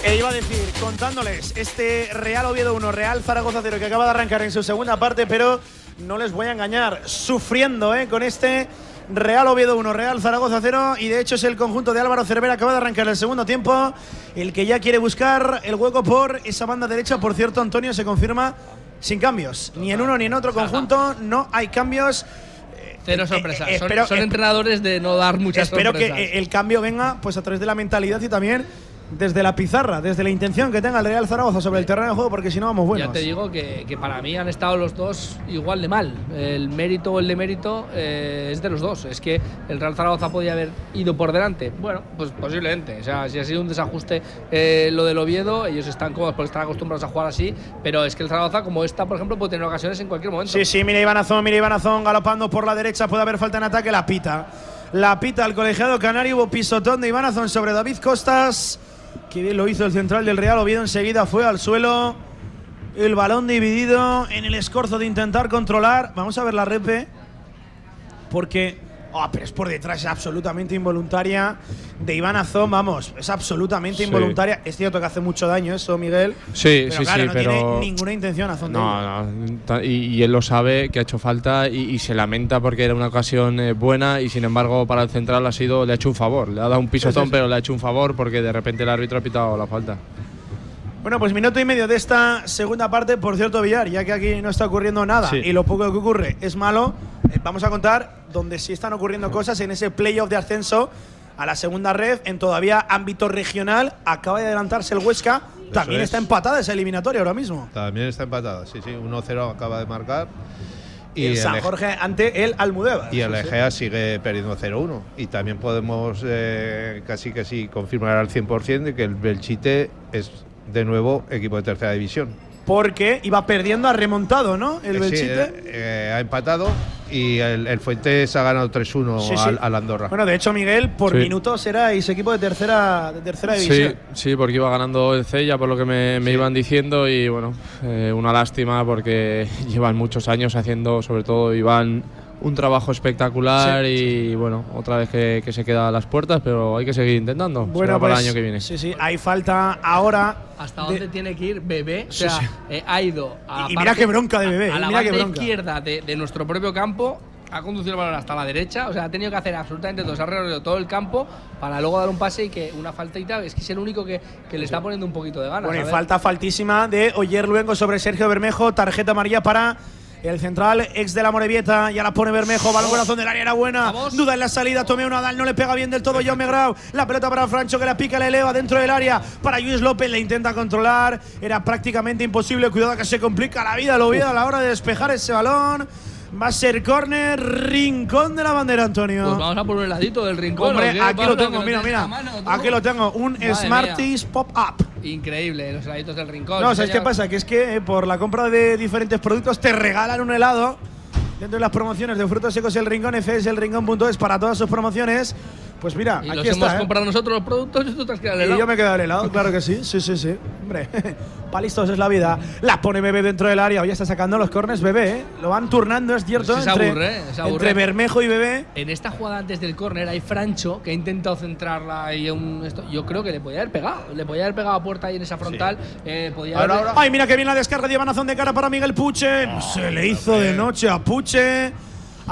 E iba a decir, contándoles este Real Oviedo 1, Real Zaragoza 0 que acaba de arrancar en su segunda parte, pero no les voy a engañar, sufriendo ¿eh? con este Real Oviedo 1, Real Zaragoza 0 y de hecho es el conjunto de Álvaro Cervera acaba de arrancar el segundo tiempo, el que ya quiere buscar el hueco por esa banda derecha, por cierto Antonio se confirma sin cambios, ni en uno ni en otro conjunto, no hay cambios. Cero sorpresas. eh, son espero- son eh, entrenadores de no dar muchas Espero sorpresas. que eh, el cambio venga pues a través de la mentalidad y también desde la pizarra, desde la intención que tenga el Real Zaragoza sobre el terreno de juego, porque si no vamos buenos. Ya te digo que, que para mí han estado los dos igual de mal. El mérito o el demérito eh, es de los dos. Es que el Real Zaragoza podía haber ido por delante. Bueno, pues posiblemente. O sea, si ha sido un desajuste eh, lo del Oviedo, ellos están cómodos porque están acostumbrados a jugar así. Pero es que el Zaragoza, como esta, por ejemplo, puede tener ocasiones en cualquier momento. Sí, sí, mira Ibanazón, mira Ibanazón galopando por la derecha, puede haber falta en ataque, la pita. La pita al colegiado canario, hubo pisotón de Ibanazón sobre David Costas. Que bien lo hizo el central del Real Oviedo, enseguida fue al suelo. El balón dividido en el escorzo de intentar controlar. Vamos a ver la repe. Porque. Ah, pero es por detrás, es absolutamente involuntaria. De Iván Azón, vamos, es absolutamente Sí. involuntaria. Es cierto que hace mucho daño eso, Miguel. Sí, pero sí, claro, sí, no pero. tiene ninguna intención Azón. No, no. Y, y él lo sabe que ha hecho falta y, y se lamenta porque era una ocasión eh, buena y sin embargo para el central ha sido le ha hecho un favor. Le ha dado un pisotón, Sí, sí, sí. pero le ha hecho un favor porque de repente el árbitro ha pitado la falta. Bueno, pues minuto y medio de esta segunda parte. Por cierto, Villar, ya que aquí no está ocurriendo nada Sí. y lo poco que ocurre es malo, eh, vamos a contar donde sí están ocurriendo cosas en ese playoff de ascenso a la segunda red en todavía ámbito regional. Acaba de adelantarse el Huesca. También es. está empatada esa eliminatoria ahora mismo. También está empatada, sí, sí. 1-0 acaba de marcar. Y el San Jorge ante el Almudévar. Y el Sí, sí. Egea sigue perdiendo 0-1. Y también podemos eh, casi sí confirmar al 100% de que el Belchite es de nuevo equipo de tercera división. Porque iba perdiendo, ha remontado, ¿no? El Eh, sí, Belchite. eh, eh, ha empatado y el, el Fuentes ha ganado 3-1 Sí, sí. al, al Andorra. Bueno, de hecho, Miguel, por Sí. minutos erais equipo de tercera, de tercera Sí, división. sí, porque iba ganando el Cella por lo que me, me iban diciendo y bueno, eh, una lástima porque llevan muchos años haciendo, sobre todo Iván, un trabajo espectacular y bueno, otra vez que, que se queda a las puertas, pero hay que seguir intentando. Será para pues, el año que viene. Sí, sí, hay falta ahora. ¿Hasta de- dónde tiene que ir Bebé? O Sí, sea, sí. eh, ha ido a la Y- y mira parte- qué bronca de Bebé, A, a la mira izquierda de, de nuestro propio campo, ha conducido el balón hasta la derecha. O sea, ha tenido que hacer absolutamente todo. Se ha recorrido todo el campo para luego dar un pase y que una faltita. Es que es el único que, que le está poniendo un poquito de ganas. Bueno, y falta faltísima de Oyer Luengo sobre Sergio Bermejo. Tarjeta amarilla para el central ex de la Morevieta. Ya la pone Bermejo. Balón corazón del área era buena. Duda en la salida. Tomeo Nadal. No le pega bien del todo. Jaume Grau. La pelota para Francho que la pica, la eleva dentro del área. Para Luis López. Le intenta controlar. Era prácticamente imposible. Cuidado que se complica la vida. Lo Oviedo a la hora de despejar ese balón. Va a ser córner, rincón de la bandera, Antonio. Pues vamos a por un heladito del rincón. Hombre, ¿o qué, aquí Pablo? lo tengo, mira, mira. mano. Aquí lo tengo, un Madre Smarties Pop-Up. Increíble, los heladitos del rincón. No, ¿sabes qué pasa? Que es que eh, por la compra de diferentes productos te regalan un helado dentro de las promociones de frutos secos el rincón, FS el rincón.es para todas sus promociones. Pues mira, Y aquí los está. hemos ¿eh? comprado nosotros los productos y tú te has quedado el Y helado. yo me he quedado el helado, claro que sí, sí, sí, sí. Hombre, pa' listos es la vida. La pone Bebé dentro del área, hoy está sacando los corners Bebé, ¿eh? Lo van turnando, es cierto, Pues se entre, aburre, ¿eh? Aburre. entre Bermejo y Bebé. En esta jugada antes del córner hay Francho que ha intentado centrarla y un esto, yo creo que le podía haber pegado, le podía haber pegado a puerta ahí en esa frontal, eh, podía haber- Ay, mira que viene la descarga de Ivanazón de cara para Miguel Puche. Se le hizo de noche a Puche.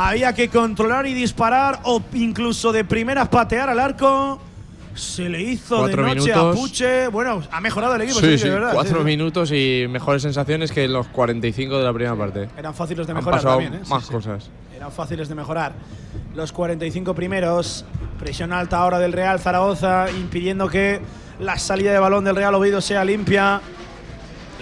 Había que controlar y disparar o incluso de primeras patear al arco. Se le hizo Cuatro de noche a minutos. Puche. Bueno, ha mejorado el equipo, Sí, sí, sí, de verdad. cuatro sí, minutos y mejores sensaciones que los 45 de la primera parte. Eran fáciles de Han mejorar pasado también, ¿eh? Más cosas. Eran fáciles de mejorar. Los 45 primeros. Presión alta ahora del Real Zaragoza, impidiendo que la salida de balón del Real Oviedo sea limpia.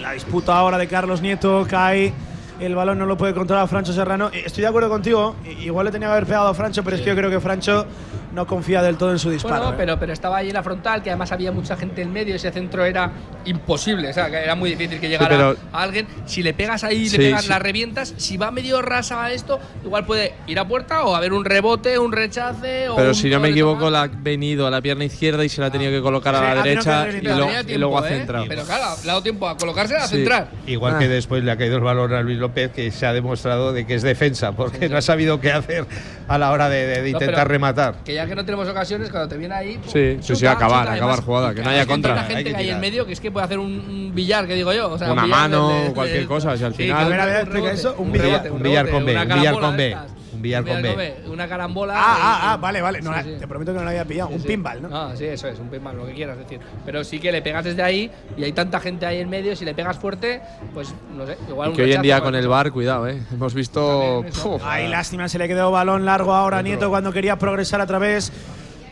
La disputa ahora de Carlos Nieto cae el balón no lo puede controlar Francho Serrano. Eh, Estoy de acuerdo contigo, igual le tenía que haber pegado a Francho, pero es que yo creo que Francho no confía del todo en su disparo. Bueno, ¿eh? pero, pero estaba ahí en la frontal, que además había mucha gente en medio, ese centro era imposible, o sea, que era muy difícil que llegara pero- a alguien. Si le pegas ahí, le Sí, pegas, sí. la revientas, si va medio rasa a esto, igual puede ir a puerta o haber un rebote, un rechace o Pero un si no me equivoco, la ha venido a la pierna izquierda y se la ha tenido que colocar Sí, a la derecha haber y, lo- Tenía y tiempo, luego ha ¿eh? centrado. Pero claro, le ha dado tiempo a colocarse a Sí. centrar. Igual Ah. que después le ha caído el balón a Luis López, que se ha demostrado de que es defensa, porque no ha sabido qué hacer a la hora de, de No, intentar pero rematar. Que ya que no tenemos ocasiones, cuando te viene ahí. pum, Sí, sí, sí, chuta, acabar, chuta, acabar además, jugada, que no haya hay gente- contra. Hay Hay gente que que hay en medio que es que puede hacer un, billar, que digo yo. O sea, Una un mano, de- de- cualquier de- cosa, si al Sí, final- A ver, a ver, un eso, billar- rebote, un billar con B, un billar con de Un billar con B. Una carambola. Ah, ah, ah, vale, vale. No, Sí, la- sí. te prometo que no lo había pillado. un Sí. pinball, ¿no? Ah, sí, eso es, un pinball, lo que quieras decir. Pero sí que le pegas desde ahí y hay tanta gente ahí en medio, si le pegas fuerte, pues no sé, igual Y un que hoy en día cualquier con el bar, cuidado, ¿eh? Hemos visto. Ay, lástima, se le quedó balón largo ahora a Nieto cuando quería progresar a través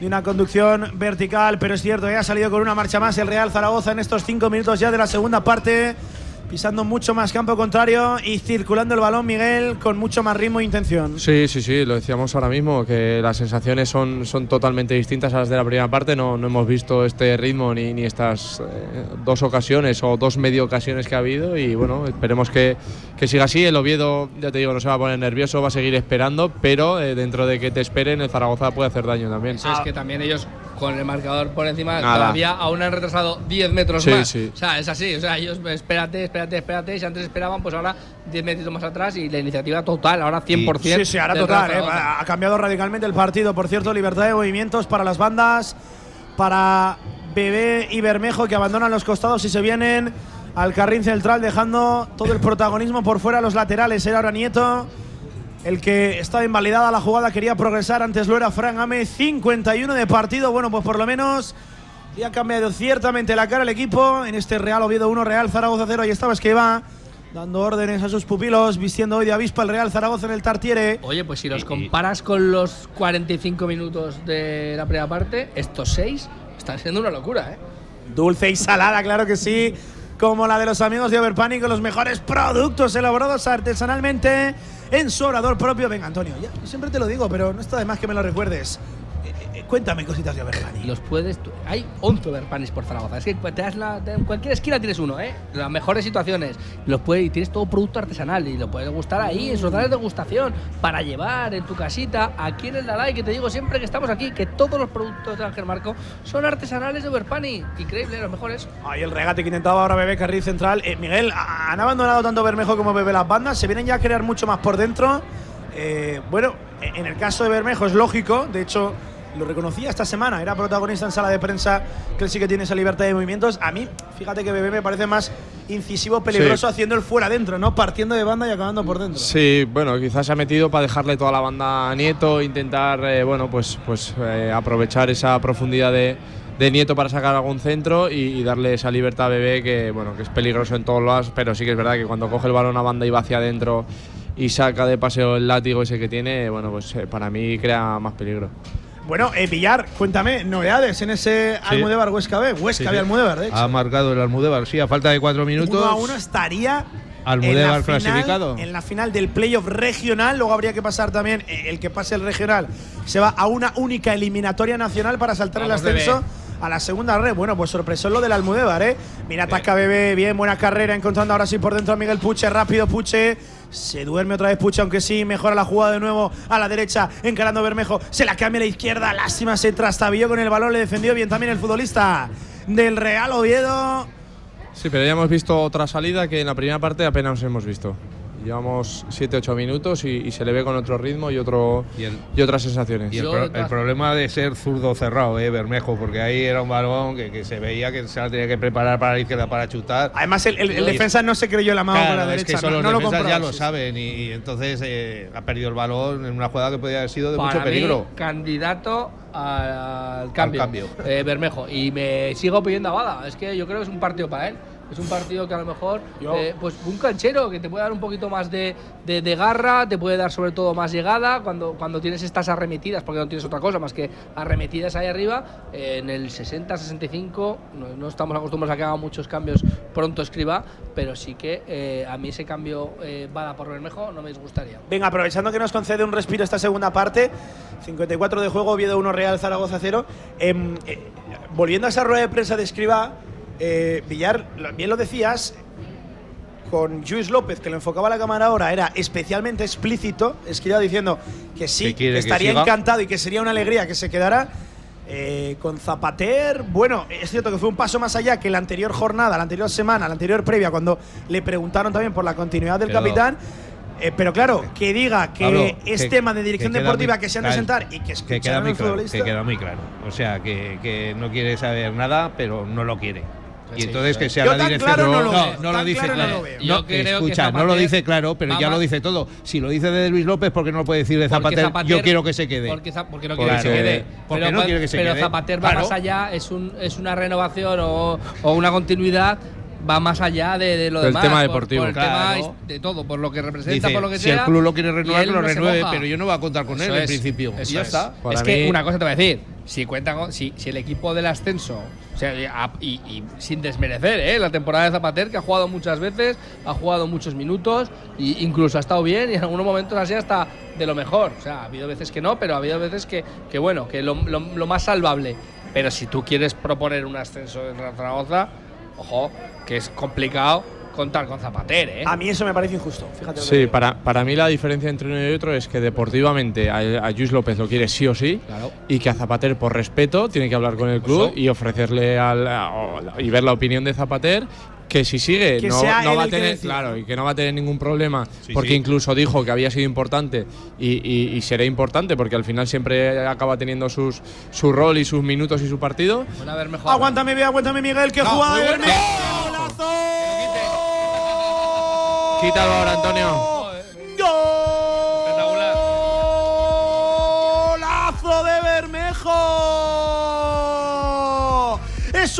de una conducción vertical, pero es cierto, ya ha salido con una marcha más el Real Zaragoza en estos cinco minutos ya de la segunda parte, pisando mucho más campo contrario y circulando el balón, Miguel, con mucho más ritmo e intención. Sí, sí, sí, lo decíamos ahora mismo, que las sensaciones son, son totalmente distintas a las de la primera parte. No, no hemos visto este ritmo ni, ni estas eh, dos ocasiones o dos medio ocasiones que ha habido. Y bueno, esperemos que, que siga así. El Oviedo, ya te digo, no se va a poner nervioso, va a seguir esperando, pero eh, dentro de que te esperen, el Zaragoza puede hacer daño también. Eso es que también ellos, con el marcador por encima, Nada. todavía aún han retrasado 10 metros Sí, más. sí. O sea, es así. O sea, ellos, espérate, espérate, espérate. Si antes esperaban, pues ahora 10 metros más atrás y la iniciativa total, ahora 100%. Sí, sí, ahora del total. Eh, ha cambiado radicalmente el partido. Por cierto, libertad de movimientos para las bandas, para Bebé y Bermejo que abandonan los costados y se vienen al carril central, dejando todo el protagonismo por fuera. Los laterales era ahora Nieto. El que estaba invalidada la jugada quería progresar. Antes lo era Fran Ame. 51 de partido. Bueno, pues por lo menos ya ha cambiado ciertamente la cara el equipo. En este Real Oviedo 1, Real Zaragoza 0. Ahí estaba Esqueva dando órdenes a sus pupilos, vistiendo hoy de avispa el Real Zaragoza en el Tartiere. Oye, pues si los comparas con los 45 minutos de la primera parte, estos seis están siendo una locura, ¿eh? Dulce y salada, claro que sí. Como la de los amigos de Overpanic con los mejores productos elaborados artesanalmente en su orador propio. Venga, Antonio, ya, siempre te lo digo, pero no está de más que me lo recuerdes. Eh, eh, cuéntame cositas de Overpanic. Los puedes. tú- hay 11 Overpanis por Zaragoza. Es que te das la- en cualquier esquina tienes uno, ¿eh? Las mejores situaciones. Los puedes, y tienes todo producto artesanal y lo puedes gustar ahí en sus de degustación para llevar en tu casita. Aquí en el Dalai, que te digo siempre que estamos aquí, que todos los productos de Ángel Marco son artesanales de Overpani. Increíble, los mejores. Ahí el regate que intentaba ahora Bebé Carril Central. Eh, Miguel, a- han abandonado tanto Bermejo como Bebé las bandas. Se vienen ya a crear mucho más por dentro. Eh, bueno, en el caso de Bermejo es lógico. De hecho, lo reconocía esta semana. Era protagonista en sala de prensa que él sí que tiene esa libertad de movimientos. A mí, fíjate que Bebé me parece más incisivo, peligroso, Sí. haciendo el fuera adentro, ¿no? Partiendo de banda y acabando por dentro. Sí, bueno, quizás se ha metido para dejarle toda la banda a Nieto, intentar, eh, bueno, pues, pues eh, aprovechar esa profundidad de, de Nieto para sacar algún centro y, y darle esa libertad a Bebé que, bueno, que es peligroso en todos lados, pero sí que es verdad que cuando coge el balón a banda y va hacia adentro y saca de paseo el látigo ese que tiene, bueno, pues eh, para mí crea más peligro. Bueno, eh, Villar, cuéntame, novedades en ese Almudévar Huesca B. Huesca Sí, B sí. Almudévar, de hecho. Ha marcado el Almudévar, sí, a falta de cuatro minutos. Uno a uno estaría Almudévar en final- clasificado. en la final del playoff regional. Luego habría que pasar también, eh, el que pase el regional se va a una única eliminatoria nacional para saltar Vamos, el ascenso. A la segunda red, bueno, pues sorpresó lo del Almudévar, ¿eh? Mira, ataca Bebé, bien, buena carrera, encontrando ahora sí por dentro a Miguel Puche, rápido Puche, se duerme otra vez Puche, aunque sí, mejora la jugada de nuevo a la derecha, encarando Bermejo, se la cambia a la izquierda, lástima, se trastabilló con el balón, le defendió bien también el futbolista del Real Oviedo. Sí, pero ya hemos visto otra salida que en la primera parte apenas hemos visto. Llevamos 7-8 minutos y, y se le ve con otro ritmo y, otro, y, otras sensaciones. Y el, pro- el problema de ser zurdo cerrado, eh, Bermejo, porque ahí era un balón que, que se veía que se la tenía que preparar para la izquierda para chutar. Además, el, el- el Y- defensa no se creyó la mano Claro, con la es derecha. que eso no, los no lo defensas ya lo saben y, y entonces eh, ha perdido el balón en una jugada que podía haber sido de Para mucho mí, peligro. candidato al cambio. cambio. Eh, Bermejo. Y me sigo pidiendo a Bada. Es que yo creo que es un partido para él. Es un partido que a lo mejor, eh, pues un canchero que te puede dar un poquito más de, de- de garra, te puede dar sobre todo más llegada cuando, cuando tienes estas arremetidas, porque no tienes otra cosa más que arremetidas ahí arriba. eh, en el 60-65 no, no estamos acostumbrados a que haga muchos cambios pronto escriba, pero sí que eh, a mí ese cambio eh, Bada por Bermejo no me disgustaría. Venga, aprovechando que nos concede un respiro esta segunda parte, 54 de juego, Oviedo 1, Real Zaragoza 0. Em, eh, volviendo a esa rueda de prensa de Escriba, eh, Villar, bien lo decías, con Luis López, que lo enfocaba la cámara ahora, era especialmente explícito, Escriba diciendo que sí, Que que, que estaría siga. encantado y que sería una alegría que se quedara. Eh, con Zapater, bueno, es cierto que fue un paso más allá que la anterior jornada, la anterior semana, la anterior previa, cuando le preguntaron también por la continuidad del Pero- capitán. Eh, pero claro, que diga que Pablo, es que- tema de dirección que deportiva que se han de sentar y que que escucharan queda muy al claro, que queda muy claro. O sea, que, que no quiere saber nada, pero no lo quiere. Y Sí, entonces que sea Yo la dirección. claro no lo veo, no, no lo dice claro no lo veo. No, Yo creo que escucha, no lo dice claro, pero ya lo dice todo. Si lo dice de Luis López, porque no lo puede decir de Zapater? yo quiero que se quede. Porque, porque no quiere que se quede. porque pero, no quiere que se pero quede. Zapater va Claro. más allá, es, un, es una renovación o, o una continuidad. Va más allá de, de lo Del demás. tema por- deportivo. Por, el Claro. tema de todo, por lo que representa, Dice, por lo que si sea. el club lo quiere y renovar, él que lo no renueve, pero yo no voy a contar con él Eso en es, principio. Y eso ya es. está. Para es que mí- una cosa te voy a decir. Si cuentan con- si, si el equipo del ascenso, o sea, y, y- y sin desmerecer, ¿eh? la temporada de Zapater, que ha jugado muchas veces, ha jugado muchos minutos, e incluso ha estado bien, y en algunos momentos así hasta de lo mejor. O sea, ha habido veces que no, pero ha habido veces que, que bueno, que lo, lo- lo más salvable. Pero si tú quieres proponer un ascenso en Zaragoza, ojo, que es complicado contar con Zapater, ¿eh? A mí eso me parece injusto. Fíjate. lo Sí, para, para mí la diferencia entre uno y otro es que deportivamente a, a Luis López lo quiere sí o sí Claro. y que a Zapater por respeto tiene que hablar con el club y ofrecerle al, a- y ver la opinión de Zapater que si sigue Que no, no va a tener claro y que no va a tener ningún problema Sí, porque sí. incluso dijo que había sido importante y, y- y será importante porque al final siempre acaba teniendo sus su rol y sus minutos y su partido Bueno, a ver, mejor. Aguántame, bien, aguántame, Miguel, que juega muy de. ¡Golazo! quítalo ahora Antonio ¡Golazo de Bermejo!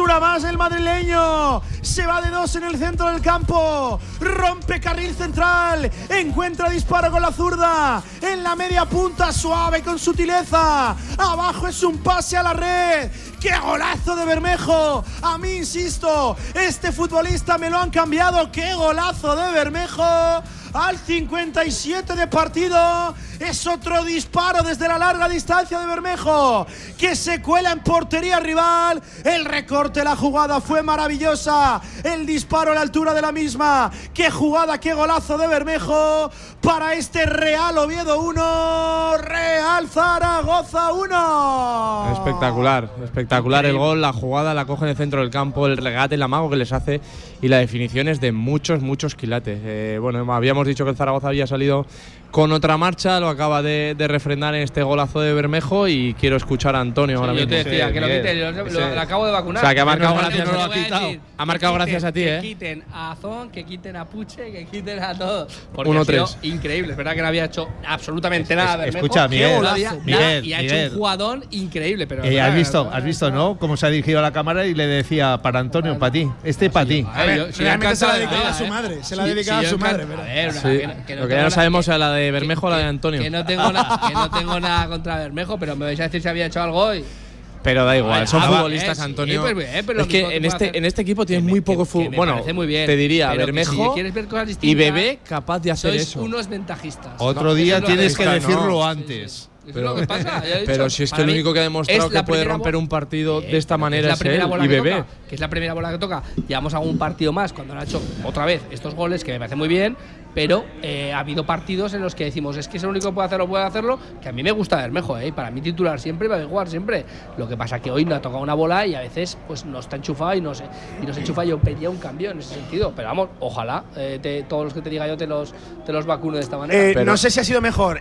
Más el madrileño. Se va de dos en el centro del campo. Rompe carril central. Encuentra disparo con la zurda. En la media punta, suave con sutileza. Abajo es un pase a la red. ¡Qué golazo de Bermejo! A mí, insisto, este futbolista me lo han cambiado. ¡Qué golazo de Bermejo! Al 57 de partido. Es otro disparo desde la larga distancia de Bermejo. Que se cuela en portería rival. El recorte la jugada fue maravillosa. El disparo a la altura de la misma. ¡Qué jugada, qué golazo de Bermejo! Para este Real Oviedo 1. Real Zaragoza 1. Espectacular, espectacular el gol, la jugada la coge en el centro del campo, el regate, el amago que les hace y la definición es de muchos, muchos quilates. Eh, bueno, habíamos dicho que el Zaragoza había salido con otra marcha, lo acaba de, de refrendar en este golazo de Bermejo y quiero escuchar a Antonio ahora yo mismo. te decía Sí, que lo Miguel. quite, lo, lo- Ese- lo acabo de vacunar. O sea, que ha marcado gracias- no a decir, Ha marcado gracias quiten- a ti, que ¿eh? quiten a Azón, que quiten a Puche, que quiten a todos. Porque Uno, ha sido tres. increíble. Es verdad que no había hecho absolutamente nada. Bermejo. escucha, Miguel, golazo. Nada, Miguel, y ha hecho un jugadón increíble. Pero Eh, has visto, has visto. ¿no? Cómo se ha dirigido a la cámara y le decía para Antonio, para ti, este para ti. Yo- yo Realmente se la ha encantado de dedicado vida, a su ¿eh? madre. Se la ha Sí, dedicado sí, a yo su madre. lo que ya no sabemos es la de que- Bermejo o la de Antonio. Que no, tengo na- que no tengo nada contra Bermejo, pero me vais a decir si había hecho algo y. Pero da igual, son ah, futbolistas, eh, sí, Antonio. pues es que en este, en este equipo tienes muy poco fútbol. Bueno, muy bien, te diría Bermejo quieres ver cosas y Bebé capaz de hacer Sois eso. unos ventajistas. Otro No, día tienes que no. decirlo Sí, antes. Eso es lo que pasa. ya he dicho. Pero si es que Para el único que ha demostrado es que puede romper un partido Eh, de esta pero manera la es él bola y que Bebé. toca, que es la primera bola que toca. Llevamos algún partido más cuando han hecho otra vez estos goles que me parece muy bien, pero eh, ha habido partidos en los que decimos es que es el único que puede hacerlo, puede hacerlo, que a mí me gusta Bermejo, ¿eh? para mí titular siempre, para mí jugar siempre. Lo que pasa que hoy no ha tocado una bola y a veces pues no está enchufado y no se, y no se enchufa. Yo pedía un cambio en ese sentido, pero vamos, ojalá eh, te- todos los que te diga yo te los, te los vacuno de esta manera. Eh, Pero- no sé si ha sido mejor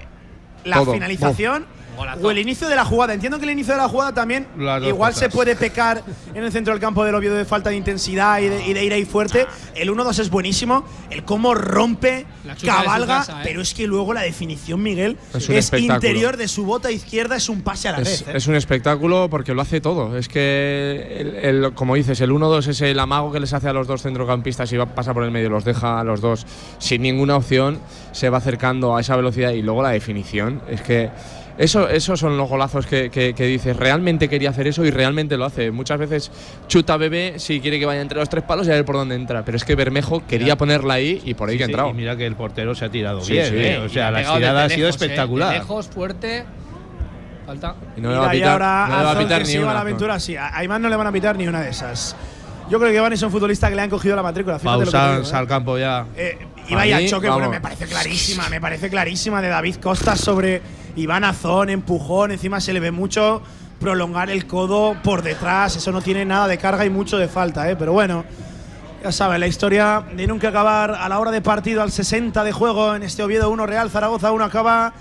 la finalización Golazo. o el inicio de la jugada. Entiendo que el inicio de la jugada también igual cosas. se puede pecar en el centro del campo del Oviedo de falta de intensidad y de, y de ir ahí fuerte. El 1-2 es buenísimo. El cómo rompe, cabalga, casa, ¿eh? pero es que luego la definición, Miguel, Es es, interior de su bota izquierda, es un pase a la Es, red. ¿eh? es un espectáculo porque lo hace todo. Es que, el, el- como dices, el 1-2 es el amago que les hace a los dos centrocampistas y va, pasa por el medio, los deja a los dos sin ninguna opción, se va acercando a esa velocidad y luego la definición. Es que eso, esos son los golazos que, que- que dices. Realmente quería hacer eso y realmente lo hace. Muchas veces chuta bebé si quiere que vaya entre los tres palos y a ver por dónde entra. Pero es que Bermejo quería ponerla ahí y por ahí Sí, que ha sí, entrado. y mira que el portero se ha tirado Sí, bien, sí. ¿eh? O sea, la estirada ha sido ¿eh? espectacular. Lejos, fuerte. Falta. Y no le va a pitar, ahora no le va a Azón pitar que ni una. la aventura, sí. A Ayman no le van a pitar ni una de esas. Yo creo que Iván es un futbolista que le han cogido la matrícula. Fíjate lo que Pausa, digo, ¿eh? al campo ya. Eh, Iba ya mí, choque, bueno, me parece clarísima, me parece clarísima de David Costa sobre Iván Azón, empujón, encima se le ve mucho prolongar el codo por detrás, eso no tiene nada de carga y mucho de falta, ¿eh? pero bueno, ya sabes, la historia de nunca acabar a la hora de partido al 60 de juego en este Oviedo 1 Real Zaragoza 1 acaba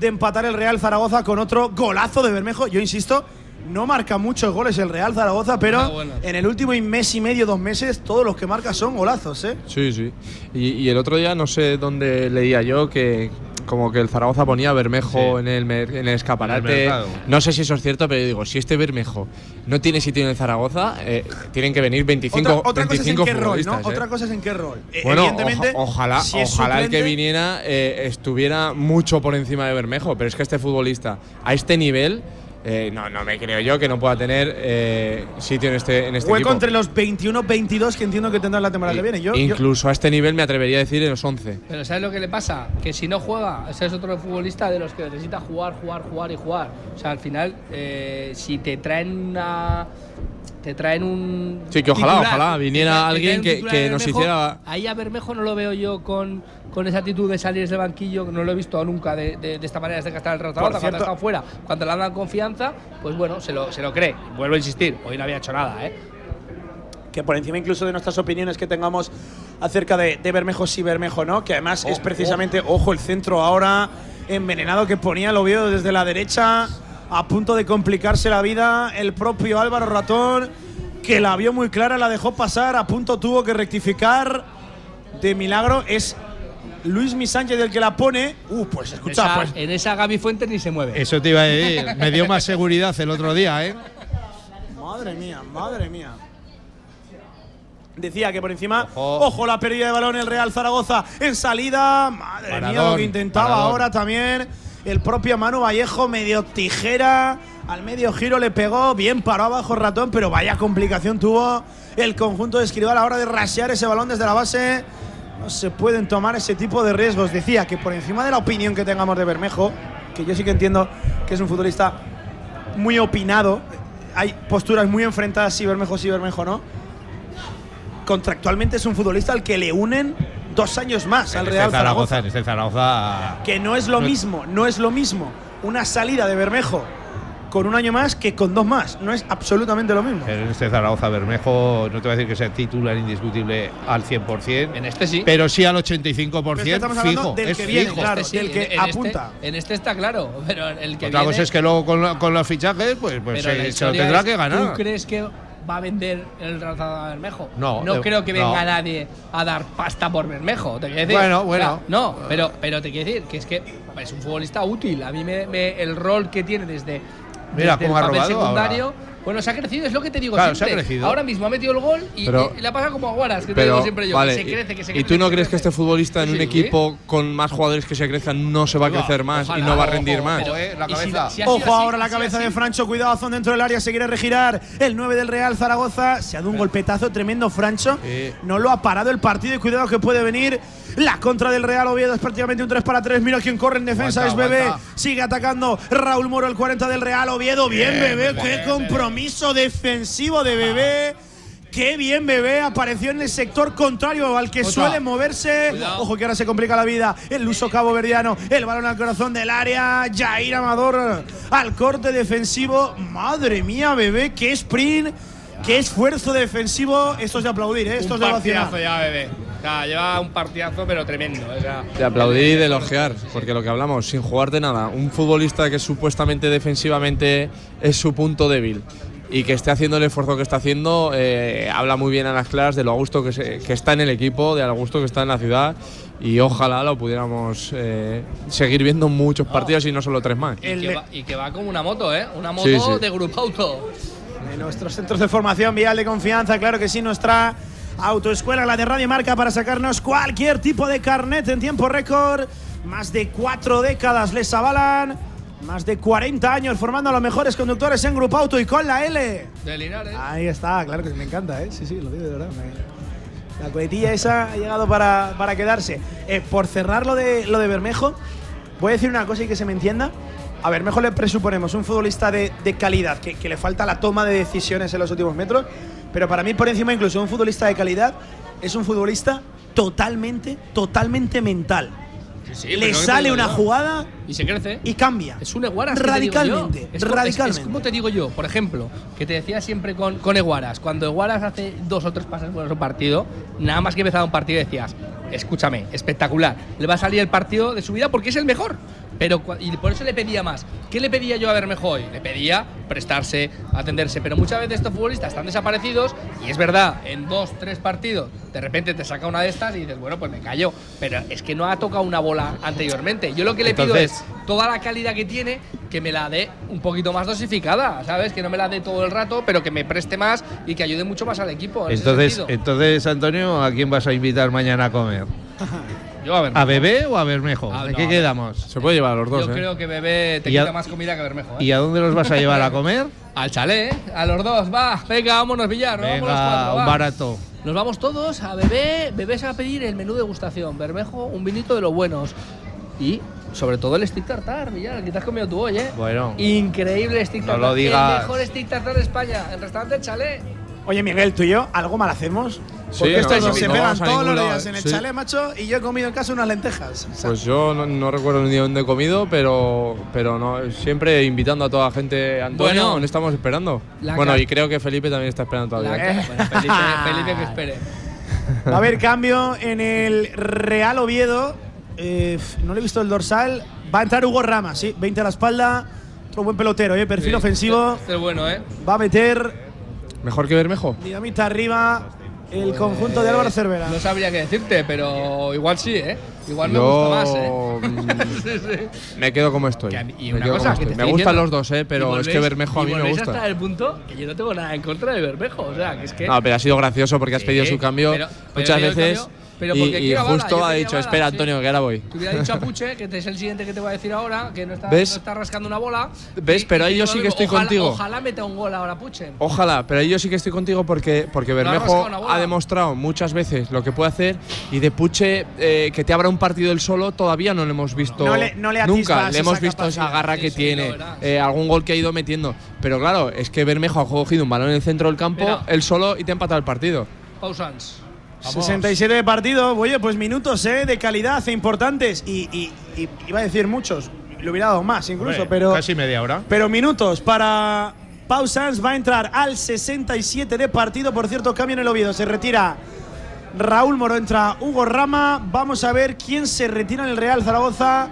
de empatar el Real Zaragoza con otro golazo de Bermejo, yo insisto, no marca muchos goles el Real Zaragoza, pero Ah, bueno. en el último mes y medio, dos meses, todos los que marca son golazos, ¿eh? Sí, sí. Y, y el otro día no sé dónde leía yo que como que el Zaragoza ponía a Bermejo Sí. en, el, mer- en el escaparate. En el mercado. no sé si eso es cierto, pero yo digo, si este Bermejo no tiene sitio en el Zaragoza, eh, tienen que venir 25, otra, otra cosa es en 25 qué rol, ¿no? futbolistas, ¿eh? Otra cosa es en qué rol. Eh, Bueno, Evidentemente, ojalá, si es ojalá el que viniera eh, estuviera mucho por encima de Bermejo, pero es que este futbolista a este nivel, eh, no, no me creo yo que no pueda tener eh, sitio en este, en este Hueco equipo. entre los 21-22 que entiendo que tendrá la temporada que viene. Yo, yo- Incluso a este nivel me atrevería a decir en los 11. Pero ¿sabes lo que le pasa? Que si no juega, ese es otro futbolista de los que necesita jugar, jugar, jugar y jugar. O sea, al final, eh, si te traen una. Te traen un. Sí, que ojalá, titular, ojalá viniera traen- alguien que- que nos hiciera- Ahí a Bermejo no lo veo yo con, con esa actitud de salir del banquillo, que no lo he visto nunca de, de- de esta manera desde que está el Zaragoza, cuando cierto- está fuera, cuando le dan confianza, pues bueno, se lo, se lo cree. Vuelvo a insistir, hoy no había hecho nada, ¿eh? que por encima incluso de nuestras opiniones que tengamos acerca de, de Bermejo sí Bermejo no, que además es precisamente, ojo, el centro ahora envenenado que ponía el Oviedo desde la derecha, a punto de complicarse la vida, el propio Álvaro Ratón, que la vio muy clara, la dejó pasar, a punto tuvo que rectificar de milagro, es Luis Mi Sánchez el que la pone, uh, pues En escucha, esa, pues en esa Gaby Fuentes ni se mueve. Eso te iba a decir. Me dio más seguridad el otro día, ¿eh? Madre mía, madre mía. Decía que por encima, Ojo. ojo, la pérdida de balón el Real Zaragoza en salida. Madre mía, lo que intentaba paradón. ahora también. El propio Manu Vallejo, medio tijera, al medio giro le pegó, bien paró abajo ratón, pero vaya complicación tuvo el conjunto de Escribal a la hora de rasear ese balón desde la base. No se pueden tomar ese tipo de riesgos. Decía que por encima de la opinión que tengamos de Bermejo, que yo sí que entiendo que es un futbolista muy opinado, hay posturas muy enfrentadas si Bermejo sí, Bermejo no. Contractualmente es un futbolista al que le unen dos años más al En Real este Zaragoza, Zaragoza. en este Zaragoza. Que no es lo No- mismo, no es lo mismo una salida de Bermejo con un año más que con dos más. No es absolutamente lo mismo. En este Zaragoza Bermejo, no te voy a decir que sea titular indiscutible al 100%, En este sí. pero sí al Pero es que 85% estamos hablando fijo. del es que viene, fijo. claro, Este sí, del que en- en este- apunta. en este está claro, pero el que Otra viene, cosa es que luego con, la- con los fichajes, pues, pues pero se, se lo tendrá es, que ganar. ¿Tú crees que va a vender el Zaragoza a Bermejo? No, No de- creo que venga no. nadie a dar pasta por Bermejo. Te quiero decir. Bueno, bueno. O sea, no, pero, pero te quiero decir que es que es un futbolista útil. A mí me, me- el rol que tiene desde, Mira desde el papel robado secundario. Bueno, se ha crecido, es lo que te digo Claro, se ha siempre. crecido. Ahora mismo ha metido el gol y, Pero- y la pasa como aguaras, que te Pero, digo siempre yo. vale, que se crece, que se ¿y crece. tú no crees que este futbolista en un Sí. equipo con más jugadores que se crezcan no se va a crecer más y ojalá, no va a ojo, rendir más? pero- eh, la y si- cabeza. si sido Ojo así, ahora la cabeza así. de Francho, cuidado Azón dentro del área, se quiere regirar el 9 del Real Zaragoza, se ha dado un golpetazo tremendo Francho, Sí. no lo ha parado el partido y cuidado que puede venir la contra del Real Oviedo, es prácticamente un 3 para 3, mira quién corre en defensa, Aguanta, es Bebé, aguanta. sigue atacando Raúl Moro el 40 del Real Oviedo, bien, Bebé, qué compromiso defensivo de Bebé. Qué bien, bebé. Apareció en el sector contrario al que Otra. suele moverse. Cuidado. Ojo que ahora se complica la vida. El uso cabo verdiano. El balón al corazón del área. Jair Amador al corte defensivo. Madre mía, bebé. Qué sprint. Qué esfuerzo defensivo. Esto es de aplaudir, ¿eh? Esto es Un de partidazo vacilar. ya, bebé. O sea, lleva un partidazo, pero tremendo. O sea, De aplaudir y de elogiar, porque lo que hablamos, sin jugarte nada, un futbolista que supuestamente defensivamente es su punto débil y que esté haciendo el esfuerzo que está haciendo, eh, habla muy bien a las claras de lo a gusto que, se- que está en el equipo, de lo a gusto que está en la ciudad y ojalá lo pudiéramos eh, seguir viendo en muchos partidos y no solo tres más. y, que va, y que va como una moto, ¿eh? Una moto Sí, sí. de grupo auto. De nuestros centros de formación vial de confianza, claro que sí, nuestra autoescuela, la de Radio Marca, para sacarnos cualquier tipo de carnet en tiempo récord. Más de cuatro décadas les avalan, más de 40 años formando a los mejores conductores en Grupo Auto y con la L. De Linares. Ahí está, claro que me encanta, ¿eh? Sí, sí, lo digo de verdad. me- La coletilla esa ha llegado para, para quedarse. Eh, por cerrar lo de, lo de Bermejo, voy a decir una cosa y que se me entienda. A Bermejo le presuponemos un futbolista de, de calidad, que, que le falta la toma de decisiones en los últimos metros, pero para mí por encima incluso un futbolista de calidad es un futbolista totalmente, totalmente mental. Sí, le te sale una yo. jugada Y se crece. y cambia. Es un Eguaras. que te digo Radicalmente, yo. Es radicalmente. Es, como te digo yo, por ejemplo, que te decía siempre con, con Eguaras. Cuando Eguaras hace dos o tres pases buenos un partido, nada más que empezaba un partido decías, escúchame, espectacular. Le va a salir el partido de su vida porque es el mejor. Pero, y por eso le pedía más. ¿Qué le pedía yo a Bermejo hoy? Le pedía prestarse, atenderse. Pero muchas veces estos futbolistas están desaparecidos y es verdad, en dos, tres partidos, de repente te saca una de estas y dices, bueno, pues me callo. Pero es que no ha tocado una bola anteriormente. Yo lo que le pido es toda la calidad que tiene, que me la dé un poquito más dosificada, ¿sabes? Que no me la dé todo el rato, pero que me preste más y que ayude mucho más al equipo. en Entonces, entonces, Antonio, ¿a quién vas a invitar mañana a comer? yo a ver. ¿A Bebé o a Bermejo? Ah, ¿De no, qué quedamos? Se puede llevar a los dos, Yo ¿eh? creo que Bebé te ¿Y a- quita más comida que Bermejo. ¿eh? ¿Y a dónde los vas a llevar a comer? Al chalet, ¿eh? a los dos, va, venga, vámonos, Villar, nos vamos los Venga, cuatro, un barato. Nos vamos todos a Bebé, Bebé se va a pedir el menú degustación, Bermejo, un vinito de los buenos y sobre todo el stick tartar, Villar, que te has comido tú hoy, ¿eh? Bueno. Increíble stick No tartar, lo digas. el mejor stick tartar de España, el restaurante El Chalet. Oye, Miguel, tú y yo, algo mal hacemos. Sí, Porque estos no, no, se no pegan todos los días en el Sí. chalet, macho, y yo he comido en casa unas lentejas. O sea, Pues yo no, no recuerdo ni dónde he comido, pero, pero no, siempre invitando a toda la gente. Antonio, Bueno. ¿dónde estamos esperando? Bueno, y creo que Felipe también está esperando todavía. bueno, Felipe, Felipe que espere. Va a haber cambio en el Real Oviedo. Eh, no le he visto el dorsal. Va a entrar Hugo Rama, sí, 20 a la espalda. Otro buen pelotero, ¿eh? perfil Sí, ofensivo. Este es bueno, ¿eh? Va a meter ¿Mejor que Bermejo? dinamita arriba el conjunto de Álvaro Cervera. No sabría qué decirte, pero igual sí, ¿eh? Igual me Yo, gusta más, ¿eh? mm, sí, sí. Me quedo como estoy. Que a mí- y Me una quedo cosa como que te estoy. Me estoy gustan diciendo, los dos, ¿eh? pero es que Bermejo a mí me gusta. hasta el punto que yo no tengo nada en contra de Bermejo. O sea, que es que. No, pero ha sido gracioso porque has Sí, pedido su cambio pero- pero muchas veces cambio- pero y, porque y quiero bala, justo yo ha dicho, bala, espera sí. Antonio, que ahora voy. Te hubiera dicho a Puche, que es el siguiente que te voy a decir ahora, que no está, ¿Ves? no está rascando una bola. ¿Ves? Y- Pero y ahí yo sí que estoy ojalá- contigo. Ojalá meta un gol ahora Puche. Ojalá, pero ahí yo sí que estoy contigo porque, porque ha Bermejo bola. ha demostrado muchas veces lo que puede hacer y de Puche eh, que te abra un partido él solo todavía no lo hemos visto No le- no le nunca. Le hemos esa visto esa capacidad. garra Sí, que sí, tiene, eh, algún gol que ha ido metiendo. Pero claro, es que Bermejo ha cogido un balón en el centro del campo, Mira. él solo y te ha empatado el partido. Pausans. 67 de partido, oye, pues minutos ¿eh? de calidad e importantes. Y, y- y iba a decir muchos, le hubiera dado más incluso, Hombre, pero, Casi media hora. pero minutos para Pau Sanz. Va a entrar al 67 de partido. Por cierto, cambio en el Oviedo. Se retira Raúl Moro, entra Hugo Rama. Vamos a ver quién se retira en el Real Zaragoza.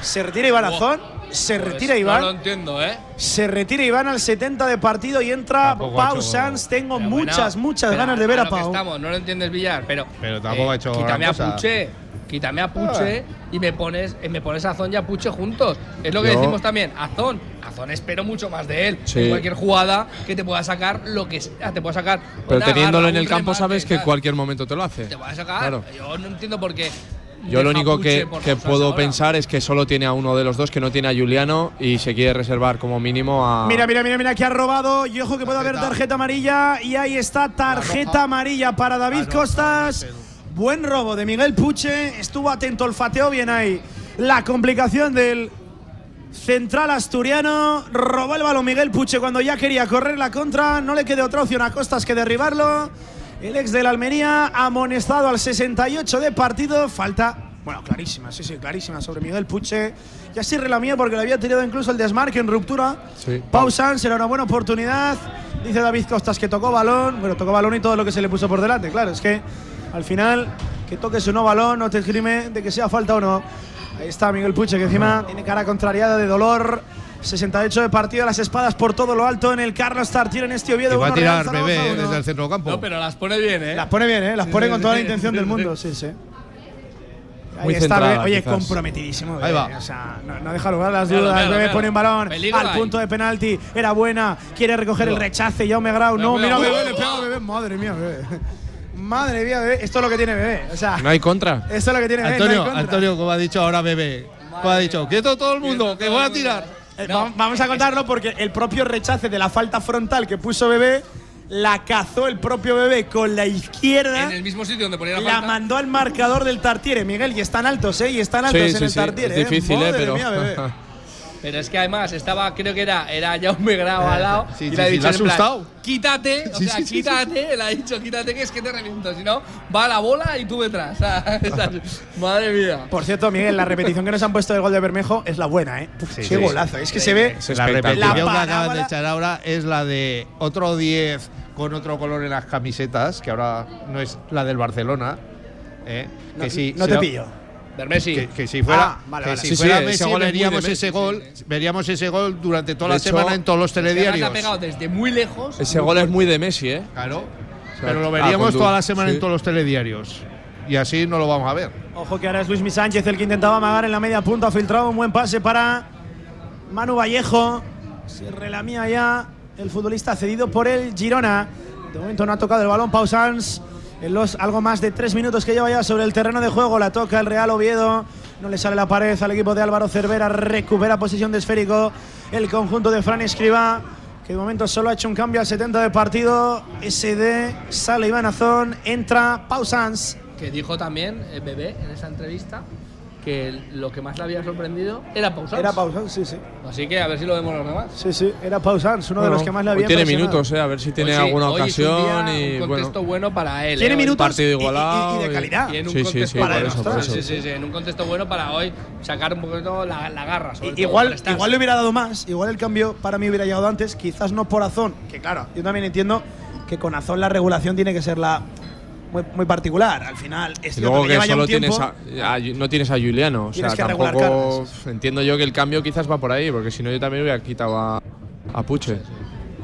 Se retira Iván Azón. Se retira Pues Iván. No lo entiendo, ¿eh? Se retira Iván al 70 de partido y entra Tampoco Pau hecho- Sanz. Tengo Pero muchas, bueno, muchas pero ganas de ver a Pau. Estamos, no lo entiendes Villar, pero. eh, Pero tampoco ha hecho gran Quítame a cosa. Puche. Quítame a Puche y me pones, eh, me pones a Azón y a Puche juntos. Es lo que Yo- decimos también. Azón. Azón espero mucho más de él. Sí. En cualquier jugada que te pueda sacar lo que sea. Te pueda sacar. Pero una teniéndolo garra, en el campo remate, sabes que en cualquier momento te lo hace. Te pueda sacar. Claro. Yo no entiendo por qué. Yo lo único que, puedo ahora. pensar es que solo tiene a uno de los dos, que no tiene a Juliano y se quiere reservar como mínimo a. Mira, mira, mira, mira que ha robado. Y ojo que puede haber tarjeta amarilla. Y ahí está, tarjeta amarilla para David Costas. Buen robo de Miguel Puche. Estuvo atento, olfateó bien ahí. La complicación del central asturiano. Robó el balón Miguel Puche cuando ya quería correr la contra. No le quedó otra opción a Costas que derribarlo. El ex de la Almería amonestado al 68 de partido. Falta, bueno, clarísima, sí, sí, clarísima sobre Miguel Puche. Ya sí la mía porque le había tirado incluso el desmarque en ruptura. Sí. Pau Sanz era una buena oportunidad. Dice David Costas que tocó balón. Bueno, tocó balón y todo lo que se le puso por delante. Claro, es que al final que toque su no balón, no te esgrime de que sea falta o no. Ahí está Miguel Puche, que encima tiene cara contrariada de dolor. 68 de partido, las espadas por todo lo alto en el Carlos Tartier en este Oviedo. Y va a uno, Real tirar bebé uno. desde el centro campo. No, pero las pone bien, ¿eh? Las pone bien, ¿eh? Las pone con toda la intención del mundo, sí, sí. Ahí Muy está, centrada, Bebé. Oye, quizás. comprometidísimo. Ahí Bebé. va. O sea, no, no deja lugar a las dudas. míralo, Bebé pone un balón Peligro al ahí. punto de penalti. Era buena. Quiere recoger el rechace. Jaume Grau. No, mira, Bebé, le pega a Bebé. Madre mía, Bebé. Madre mía, Bebé. Esto es lo que tiene Bebé. O sea, No hay contra. esto es lo que tiene Bebé. Antonio. Antonio, como ha dicho ahora bebé. Como ha dicho, quieto todo el mundo, que voy a tirar. Eh, va- Vamos a contarlo porque el propio rechace de la falta frontal que puso Bebé la cazó el propio Bebé con la izquierda. En el mismo sitio donde ponía la, La falta. mandó al marcador del Tartiere, Miguel, y están altos, ¿eh? Y están altos Sí, en sí, el sí. Tartiere. Es difícil, ¿eh? ¿eh? Madre Pero. mía, bebé. Pero es que además estaba, creo que era, era Jaume Grau al lado. sí, y sí, le ha sí, dicho ha en plan, asustado. Quítate, o Sí, sea, sí, sí, quítate. Le ha dicho, quítate que es que te reviento. Si no, va la bola y tú detrás. Madre mía. Por cierto, Miguel, la repetición que nos han puesto del gol de Bermejo es la buena, ¿eh? Uf, Sí, qué sí. golazo. Es que se ve. La repetición que La acaban de echar ahora es la de otro 10 con otro color en las camisetas, que ahora no es la del Barcelona. ¿eh? No, que si, no te pillo. Bermesi. Que, que si fuera, Ah, vale, que vale. si Sí, fuera sí, ese Messi, gol es muy de veríamos Messi, ese sí, gol, veríamos ese gol durante toda De la hecho, semana en todos los la ha telediarios. pegado desde muy lejos. Ese gol es muy de Messi, ¿eh? Claro. sea, Pero lo ah, veríamos con toda la semana sí. en todos los telediarios. Y así no lo vamos a ver. Ojo que ahora es Luis Mi Sánchez el que intentaba amagar en la media punta. Ha filtrado un buen pase para Manu Vallejo. Se relamía ya el futbolista cedido por el Girona. De momento no ha tocado el balón Pausans. En los algo más de tres minutos que lleva ya sobre el terreno de juego, la toca el Real Oviedo. No le sale la pared al equipo de Álvaro Cervera. Recupera posición de esférico el conjunto de Fran Escriba, que de momento solo ha hecho un cambio al 70 de partido. SD sale Iván Azón, entra Pausans. Que dijo también el bebé en esa entrevista que lo que más le había sorprendido era Pausans. Era Pausans, sí, sí. Así que a ver si lo vemos los demás. Sí, sí, era Pausans, uno de los que más le había tiene minutos, ¿eh? A ver si tiene Hoy sí, alguna hoy es un ocasión día, y un bueno. contexto bueno para él. Tiene ¿eh? minutos partido y- y- igualado y, de calidad. Y en un Sí, contexto sí, eso, por sí, eso. sí, sí, en un contexto bueno para hoy sacar un poquito la, la garra. sobre I- todo, igual, igual le hubiera dado más, igual el cambio para mí hubiera llegado antes, quizás no por Azón, que claro, yo también entiendo que con Azón la regulación tiene que ser la muy, muy particular. Al final, es luego que que solo tienes a, a- no tienes a Juliano. O sea, tampoco. Entiendo yo que el cambio quizás va por ahí, porque si no, yo también hubiera quitado a, a Puche.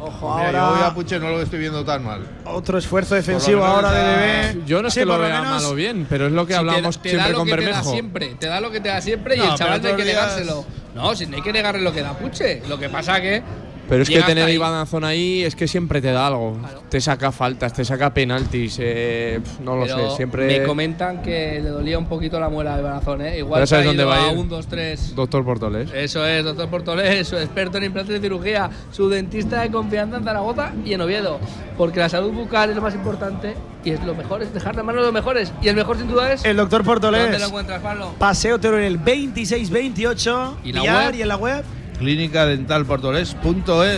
Ojo, Mira, yo ahora hoy a Puche no lo estoy viendo tan mal. otro esfuerzo defensivo ahora de Bebé. Yo no es Sí, que lo vea menos- mal o bien, pero es lo que Si te- hablamos te, da siempre lo con que te da Bermejo. siempre, te da lo que te da siempre No, y el chaval no hay que negárselo. No, si no hay que negarle lo que da Puche. Lo que pasa que. Pero es que tener a ahí. Iván Azón ahí es que siempre te da algo. Claro. Te saca faltas, te saca penaltis, eh, no lo Pero sé. Siempre. Me comentan que le dolía un poquito la muela de Barazón, ¿eh? Igual Pero ¿sabes dónde va a a ir? un, dos, tres. Doctor Portoles. Eso es, doctor Portolés, su experto en implantes de cirugía, su dentista de confianza en Zaragoza y en Oviedo. Porque la salud bucal es lo más importante y es lo mejor, es dejar de mano los mejores. Y el mejor sin duda es. El doctor ¿Dónde Portolés. lo encuentras, Pablo? Paseo Teruel 2628. ¿Y la Villar, web? y en la web. Clínica Dental.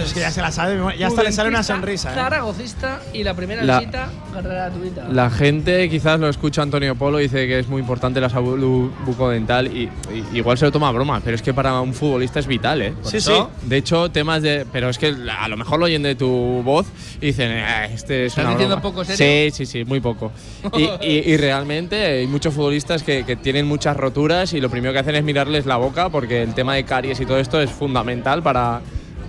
Es que ya se la sabe, ya hasta le sale una sonrisa. ¿eh? Zaragocista y la primera La- visita gratuita. La gente quizás lo escucha Antonio Polo dice que es muy importante la salud bucodental y, y- igual se lo toma a broma, pero es que para un futbolista es vital, ¿eh? Por Sí, eso, De hecho, temas de. Pero es que a lo mejor lo oyen de tu voz y dicen, "Eh, este es ¿Estás una diciendo broma". poco serio? Sí, sí, sí, muy poco. y, y- y realmente hay muchos futbolistas que, que tienen muchas roturas y lo primero que hacen es mirarles la boca porque el tema de caries y todo esto es fundamental para,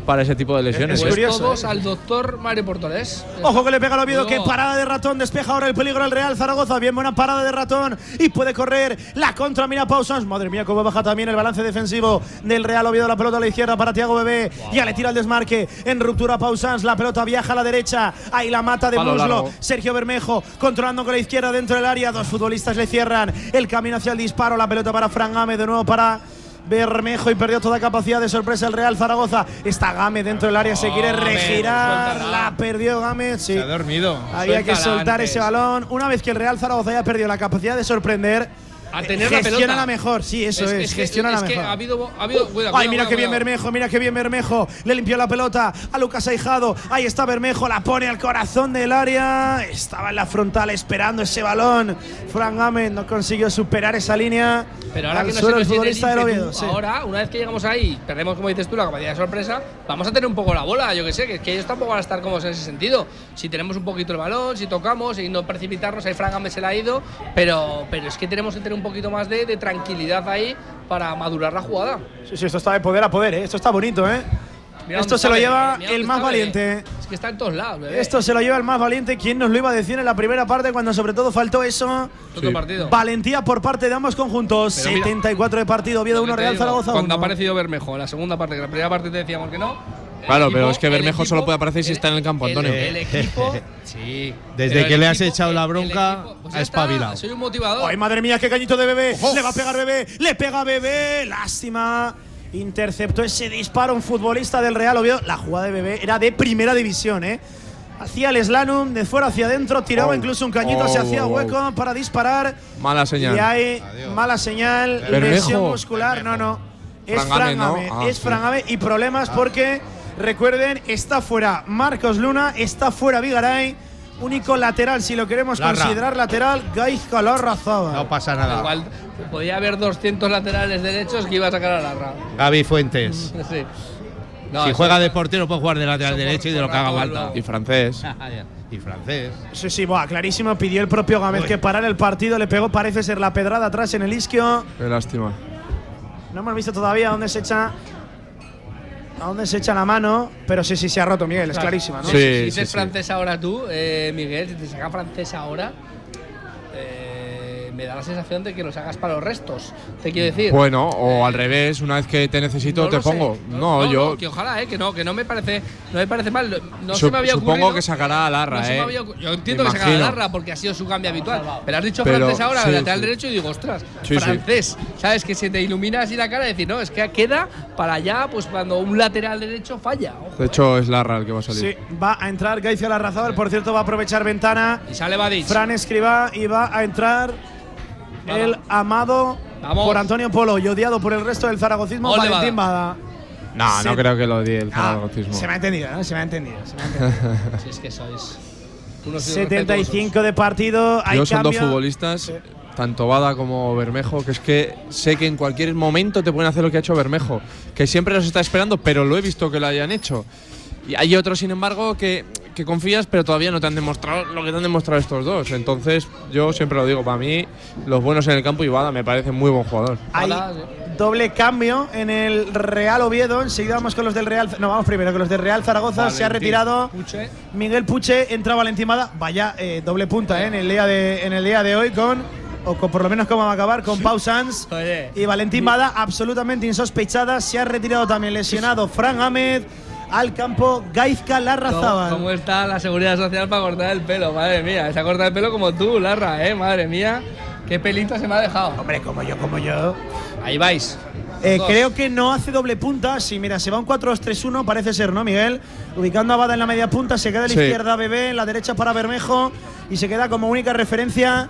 para ese tipo de lesiones. Es curioso, Todos ¿eh? al doctor Mario Portolés. Ojo que le pega al Oviedo, que parada de ratón, despeja ahora el peligro al Real Zaragoza, bien buena parada de ratón y puede correr la contra, mira Pausans, madre mía cómo baja también el balance defensivo del Real Oviedo, la pelota a la izquierda para Tiago Bebé, ya le tira el desmarque, en ruptura Pausans, la pelota viaja a la derecha, ahí la mata de Palo muslo, largo. Sergio Bermejo controlando con la izquierda dentro del área, dos futbolistas le cierran el camino hacia el disparo, la pelota para Fran Game, de nuevo para... Bermejo y perdió toda capacidad de sorpresa el Real Zaragoza. Está Game dentro del área, se quiere regirar. La perdió Game. Sí. Se ha dormido. Había que soltar antes. ese balón. Una vez que el Real Zaragoza haya perdido la capacidad de sorprender, a tener la Gestiona pelota. la mejor, sí, eso es, que- gestiona es la que mejor. ha habido, ha habido cuidado, Ay, mira qué bien. Bermejo, mira qué bien Bermejo. Le limpió la pelota a Lucas Aijado. Ahí está Bermejo, la pone al corazón del área. Estaba en la frontal esperando ese balón. Fran Gámez no consiguió superar esa línea. Pero ahora Al que no se suelo nos el futbolista del Oviedo. sí. ahora, una vez que llegamos ahí, perdemos, como dices tú, la capacidad de sorpresa, vamos a tener un poco la bola, yo que sé, que, que ellos tampoco van a estar cómodos en ese sentido. Si tenemos un poquito el balón, si tocamos y no precipitarnos, ahí Fran Gámez se la ha ido, pero, pero es que tenemos que tener un poquito más de, de tranquilidad ahí para madurar la jugada. Sí, sí, esto está de poder a poder, ¿eh? esto está bonito, ¿eh? Mira Esto se lo lleva el más está, valiente. Es que está en todos lados, bebé. Esto se lo lleva el más valiente. ¿Quién nos lo iba a decir en la primera parte cuando sobre todo faltó eso? Partido. Valentía por parte de ambos conjuntos. Pero mira, 74 de partido, Oviedo Lo que 1, te Real digo, Zaragoza Cuando 1. ha aparecido Bermejo en la segunda parte, que la primera parte te decíamos que no. Claro, pero es que Bermejo equipo- solo puede aparecer si está en el campo, Antonio. El, equipo. sí. Desde que le has echado la bronca, equipo- pues ha está, espabilado. Soy un motivador. Ay, madre mía, qué cañito de bebé. Le va a pegar bebé. Le pega bebé. Lástima. Interceptó ese disparo un futbolista del Real Oviedo. La jugada de bebé era de primera división, ¿eh? Hacía el slalom de fuera hacia adentro, tiraba Oh. incluso un cañito, Oh, se hacía oh, oh. hueco para disparar. Mala señal. Y hay mala señal, Bermejo. lesión muscular. No, no. Es Fran Gámez, Fran ¿no? Ah, es sí. Fran Gámez y problemas porque, recuerden, está fuera Marcos Luna, está fuera Vigaray. Único lateral, si lo queremos Larra. considerar lateral, Gaizka Larrazábal. No pasa nada. Igual podía haber 200 laterales derechos que iba a sacar a la ra. Gaby Fuentes. Sí. No, si juega de portero, puede jugar de lateral derecho y de lo que haga falta. Y francés. y francés. Sí, sí, buah, clarísimo. Pidió el propio Gámez Uy. que parara el partido. Le pegó, parece ser la pedrada atrás en el isquio. Qué lástima. No hemos visto todavía dónde se echa. A dónde se echa la mano. Pero sí, sí, se ha roto, Miguel. Es clarísima, ¿no? Si Sí, dices sí. francés ahora tú, eh, Miguel, si te saca francés ahora, eh, me da la sensación de que lo sacas para los restos. Te quiero decir. Bueno, o al revés, una vez que te necesito No te sé. pongo. No, yo que ojalá, eh, que no, que no me parece, no me parece mal. No Sup- se me había supongo ocurrido. que sacará a Larra, eh. había. Yo entiendo que sacará a. Larra porque ha sido su cambio habitual. Pero has dicho Pero, francés ahora, sí, lateral sí. derecho, y digo, ostras, Sí, sí. francés. ¿Sabes? Que se te ilumina así la cara y decir, no, es que queda para allá, pues cuando un lateral derecho falla. Ojo. De hecho, es Larra el que va a salir. Sí, va a entrar Gaizka Larrazábal. Por cierto, va a aprovechar ventana. Y sale Badic. Fran Escribá y va a entrar el amado Vamos. por Antonio Polo y odiado por el resto del zaragocismo, Valentín Bada. No, Se- no creo que lo odie el Ah, zaragocismo. se me ha entendido, ¿no? Se me ha entendido. Se me ha entendido. Si es que sois unos 75 de partido. Hay Yo son dos futbolistas, tanto Bada como Bermejo, que es que sé que en cualquier momento te pueden hacer lo que ha hecho Bermejo, que siempre los está esperando, pero lo he visto que lo hayan hecho. Y hay otros, sin embargo, que, que confías, pero todavía no te han demostrado lo que te han demostrado estos dos. Entonces, yo siempre lo digo, para mí, los buenos en el campo y Bada me parece muy buen jugador. Hay doble cambio en el Real Oviedo. Enseguida vamos con los del Real. No, vamos primero con los del Real Zaragoza. Se ha retirado Puche. Miguel Puche. Entra Valentín Bada. Vaya eh, doble punta eh, en, el día de, en el día de hoy con. O con, por lo menos cómo va a acabar con Pau Sanz Oye. y Valentín Bada absolutamente insospechada. Se ha retirado también lesionado Fran Ahmed al campo Gaizka ¿Cómo, Larrazábal. cómo está la seguridad social para cortar el pelo? Madre mía, se ha cortado el pelo como tú, Larra, ¿eh? Madre mía, qué pelito se me ha dejado. Hombre, como yo, como yo. Ahí vais. Eh, creo que no hace doble punta. Sí, mira, se va un 4-2-3-1, parece ser, ¿no, Miguel? Ubicando a Bada en la media punta, se queda a la Sí. izquierda Bebé, en la derecha para Bermejo y se queda como única referencia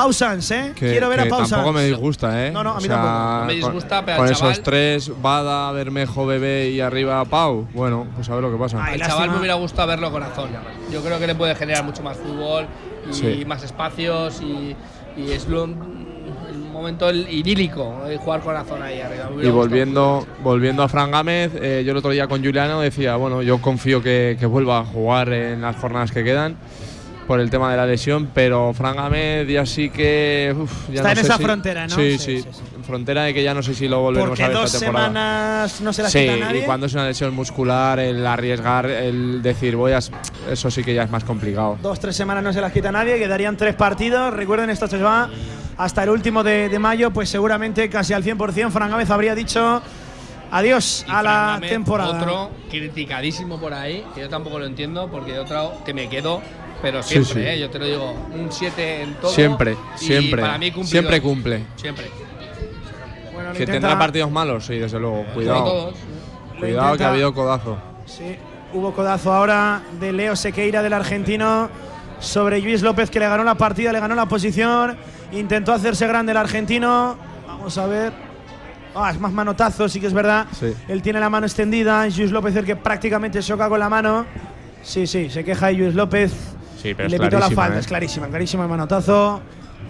Pausans, ¿eh? Que, Quiero ver que a Pausans. tampoco me disgusta, ¿eh? No, no, a mí O sea, tampoco. No me con- disgusta, pero Con al esos tres, Bada, Bermejo, Bebé y arriba Pau, bueno, pues a ver lo que pasa. Ay, Al lástima. chaval me hubiera gustado verlo corazón. Yo creo que le puede generar mucho más fútbol y Sí. más espacios y, y es lo- un momento idílico eh, jugar corazón ahí arriba. Me hubiera Y volviendo, volviendo a Fran Gámez, eh, yo el otro día con Juliano decía, bueno, yo confío que, que vuelva a jugar en las jornadas que quedan por el tema de la lesión, pero Fran Gámez ya sí que... uf, ya Está no en sé esa si- frontera, ¿no? Sí, Sí, sí, sí, sí. frontera de que ya no sé si lo volveremos Porque a ver dos esta temporada. semanas no se las Sí, quita nadie. y cuando es una lesión muscular, el arriesgar, el decir voy a... Eso sí que ya es más complicado. Dos, tres semanas no se las quita nadie, quedarían tres partidos. Recuerden, esto se va hasta el último de, de mayo, pues seguramente casi al 100% Fran Gámez habría dicho adiós Y a la temporada. Otro criticadísimo por ahí, que yo tampoco lo entiendo, porque otro que me quedo, pero Sí, siempre, sí. ¿eh? yo te lo digo, un 7 en todo. Siempre, y siempre. Para mí. Siempre cumple. Siempre. Bueno, Que intenta- tendrá partidos malos, sí, desde luego. Cuidado. todos. Cuidado que intenta- ha habido codazo. Sí, hubo codazo ahora de Leo Sequeira del argentino sobre Luis López que le ganó la partida, le ganó la posición Intentó hacerse grande el argentino. Vamos a ver. Ah, es más manotazo, sí que es verdad. Sí. Él tiene la mano extendida. Luis López el que prácticamente choca con la mano. Sí, sí, se queja Luis López. Sí, pero le pitó la falta. ¿eh? Es clarísima, clarísima el manotazo.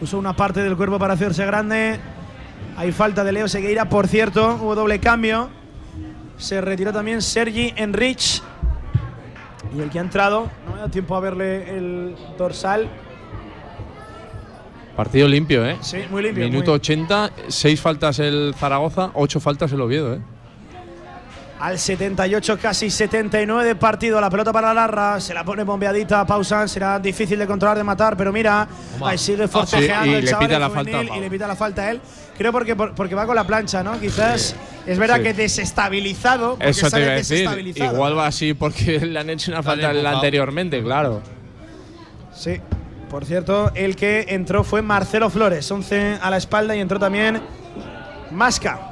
Usó una parte del cuerpo para hacerse grande. Hay falta de Leo Segueira, por cierto. Hubo doble cambio. Se retiró también Sergi Enrich. Y el que ha entrado, no me da tiempo a verle el dorsal. Partido limpio, ¿eh? Sí, muy limpio. Minuto muy- 80, 6 faltas el Zaragoza, 8 faltas el Oviedo, ¿eh? Al 78, casi 79 de partido. La pelota para Larra. Se la pone bombeadita. Pausan. Será difícil de controlar, de matar. Pero mira, ahí sigue forcejeando Sí, y el le chaval pita la falta. Y le pita la falta a él. Creo porque, por- porque va con la plancha, ¿no? Quizás es verdad Sí. que desestabilizado. Eso te iba a decir. Igual va así porque le han hecho una falta anteriormente, claro. Sí. Por cierto, el que entró fue Marcelo Flores. 11 a la espalda y entró también Masca.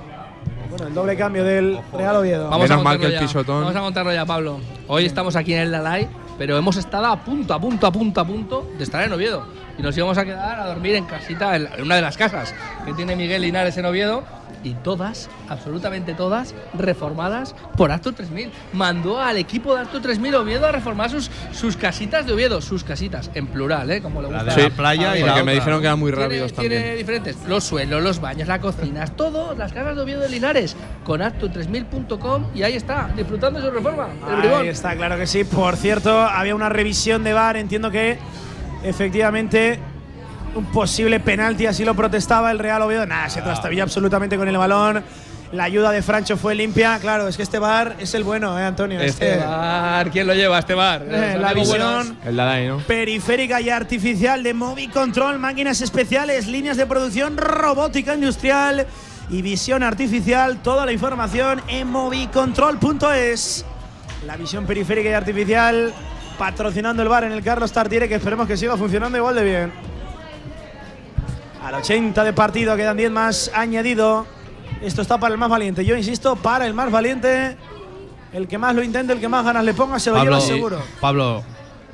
Bueno, el doble cambio del Real Oviedo. Vamos a Menos mal contarlo que el ya. pisotón- Vamos a contarlo ya, Pablo. Hoy estamos aquí en el Dalai, pero hemos estado a punto, a punto, a punto, a punto de estar en Oviedo. Y nos íbamos a quedar a dormir en casita, en una de las casas que tiene Miguel Linares en Oviedo. Y todas, absolutamente todas, reformadas por Acto 3000. Mandó al equipo de Acto 3000 Oviedo a reformar sus, sus casitas de Oviedo. Sus casitas, en plural, ¿eh? Como le La gusta. de la playa y la Porque otra. me dijeron que eran muy Tiene, rápidos tiene también. diferentes. Los suelos, los baños, las cocinas, todo, las casas de Oviedo de Linares. Con acto3000.com y ahí está, disfrutando de su reforma. Ahí está, claro que sí. Por cierto, había una revisión de VAR. Entiendo que efectivamente un posible penalti así lo protestaba el Real Oviedo. Nada, se trastabilla absolutamente con el balón. La ayuda de Francho fue limpia. Claro, es que este VAR es el bueno, ¿eh, Antonio? Este bar, ¿quién lo lleva? Este bar. Eh, la visión El Dalai, ¿no? periférica y artificial de Movi Control, máquinas especiales, líneas de producción, robótica industrial y visión artificial. Toda la información en movicontrol.es. La visión periférica y artificial patrocinando el bar en el Carlos Tartiere, que esperemos que siga funcionando igual de bien. Al 80 de partido quedan 10 más añadido. Esto está para el más valiente. Yo insisto, para el más valiente. El que más lo intente, el que más ganas le ponga, se lo Pablo, lleva seguro. Pablo,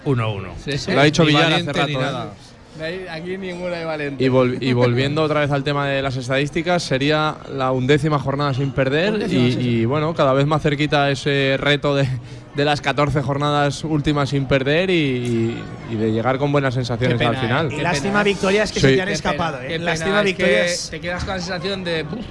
1-1. Sí, sí. Lo ha dicho Villar hace valiente rato. ¿Eh? Aquí ninguna de valiente. Y, vol- y volviendo otra vez al tema de las estadísticas, sería la undécima jornada sin perder Undécima, y, sí, sí. y, bueno, cada vez más cerquita ese reto de, de las 14 jornadas últimas sin perder y, y- y de llegar con buenas sensaciones pena, al final. ¿eh? Y Qué lástima pena. victorias que Sí. se te han Qué escapado. pena, ¿eh? Lástima es que victorias. te quedas con la sensación de "Uf,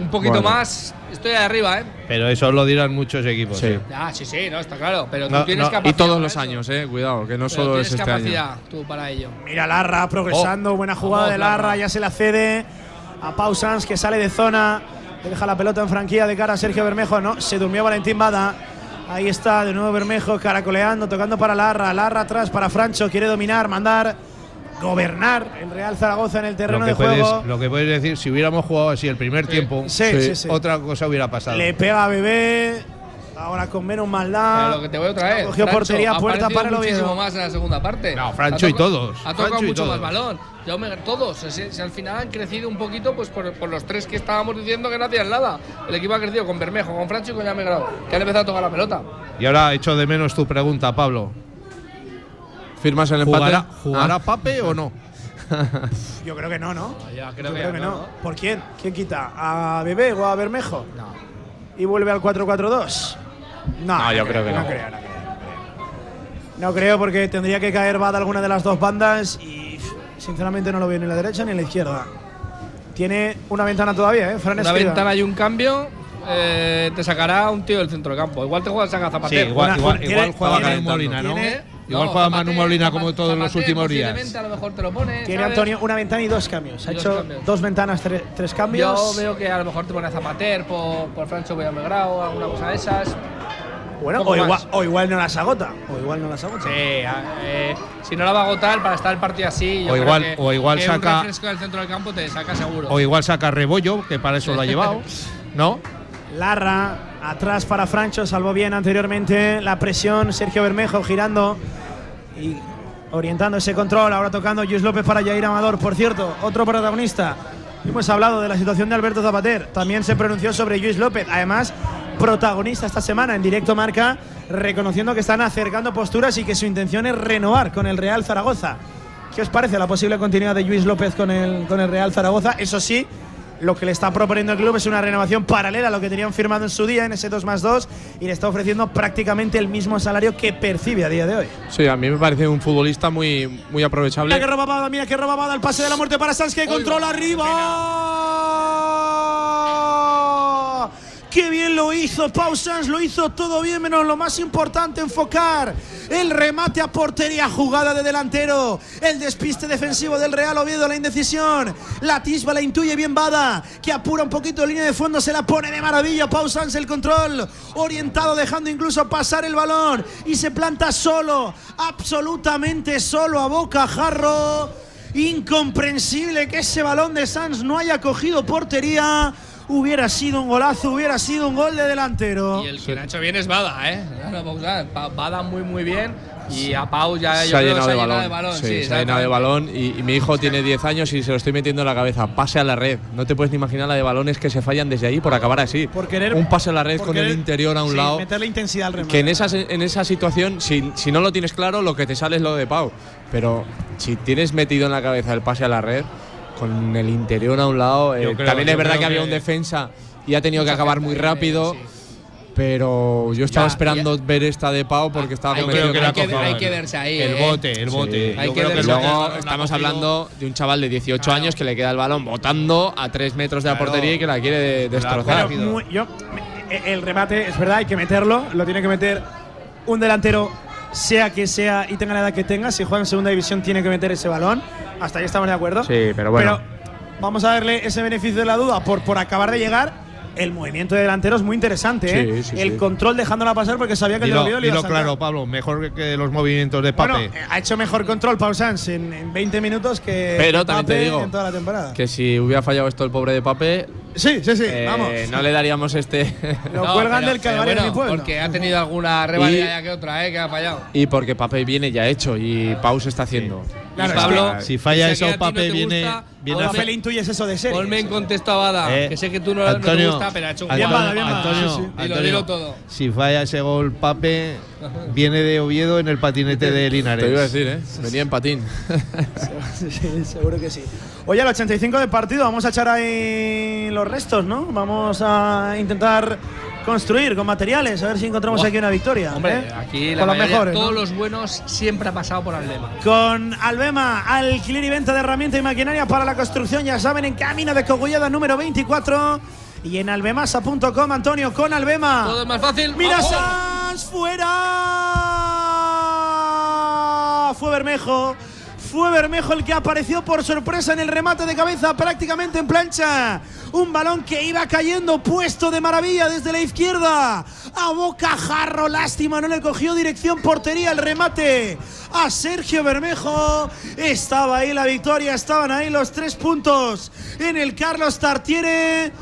un poquito Bueno. más. Estoy ahí arriba, ¿eh? Pero eso lo dirán muchos equipos. Sí. ¿eh? Ah, sí, sí, no, está claro. Pero No, tú tienes no, y capacidad. Y todos los eso. años, eh, cuidado, que no Pero solo es este año. capacidad tú para ello. Mira Larra progresando. buena jugada Vamos, de Larra. Larra. Ya se la cede a Pau Sanz, que sale de zona. Deja la pelota en franquía de cara a Sergio Bermejo. No, se durmió Valentín Bada. Ahí está de nuevo Bermejo caracoleando, tocando para Larra. Larra atrás para Francho. Quiere dominar, mandar, gobernar el Real Zaragoza en el terreno de puedes, juego. lo que puedes decir, si hubiéramos jugado así el primer tiempo, Sí, sí, sí. otra cosa hubiera pasado. Le pega a Bebé. Ahora con menos maldad. Pero lo que te voy otra vez. Cogió Francho portería, ha puerta para el muchísimo más en la segunda parte. No, Francho Ha y todos, Ha tocado Francho mucho más balón. Jaume- todos. Si, si al final han crecido un poquito, pues por, por los tres que estábamos diciendo que no hacían nada. El equipo ha crecido con Bermejo, con Francho y con Jaume Grau, que han empezado a tocar la pelota. Y ahora echo de menos tu pregunta, Pablo. ¿Firmas el empate? ¿Jugará, jugará Ah. Pape o no? Yo creo que no, ¿no? Ya, Yo creo que no. ¿Por quién? ¿Quién quita? ¿A Bebé o a Bermejo? No. ¿Y vuelve al 4-4-2? No, No, yo creo que no. No creo, no creo, no creo. No creo porque tendría que caer Bad alguna de las dos bandas y sinceramente no lo veo ni en la derecha ni en la izquierda. Tiene una ventana todavía, ¿eh? Fran Una Escriba. ventana y un cambio. eh, te sacará un tío del centro del campo. Igual te juegas a Sí, Zapatero. igual, Una- igual, tiene- igual juega Molina, ¿no? tiene- Igual juega Manu Molina como todos los últimos días. posiblemente A lo mejor te lo pone. Tiene ¿sabes? Antonio una ventana y dos cambios. Ha hecho cambios. dos ventanas, tre- tres cambios. Yo veo que a lo mejor te pone a Zapater por, por Francho Villamegrao, alguna cosa de esas. bueno, o igual, o igual no las agota. O igual no las agota. Sí, eh, si no la va a agotar para estar el partido así. yo O creo igual- que- o igual que saca- Un del centro del campo te saca seguro. O igual saca Rebollo, que para eso lo ha llevado. ¿No? Larra, atrás para Francho, salvó bien anteriormente la presión. Sergio Bermejo girando y orientando ese control. Ahora tocando Luis López para Jair Amador. Por cierto, otro protagonista. Hemos hablado de la situación de Alberto Zapater. También se pronunció sobre Luis López. Además, protagonista esta semana en directo marca, reconociendo que están acercando posturas y que su intención es renovar con el Real Zaragoza. ¿Qué os parece la posible continuidad de Luis López con el, con el Real Zaragoza? Eso sí, lo que le está proponiendo el club es una renovación paralela a lo que tenían firmado en su día, en ese 2 más 2, y le está ofreciendo prácticamente el mismo salario que percibe a día de hoy. Sí, a mí me parece un futbolista muy, muy aprovechable. Mira que roba Bada, mira que roba Bada, el pase de la muerte para Sanz que controla arriba. Qué bien lo hizo Pau Sanz, lo hizo todo bien, menos lo más importante, enfocar el remate a portería, jugada de delantero, el despiste defensivo del Real Oviedo, la indecisión, la tisba la intuye bien Bada, que apura un poquito línea de fondo, se la pone de maravilla, Pau Sanz el control, orientado, dejando incluso pasar el balón y se planta solo, absolutamente solo a boca jarro. Incomprensible que ese balón de Sanz no haya cogido portería. Hubiera sido un golazo, hubiera sido un gol de delantero. Y el que lo ha hecho bien es Bada, ¿eh? No, Bada muy, muy bien. Y a Pau ya se yo ha creo que llenado se de ha balón. de balón. Sí, sí, se ha llenado de balón y, y mi hijo tiene 10 años y se lo estoy metiendo en la cabeza. Pase a la red. No te puedes ni imaginar la de balones que se fallan desde ahí por acabar así. Por querer- un pase a la red con querer- el interior a un sí, lado. Meterle intensidad al remate. Que en esa, en esa situación, si, si no lo tienes claro, lo que te sale es lo de Pau. Pero si tienes metido en la cabeza el pase a la red, con el interior a un lado, eh, creo- también es verdad que, había un defensa y ha tenido que acabar muy rápido. sí. Pero yo estaba Ya, esperando ver esta de Pau porque estaba Hay convencido que, que la hay, que, hay que verse ahí. El ¿eh? bote, el bote. Hay que creo ver- el bote Luego estamos cogido- hablando de un chaval de 18 años que le queda el balón botando a 3 metros de la Claro. portería y que la quiere de- destrozar. Muy- yo, el remate, es verdad, hay que meterlo. Lo tiene que meter un delantero, sea que sea y tenga la edad que tenga. Si juega en segunda división, tiene que meter ese balón. Hasta ahí estamos de acuerdo. Sí, pero bueno. Pero vamos a darle ese beneficio de la duda por, por acabar de llegar. El movimiento de delantero es muy interesante. ¿eh? Sí, sí, el sí. control dejándola pasar porque sabía que el de Dilo, dilo claro, Pablo, mejor que- los movimientos de Pape. Bueno, ha hecho mejor control Pau Sanz en, en 20 minutos que Pero también te Pape digo en toda la temporada. Que si hubiera fallado esto el pobre de Pape, sí, sí, sí, eh, vamos. no le daríamos este. Lo No, cuelgan pero- del calvario de bueno, mi pueblo. Porque ha tenido alguna revalida Y- ya que otra, ¿eh? Que ha fallado. y porque Pape viene ya hecho y Pau se está haciendo. Claro, Y es Pablo, que- si falla eso, no Pape te viene- gusta, viene a Pape le intuyes eso de serie. Ponme en contexto a Bada, Eh, que sé que tú no, no Antonio, te gusta, pero ha hecho un Antonio. Bada, bien Bada, Antonio, sí, sí. Dilo, Antonio, dilo todo. Si falla ese gol, Pape viene de Oviedo en el patinete de Linares. Te iba a decir, ¿eh? Venía en patín. Sí, seguro que sí. Oye, al 85 de partido vamos a echar ahí los restos, ¿no? Vamos a intentar construir con materiales, a ver si encontramos aquí una victoria. Hombre, ¿eh? aquí la con los mejores. ¿no? todos los buenos siempre ha pasado por Aldema. Con Albema, alquiler y venta de herramientas y maquinaria para la construcción, ya saben, en camino de Cogullada número 24 y en albemasa.com, Antonio, con Albema. Todo es más fácil. ¡Mira ¡Ojo! Sanz! ¡Fuera! Fue Bermejo. Fue Bermejo el que apareció por sorpresa en el remate de cabeza prácticamente en plancha. Un balón que iba cayendo puesto de maravilla desde la izquierda. A boca jarro, lástima, no le cogió dirección portería el remate a Sergio Bermejo. Estaba ahí la victoria, estaban ahí los tres puntos en el Carlos Tartiere.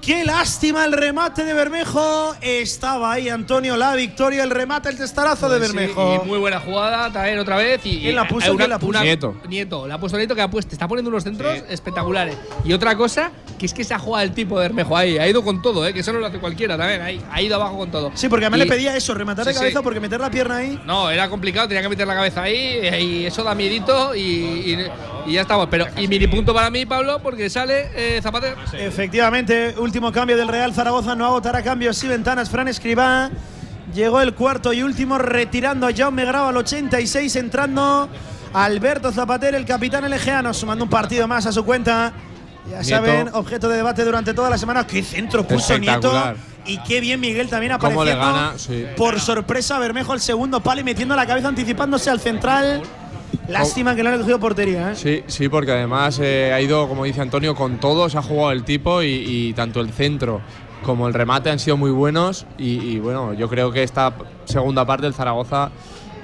Qué lástima el remate de Bermejo. Estaba ahí Antonio la victoria, el remate, el testarazo de Pues sí, Bermejo. y muy buena jugada también otra vez. Y, ¿Quién la puso? hay ¿Quién la puso? Nieto. Nieto. La ha puesto Nieto que ha puesto. Está poniendo unos centros espectaculares. Y otra cosa, que es que se ha jugado el tipo de Bermejo ahí. Ha ido con todo, ¿eh? que eso no lo hace cualquiera también. Ahí, ha ido abajo con todo. Sí, porque a mí Y- le pedía eso, rematar de Sí, cabeza, sí. porque meter la pierna ahí. No, era complicado, tenía que meter la cabeza ahí y eso da miedito y, y- y ya estamos. Pero, y mini punto para mí, Pablo, porque sale eh, Zapatero. Efectivamente, último cambio del Real Zaragoza, no agotará cambios y ventanas. Fran Escribá llegó el cuarto y último, retirando a Jaume Grau al 86, entrando Alberto Zapatero, el capitán elegeano, sumando un partido más a su cuenta. Ya Nieto. saben, objeto de debate durante toda la semana. ¡Qué centro puso Nieto! Y qué bien Miguel también apareciendo. gana, sí. Por sorpresa, Bermejo al segundo palo y metiendo la cabeza, anticipándose al central. Lástima que no le ha cogido portería, ¿eh? Sí, sí, porque además eh, ha ido, como dice Antonio, con todo, se ha jugado el tipo y, y tanto el centro como el remate han sido muy buenos y, y, bueno, yo creo que esta segunda parte del Zaragoza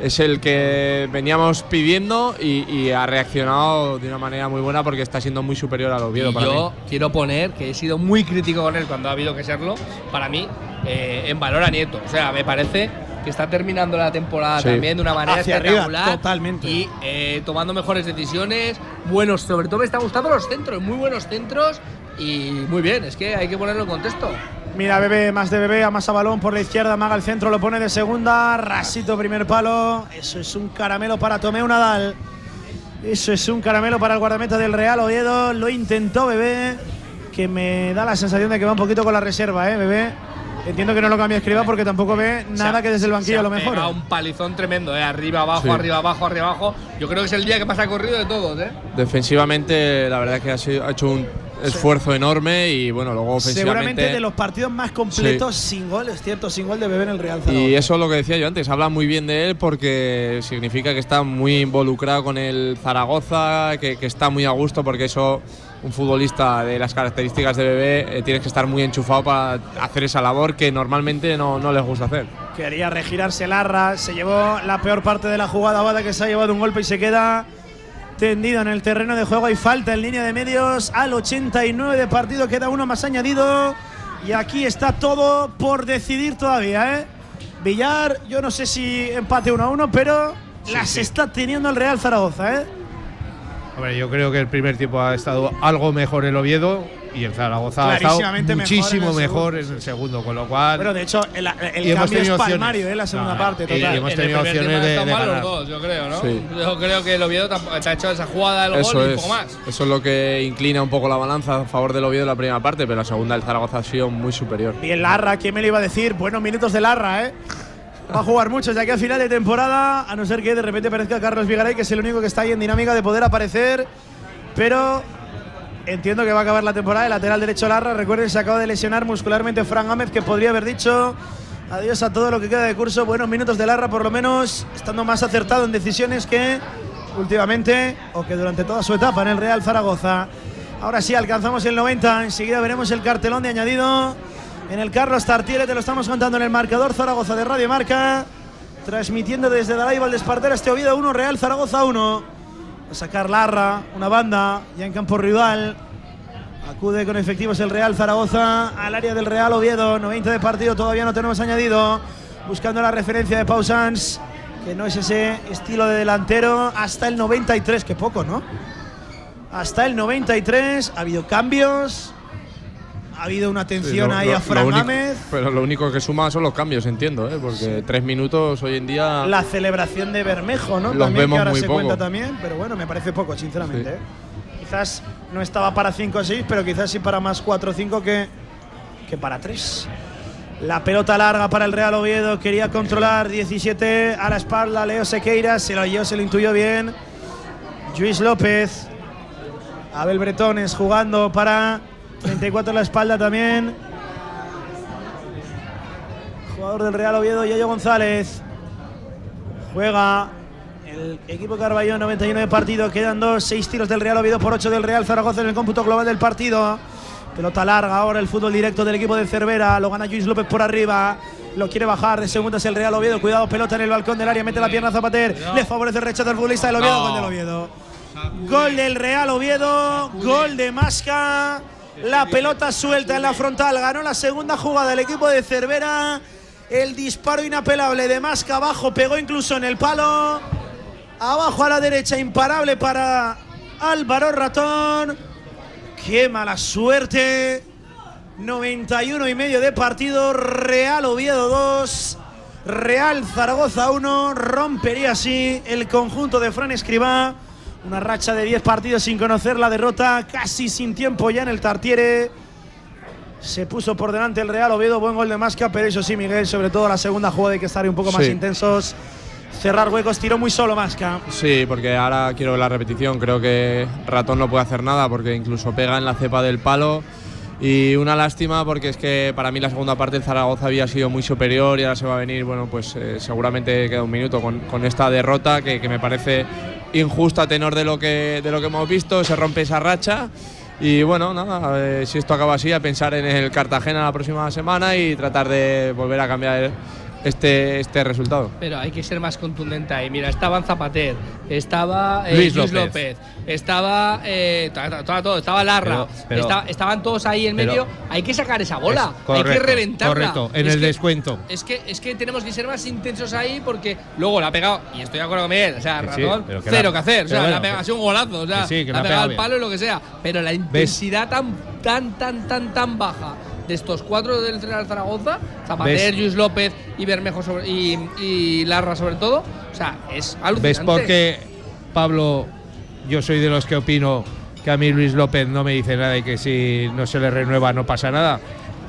es el que veníamos pidiendo y, y ha reaccionado de una manera muy buena porque está siendo muy superior al Oviedo Y para yo mí. quiero poner que he sido muy crítico con él cuando ha habido que serlo. Para mí, eh, en valor a Nieto. O sea, me parece que está terminando la temporada Sí. también de una manera Hacia arriba, espectacular. totalmente. Y eh, tomando mejores decisiones. Buenos, sobre todo me está gustando los centros, muy buenos centros. Y muy bien, es que hay que ponerlo en contexto. Mira, Bebé, más de Bebé, amasa balón por la izquierda, maga el centro, lo pone de segunda, rasito primer palo. Eso es un caramelo para Tomeu Nadal. Eso es un caramelo para el guardameta del Real Oviedo. Lo intentó Bebé, que me da la sensación de que va un poquito con la reserva, ¿eh, Bebé? Entiendo que no lo cambia escriba porque tampoco ve nada que desde el banquillo a lo mejor. un palizón tremendo, ¿eh? arriba, abajo, Sí. arriba, abajo, arriba, abajo. Yo creo que es el día que más ha corrido de todos. ¿eh? Defensivamente, la verdad es que ha, sido- ha hecho un esfuerzo enorme y bueno, luego ofensivamente. Seguramente de los partidos más completos sin gol, es cierto, sin gol de Bebé en el Real Zaragoza. Y eso es lo que decía yo antes, habla muy bien de él porque significa que está muy involucrado con el Zaragoza, que, que está muy a gusto porque eso, un futbolista de las características de Bebé, eh, tienes que estar muy enchufado para hacer esa labor que normalmente no, no les gusta hacer. Quería regirarse Larra, se llevó la peor parte de la jugada, Bada que se ha llevado un golpe y se queda tendido en el terreno de juego. Hay falta en línea de medios al 89 de partido, queda uno más añadido. Y aquí está todo por decidir todavía, ¿eh? Villar, yo no sé si empate 1 a 1, pero las está teniendo el Real Zaragoza, ¿eh? Hombre, yo creo que el primer tiempo ha estado algo mejor el Oviedo y el Zaragoza ha estado mejor muchísimo en el mejor en el segundo, con lo cual. Bueno, de hecho, el, el Y hemos cambio es palmario, ¿eh? La segunda No, parte, y total. hemos En el tenido opciones de, ganar. los dos, yo creo, ¿no? Sí. Yo creo que el Oviedo tampoco- te ha hecho esa jugada del Eso gol y es, poco más. eso es lo que inclina un poco la balanza a favor del Oviedo en la primera parte, pero la segunda el Zaragoza ha sido muy superior. Bien Larra, ¿quién me lo iba a decir? Buenos minutos de Larra, ¿eh? Va a jugar muchos de aquí a final de temporada, a no ser que de repente aparezca Carlos Vigaray, que es el único que está ahí en dinámica de poder aparecer. Pero entiendo que va a acabar la temporada. El lateral derecho Larra, recuerden, se acaba de lesionar muscularmente Fran Gámez, que podría haber dicho adiós a todo lo que queda de curso. Buenos minutos de Larra, por lo menos, estando más acertado en decisiones que últimamente o que durante toda su etapa en el Real Zaragoza. Ahora sí, alcanzamos el 90. Enseguida veremos el cartelón de añadido en el Carlos Tartiere. Te lo estamos contando en el marcador Zaragoza de Radio Marca. Transmitiendo desde Dalai Valdespartera este Oviedo 1, Real Zaragoza 1. A sacar Larra, una banda ya en campo rival. Acude con efectivos el Real Zaragoza al área del Real Oviedo. 90 de partido, todavía no tenemos añadido. Buscando la referencia de Pausans, que no es ese estilo de delantero. Hasta el 93, que poco, ¿no? Hasta el 93 ha habido cambios. Ha habido una Sí, lo- ahí lo- a Fran Gámez. Pero lo único que suma son los cambios, entiendo, ¿eh? porque tres minutos hoy en día. La celebración de Bermejo, ¿no? Los también vemos que ahora muy se poco. cuenta también, pero bueno, me parece poco, sinceramente. Sí. ¿eh? Quizás no estaba para 5 o 6, pero quizás sí para más 4 o 5 que, que para 3. La pelota larga para el Real Oviedo, quería controlar 17 a la espalda, Leo Sequeira, se lo oyó, se lo intuyó bien. Luis López, Abel Bretones jugando para 34 a la espalda también. Jugador del Real Oviedo, Yayo González. Juega el equipo Carballón, 91 de partido. Quedan dos, seis tiros del Real Oviedo por 8 del Real Zaragoza en el cómputo global del partido. Pelota larga ahora el fútbol directo del equipo de Cervera. Lo gana Luis López por arriba. Lo quiere bajar de segundas el Real Oviedo. Cuidado, pelota en el balcón del área. Mete la pierna Zapater. Le favorece el rechazo del futbolista del Oviedo. No. Gol del Oviedo. Gol del Real Oviedo. Gol de Masca. La pelota suelta en la frontal. Ganó la segunda jugada el equipo de Cervera. El disparo inapelable de Masca abajo. Pegó incluso en el palo. Abajo a la derecha. Imparable para Álvaro Ratón. Qué mala suerte. 91 y medio de partido. Real Oviedo 2. Real Zaragoza 1. Rompería así el conjunto de Fran Escribá. Una racha de 10 partidos sin conocer la derrota. Casi sin tiempo ya en el Tartiere. Se puso por delante el Real Oviedo. Buen gol de Masca. Pero eso sí, Miguel, sobre todo la segunda jugada hay que estar un poco más Sí. intensos. Cerrar huecos. Tiró muy solo Masca. Sí, porque ahora quiero ver la repetición. Creo que Ratón no puede hacer nada porque incluso pega en la cepa del palo. Y una lástima porque es que para mí la segunda parte el Zaragoza había sido muy superior y ahora se va a venir, bueno, pues eh, seguramente queda un minuto con, con esta derrota que, que me parece injusta a tenor de lo, que, de lo que hemos visto. Se rompe esa racha. Y bueno, nada, si esto acaba así, a pensar en el Cartagena la próxima semana y tratar de volver a cambiar este, este resultado. Pero hay que ser más contundente ahí. Mira, estaba Zapater, estaba eh, Luis Luis, López. López. estaba eh, ta- todo, estaba Larra, Pero- pero- esta- estaban todos ahí en pero- medio. Hay que sacar esa bola, Es correcto, hay que reventarla. correcto, en Es el que- descuento. Es que, es que tenemos que ser más intensos ahí porque luego la ha pegado, y estoy de acuerdo con Miguel, o sea, Que sí, Ratón, pero que cero la- que hacer, o sea, pero la bueno, ha pegado, ha sido un golazo, o sea, sí, la la ha pegado al palo y lo que sea, pero la intensidad tan, tan, tan, tan, tan baja de estos cuatro del Real Zaragoza, Zapater. Luis López y Bermejo sobre- y, y Larra sobre todo, o sea, es alucinante. ¿Ves por qué Pablo yo soy de los que opino que a mí Luis López no me dice nada y que si no se le renueva no pasa nada.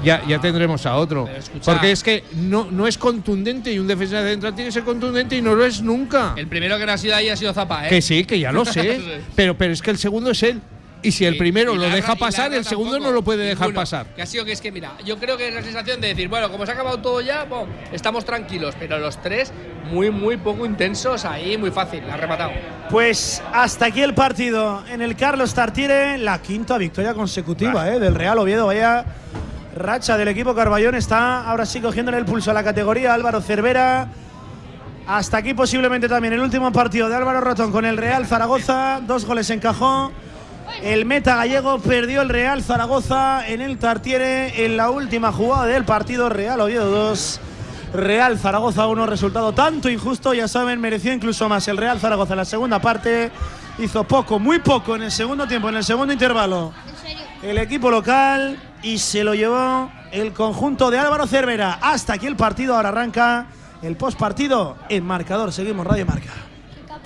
Ya, ya tendremos a otro. Porque es que no, no es contundente y un defensa central tiene que ser contundente y no lo es nunca. El primero que no ha sido ahí ha sido Zapa, ¿eh? Que sí, que ya lo sé. pero, pero es que el segundo es él. Y si el Y- primero lo deja pasar, el segundo tampoco. no lo puede dejar Ninguno. pasar. Que ha sido que es que, mira, yo creo que es la sensación de decir, bueno, como se ha acabado todo ya, bueno, estamos tranquilos, pero los tres muy, muy poco intensos ahí, muy fácil, la ha rematado. Pues hasta aquí el partido en el Carlos Tartiere, la quinta victoria consecutiva eh, del Real Oviedo. Vaya racha del equipo Carballón está ahora sí cogiéndole el pulso a la categoría. Álvaro Cervera. Hasta aquí posiblemente también el último partido de Álvaro Rotón con el Real Zaragoza. Dos goles encajó. El meta gallego perdió el Real Zaragoza en el Tartiere en la última jugada del partido Real Oviedo 2. Real Zaragoza 1, resultado tanto injusto, ya saben, mereció incluso más el Real Zaragoza en la segunda parte. Hizo poco, muy poco en el segundo tiempo, en el segundo intervalo. El equipo local y se lo llevó el conjunto de Álvaro Cervera. Hasta aquí el partido, ahora arranca el postpartido en marcador. Seguimos Radio Marca.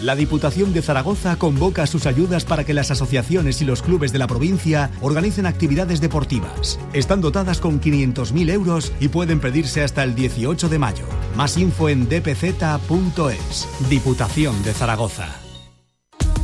La Diputación de Zaragoza convoca sus ayudas para que las asociaciones y los clubes de la provincia organicen actividades deportivas. Están dotadas con 500.000 euros y pueden pedirse hasta el 18 de mayo. Más info en dpz.es. Diputación de Zaragoza.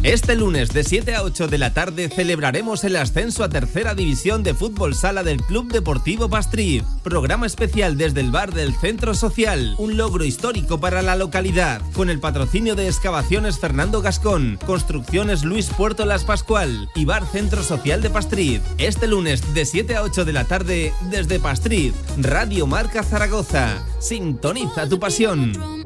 Este lunes de 7 a 8 de la tarde celebraremos el ascenso a tercera división de fútbol sala del Club Deportivo Pastriz. Programa especial desde el bar del Centro Social, un logro histórico para la localidad, con el patrocinio de Excavaciones Fernando Gascón, Construcciones Luis Puerto Las Pascual y Bar Centro Social de Pastriz. Este lunes de 7 a 8 de la tarde desde Pastriz, Radio Marca Zaragoza. Sintoniza tu pasión.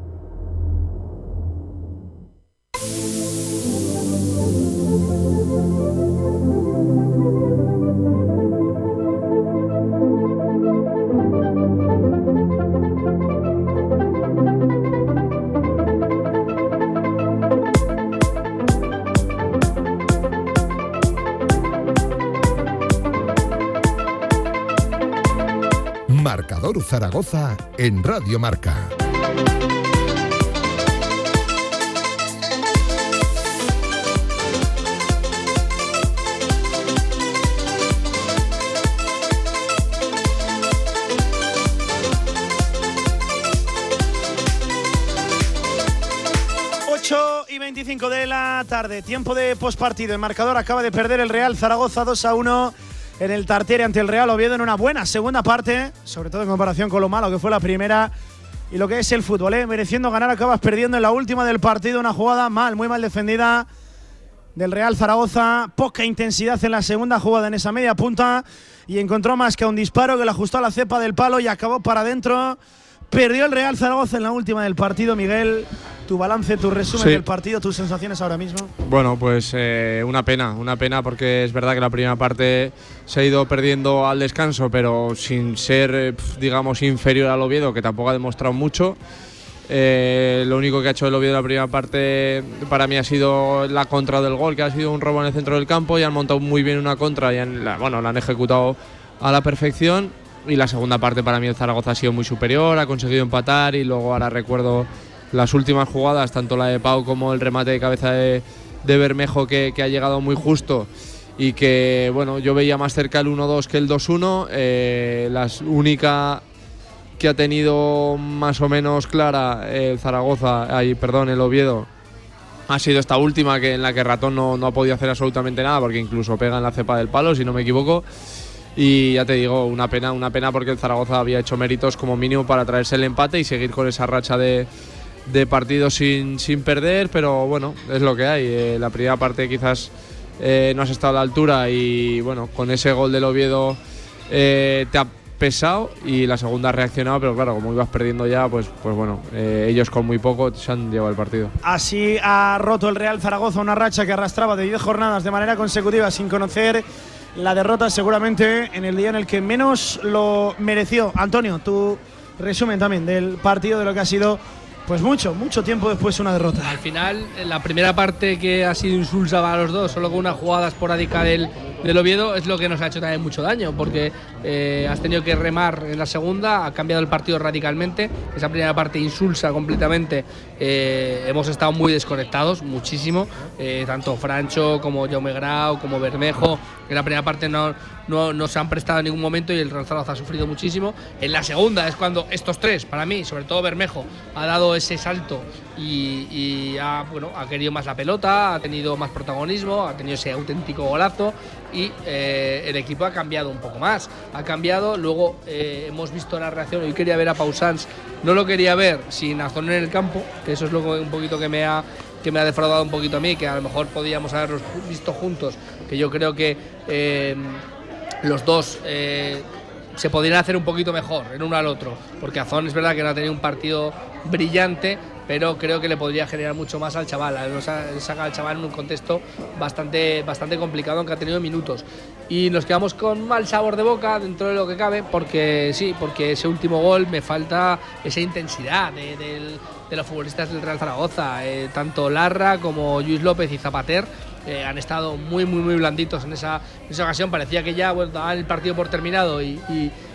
Zaragoza en Radio Marca. Ocho y 25 de la tarde, tiempo de pospartido. El marcador acaba de perder el Real Zaragoza 2 a 1 en el Tartiere ante el Real Oviedo en una buena segunda parte, sobre todo en comparación con lo malo que fue la primera y lo que es el fútbol. ¿eh? Mereciendo ganar, acabas perdiendo en la última del partido una jugada mal, muy mal defendida del Real Zaragoza. Poca intensidad en la segunda jugada en esa media punta y encontró más que un disparo que le ajustó a la cepa del palo y acabó para adentro. Perdió el Real Zaragoza en la última del partido, Miguel. Tu balance, tu resumen Sí. del partido, tus sensaciones ahora mismo. Bueno, pues eh, una pena, una pena porque es verdad que la primera parte se ha ido perdiendo al descanso, pero sin ser, eh, digamos, inferior al Oviedo, que tampoco ha demostrado mucho. Eh, lo único que ha hecho el Oviedo en la primera parte para mí ha sido la contra del gol, que ha sido un robo en el centro del campo y han montado muy bien una contra y han, la, bueno, la han ejecutado a la perfección. Y la segunda parte para mí el Zaragoza ha sido muy superior, ha conseguido empatar y luego ahora recuerdo las últimas jugadas, tanto la de Pau como el remate de cabeza de, de Bermejo que, que ha llegado muy justo y que bueno yo veía más cerca el 1-2 que el 2-1. Eh, la única que ha tenido más o menos clara el Zaragoza, ay, perdón, el Oviedo, ha sido esta última que en la que Ratón no, no ha podido hacer absolutamente nada porque incluso pega en la cepa del palo, si no me equivoco. Y ya te digo, una pena, una pena porque el Zaragoza había hecho méritos como mínimo para traerse el empate y seguir con esa racha de, de partidos sin, sin perder, pero bueno, es lo que hay. Eh, la primera parte quizás eh, no has estado a la altura y bueno, con ese gol del Oviedo eh, te, ap- pesado y la segunda ha reaccionado, pero claro, como ibas perdiendo ya, pues, pues bueno, ellos con muy poco se han llevado el partido. Así ha roto el Real Zaragoza una racha que arrastraba de 10 jornadas de manera consecutiva sin conocer la derrota seguramente en el día en el que menos lo mereció. Antonio, tu resumen también del partido de lo que ha sido pues mucho, mucho tiempo después una derrota. Al final, la primera parte que ha sido insulsa para los dos, solo con una jugada esporádica del, del Oviedo, es lo que nos ha hecho también mucho daño, porque eh, has tenido que remar en la segunda, ha cambiado el partido radicalmente. Esa primera parte insulsa completamente. Eh, hemos estado muy desconectados, muchísimo. Eh, tanto Francho como Jaume Grau, como Bermejo. En la primera parte no, no, se han prestado en ningún momento y el Real Zaragoza ha sufrido muchísimo. En la segunda es cuando estos tres, para mí, sobre todo Bermejo, ha dado ese salto y, ha, bueno, ha querido más la pelota, ha tenido más protagonismo, ha tenido ese auténtico golazo y el equipo ha cambiado un poco más ha cambiado. Luego eh, hemos visto la reacción. Hoy quería ver a Pausans, no lo quería ver sin Azón en el campo, que eso es lo un poquito que me ha que me ha defraudado un poquito a mí, que a lo mejor podíamos haberlos visto juntos, que yo creo que eh, los dos eh, se podrían hacer un poquito mejor en uno al otro, porque Azón es verdad que no ha tenido un partido brillante, pero creo que le podría generar mucho más al chaval. Saca al chaval en un contexto bastante, bastante complicado, aunque ha tenido minutos. Y nos quedamos con mal sabor de boca dentro de lo que cabe, porque sí, porque ese último gol me falta esa intensidad de, los futbolistas del Real Zaragoza. Eh, tanto Larra como Luis López y Zapater eh, han estado muy, muy, muy blanditos en esa, ocasión. Parecía que ya bueno, daban el partido por terminado y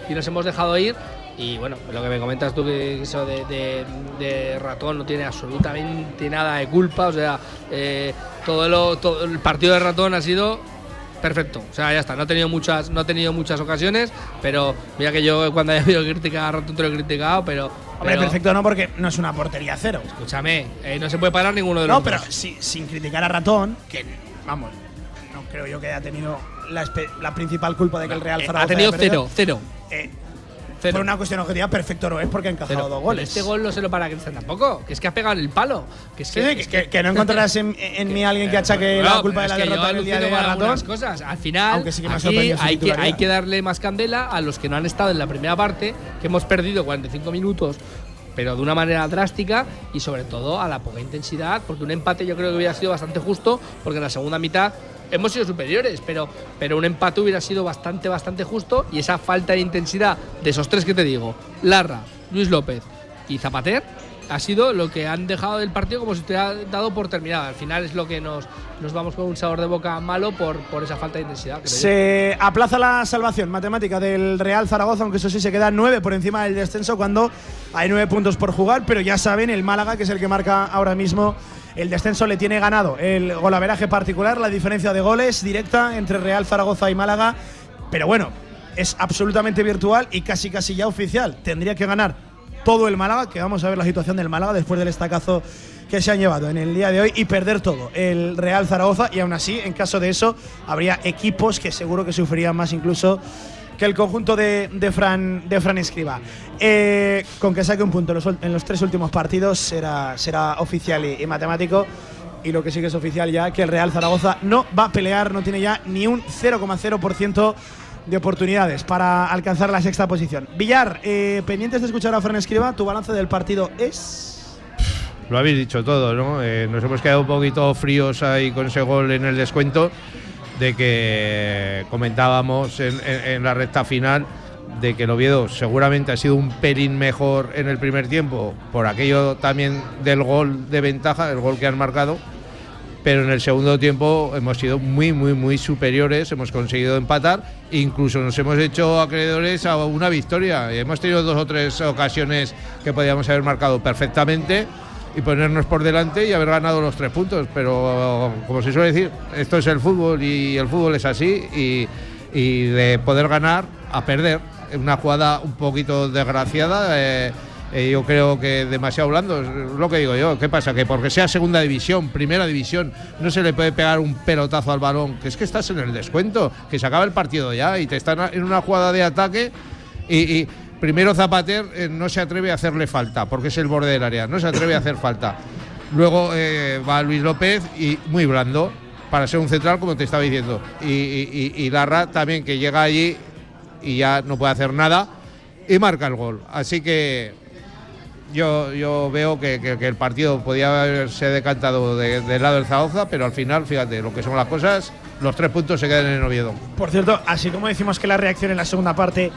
nos hemos dejado ir y bueno, lo que me comentas tú, que eso de, ratón no tiene absolutamente nada de culpa. O sea, eh, todo, todo el partido de ratón ha sido perfecto. O sea, ya está. No ha tenido muchas, no ha tenido muchas ocasiones, pero mira que yo cuando haya habido criticar a ratón te lo he criticado, pero. Hombre, perfecto no, porque no es una portería cero. Escúchame, eh, no se puede parar ninguno de los No, pero sin criticar a ratón, que vamos, no creo yo que haya tenido la, principal culpa de que el Real eh, Zaragoza. ha tenido cero, cero. Por una cuestión objetiva, perfecto no es porque ha encajado dos goles. Este gol no se lo para Cristian tampoco, que es que ha pegado el palo. Que, es que, no encontrarás en, mí alguien que achaque la culpa de la derrota día de cosas. Al final, hay, que, hay que darle más candela a los que no han estado en la primera parte, que hemos perdido 45 minutos pero de una manera drástica y sobre todo a la poca intensidad, porque un empate yo creo que hubiera sido bastante justo, porque en la segunda mitad hemos sido superiores, pero, pero un empate hubiera sido bastante, bastante justo y esa falta de intensidad de esos tres que te digo, Larra, Luis López y Zapater, ha sido lo que han dejado del partido como si te ha dado por terminado. Al final es lo que nos, nos vamos con un sabor de boca malo por, por esa falta de intensidad. Se aplaza la salvación matemática del Real Zaragoza, aunque eso sí se queda nueve por encima del descenso cuando hay nueve puntos por jugar, pero ya saben, el Málaga, que es el que marca ahora mismo el descenso le tiene ganado el golaveraje particular, la diferencia de goles directa entre Real Zaragoza y Málaga. Pero bueno, es absolutamente virtual y casi casi ya oficial. Tendría que ganar todo el Málaga, que vamos a ver la situación del Málaga después del estacazo que se han llevado en el día de hoy y perder todo el Real Zaragoza y aún así en caso de eso habría equipos que seguro que sufrirían más incluso que el conjunto de, Fran, de Fran Escriba. Eh, con que saque un punto en los, tres últimos partidos será, será oficial y, matemático. Y lo que sí que es oficial ya, que el Real Zaragoza no va a pelear, no tiene ya ni un 0,0% de oportunidades para alcanzar la sexta posición. Villar, eh, pendientes de escuchar a Fran Escriba, tu balance del partido es. Lo habéis dicho todo, ¿no? Eh, nos hemos quedado un poquito fríos ahí con ese gol en el descuento de que comentábamos en, la recta final de que el Oviedo seguramente ha sido un pelín mejor en el primer tiempo por aquello también del gol de ventaja, el gol que han marcado, pero en el segundo tiempo hemos sido muy, muy, muy superiores, hemos conseguido empatar, incluso nos hemos hecho acreedores a una victoria. Hemos tenido dos o tres ocasiones que podíamos haber marcado perfectamente y ponernos por delante y haber ganado los tres puntos. Pero como se suele decir, esto es el fútbol y el fútbol es así y, de poder ganar a perder. Una jugada un poquito desgraciada. Eh, eh, yo creo que demasiado blando, es lo que digo yo. ¿Qué pasa? Que porque sea segunda división, primera división, no se le puede pegar un pelotazo al balón, que es que estás en el descuento, que se acaba el partido ya y te están en una jugada de ataque y primero Zapater eh, no se atreve a hacerle falta, porque es el borde del área, no se atreve a hacer falta. Luego eh, va Luis López y muy blando para ser un central, como te estaba diciendo. Y, Larra también, que llega allí y ya no puede hacer nada y marca el gol. Así que yo, yo veo que el partido podía haberse decantado de- del lado del Zaragoza, pero al final, fíjate, lo que son las cosas, los tres puntos se quedan en el Oviedo. Por cierto, así como decimos que la reacción en la segunda parte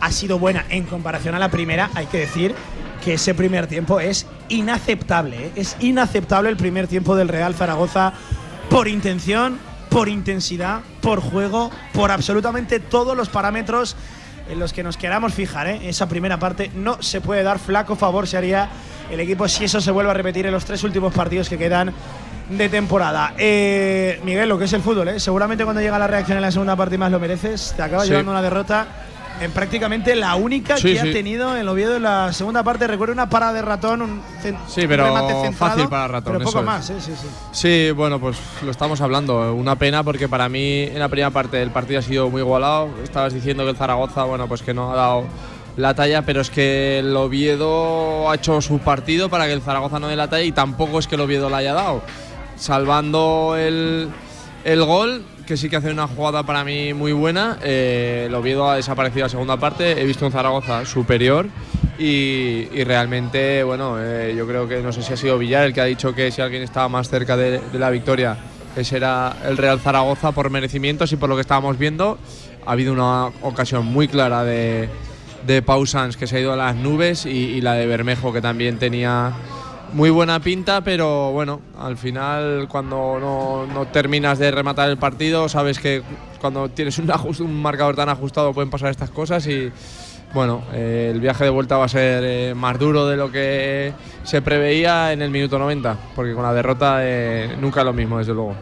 ha sido buena en comparación a la primera, hay que decir que ese primer tiempo es inaceptable. ¿eh? Es inaceptable el primer tiempo del Real Zaragoza por intención, por intensidad, por juego, por absolutamente todos los parámetros en los que nos queramos fijar. ¿eh? Esa primera parte no se puede dar flaco favor, se haría el equipo si eso se vuelve a repetir en los tres últimos partidos que quedan de temporada. Eh, Miguel, lo que es el fútbol, ¿eh? seguramente cuando llega la reacción en la segunda parte y más lo mereces, te acaba Sí. llevando una derrota en prácticamente la única Sí, que sí. ha tenido el Oviedo en la segunda parte. Recuerdo una parada de ratón, un, Sí, un pero remate centrado, fácil para Ratón, Pero poco eso más, ¿eh? sí, sí. Sí, bueno, pues lo estamos hablando. Una pena porque para mí en la primera parte del partido ha sido muy igualado. Estabas diciendo que el Zaragoza, bueno, pues que no ha dado la talla, pero es que el Oviedo ha hecho su partido para que el Zaragoza no dé la talla y tampoco es que el Oviedo la haya dado. Salvando el, el gol, que sí que hace una jugada para mí muy buena, eh, el ha desaparecido la segunda parte. He visto un Zaragoza superior y, y realmente, bueno, eh, yo creo que no sé si ha sido Villar el que ha dicho que si alguien estaba más cerca de, la victoria, ese era el Real Zaragoza por merecimientos y por lo que estábamos viendo. Ha habido una ocasión muy clara de, de Pausans que se ha ido a las nubes y la de Bermejo que también tenía muy buena pinta, pero bueno, al final cuando no, no terminas de rematar el partido, sabes que cuando tienes un, ajust- un marcador tan ajustado pueden pasar estas cosas y bueno, eh, el viaje de vuelta va a ser eh, más duro de lo que se preveía en el minuto 90, porque con la derrota eh, nunca es lo mismo, desde luego.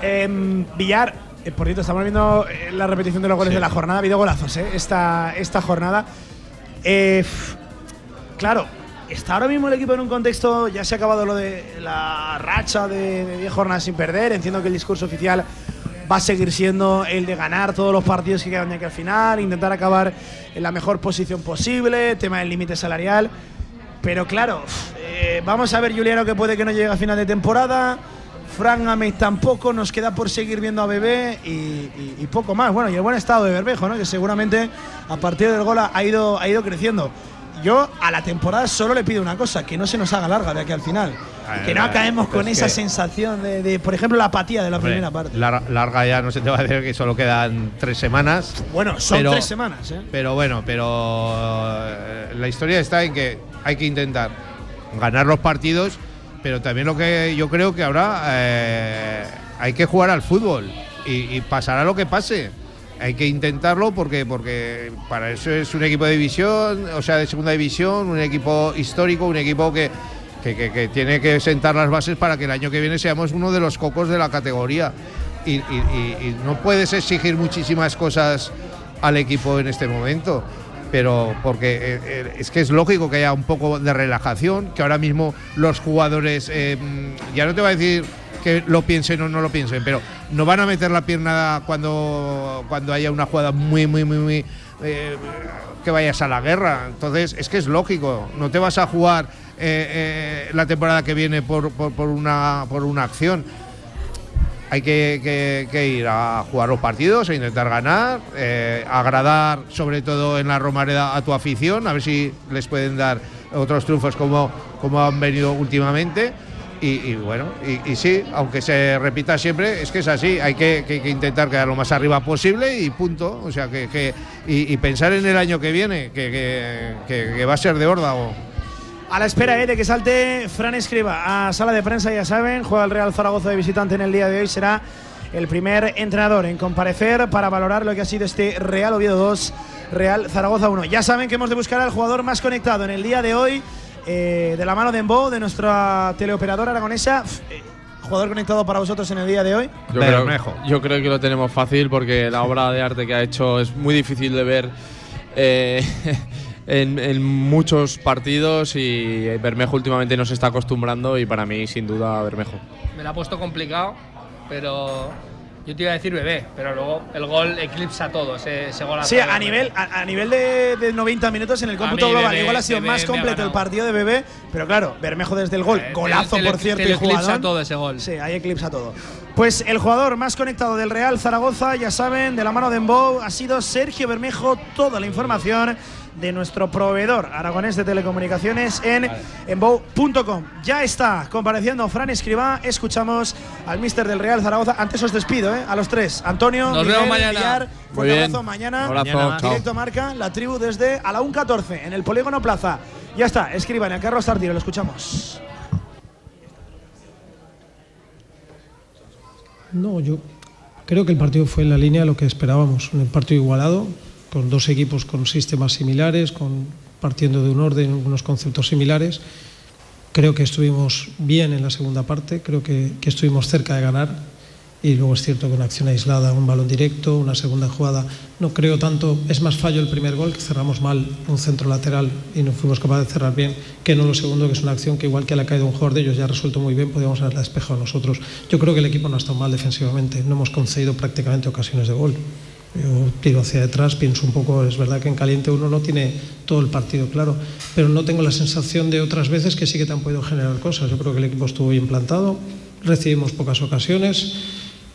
Em, Villar, por cierto, estamos viendo la repetición de los goles Sí. de la jornada. Ha habido golazos ¿eh? esta, esta jornada. Claro, está ahora mismo el equipo en un contexto. Ya se ha acabado lo de la racha de de 10 jornadas sin perder. Entiendo que el discurso oficial va a seguir siendo el de ganar todos los partidos que quedan de aquí al final, intentar acabar en la mejor posición posible, tema del límite salarial. Pero claro, eh, vamos a ver Juliano que puede que no llegue a final de temporada. Fran Ames tampoco, nos queda por seguir viendo a Bebé y, poco más. Bueno, y el buen estado de Bermejo, ¿no? que seguramente a partir del gol ha ido, ha ido creciendo. Yo a la temporada solo le pido una cosa, que no se nos haga larga de aquí al final. Ay, que no pero con es esa que- sensación de, de, por ejemplo, la apatía de la Hombre, primera parte. lar- larga ya no se te va a decir que solo quedan tres semanas. Bueno, son pero- tres semanas, ¿eh? Pero bueno, pero eh, la historia está en que hay que intentar ganar los partidos, pero también lo que yo creo que ahora eh, hay que jugar al fútbol y, y pasará lo que pase. Hay que intentarlo porque, porque para eso es un equipo de división, o sea, de segunda división, un equipo histórico, un equipo que, que, tiene que sentar las bases para que el año que viene seamos uno de los cocos de la categoría. Y, no puedes exigir muchísimas cosas al equipo en este momento. Pero porque eh, eh, es que es lógico que haya un poco de relajación, que ahora mismo los jugadores, eh, ya no te voy a decir que lo piensen o no lo piensen, pero no van a meter la pierna cuando, cuando haya una jugada muy, muy, muy, muy eh, que vayas a la guerra. Entonces, es que es lógico, no te vas a jugar eh, eh, la temporada que viene por, por- una, por una acción. Hay que, ir a jugar los partidos, a intentar ganar, agradar sobre todo en la Romareda a tu afición, a ver si les pueden dar otros triunfos como, como han venido últimamente. Y, y bueno, y, y sí, aunque se repita siempre, es que es así, hay que, que- que intentar quedar lo más arriba posible y punto. O sea, que, que- y, y pensar en el año que viene, que, va a ser de órdago. A la espera eh, de que salte Fran Escriba a sala de prensa, ya saben, juega el Real Zaragoza de visitante en el día de hoy. Será el primer entrenador en comparecer para valorar lo que ha sido este Real Oviedo 2, Real Zaragoza 1. Ya saben que hemos de buscar al jugador más conectado en el día de hoy, eh, de la mano de Embo, de nuestra teleoperadora aragonesa. Jugador conectado para vosotros en el día de hoy. Yo creo, yo creo que lo tenemos fácil porque la obra de arte que ha hecho es muy difícil de ver eh, en, en muchos partidos y Bermejo últimamente no se está acostumbrando y para mí sin duda Bermejo. Me la ha puesto complicado, pero Yo te iba a decir bebé, pero luego el gol eclipsa todo, ese, ese gol Sí, a nivel, a, a nivel de, de 90 minutos en el cómputo mí, global, Bebé, igual ha sido más completo el partido de Bebé, pero claro, Bermejo desde el gol, Eh, golazo te por cierto te y eclipsa todo ese gol. Sí, ahí eclipsa todo. Pues el jugador más conectado del Real Zaragoza, ya saben, de la mano de Embou, ha sido Sergio Bermejo. Toda la información de nuestro proveedor aragonés de telecomunicaciones en embou.com. Ya está compareciendo Fran Escribá. Escuchamos al mister del Real Zaragoza. Antes os despido, ¿eh? A los tres. Antonio, Nos Miguel, vemos mañana. Villar, Muy abrazo. Mañana, Abrazo, Mañana. directo marca la tribu desde a la 1.14 en el Polígono Plaza. Ya está, escriban a Carlos Tartiro, lo escuchamos. No, yo creo que el partido fue en la línea de lo que esperábamos. Un partido igualado, con dos equipos con sistemas similares, con, partiendo de un orden, unos conceptos similares. Creo que estuvimos bien en la segunda parte, creo que, que estuvimos cerca de ganar. Y luego es cierto que una acción aislada, un balón directo, una segunda jugada, no creo tanto, es más fallo el primer gol, que cerramos mal un centro lateral y no fuimos capaces de cerrar bien, que no lo segundo, que es una acción que igual que le ha caído un jugador de ellos ya ha resuelto muy bien, podríamos haberla despejado nosotros. Yo creo que el equipo no ha estado mal defensivamente, no hemos concedido prácticamente ocasiones de gol. Yo tiro hacia detrás, pienso un poco, es verdad que en caliente uno no tiene todo el partido claro, pero no tengo la sensación de otras veces que sí que te han podido generar cosas. Yo creo que el equipo estuvo bien plantado, recibimos pocas ocasiones,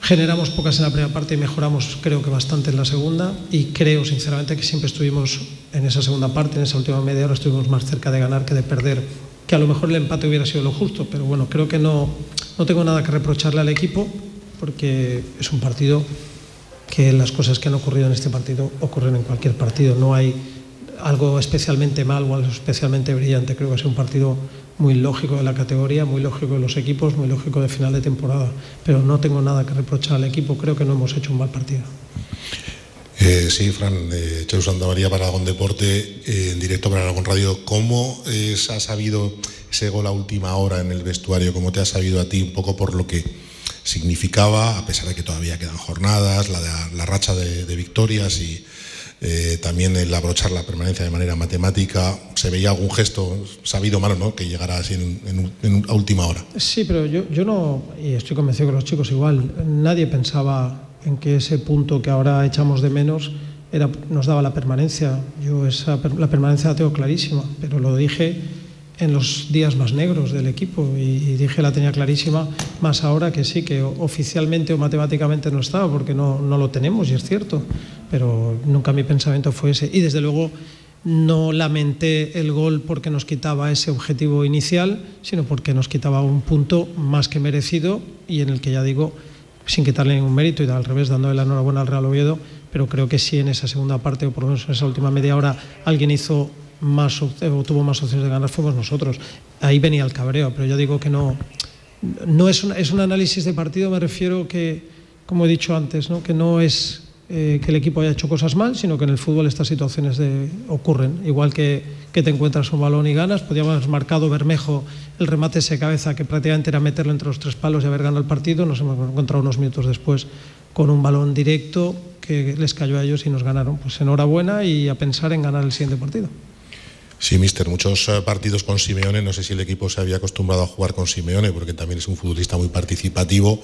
generamos pocas en la primera parte y mejoramos creo que bastante en la segunda y creo sinceramente que siempre estuvimos en esa segunda parte, en esa última media hora estuvimos más cerca de ganar que de perder, que a lo mejor el empate hubiera sido lo justo, pero bueno, creo que no, no tengo nada que reprocharle al equipo porque es un partido que las cosas que han ocurrido en este partido ocurren en cualquier partido. No hay algo especialmente mal o algo especialmente brillante. Creo que sido un partido muy lógico de la categoría, muy lógico de los equipos, muy lógico de final de temporada. Pero no tengo nada que reprochar al equipo. Creo que no hemos hecho un mal partido. Eh, sí, Fran, eh, Santa María para Deporte, eh, en directo para Aragón Radio. ¿Cómo se ha sabido ese gol última hora en el vestuario? ¿Cómo te ha sabido a ti un poco por lo que significaba, a pesar de que todavía quedan jornadas, la, racha de, victorias y eh, también el abrochar la permanencia de manera matemática? ¿Se veía algún gesto sabido malo ¿no? que llegara así en, en- a última hora? Sí, pero yo, yo no, y estoy convencido que los chicos igual, nadie pensaba en que ese punto que ahora echamos de menos era, nos daba la permanencia. Yo esa, la permanencia la tengo clarísima, pero lo dije en los días más negros del equipo y, dije la tenía clarísima, más ahora que sí, que oficialmente o matemáticamente no estaba, porque no, no lo tenemos y es cierto, pero nunca mi pensamiento fue ese. Y desde luego no lamenté el gol porque nos quitaba ese objetivo inicial, sino porque nos quitaba un punto más que merecido y en el que ya digo, sin quitarle ningún mérito y al revés, dándole la enhorabuena al Real Oviedo, pero creo que sí en esa segunda parte o por lo menos en esa última media hora alguien hizo más o tuvo más opciones de ganar fuimos nosotros. Ahí venía el cabreo, pero yo digo que no no es un, es un análisis de partido, me refiero que, como he dicho antes, ¿no? que no es eh, que el equipo haya hecho cosas mal, sino que en el fútbol estas situaciones de- ocurren. Igual que, que te encuentras un balón y ganas, podíamos haber marcado Bermejo el remate ese cabeza que prácticamente era meterlo entre los tres palos y haber ganado el partido. Nos hemos encontrado unos minutos después con un balón directo que les cayó a ellos y nos ganaron. Pues enhorabuena y a pensar en ganar el siguiente partido. Sí, mister, muchos eh, partidos con Simeone, no sé si el equipo se había acostumbrado a jugar con Simeone, porque también es un futbolista muy participativo.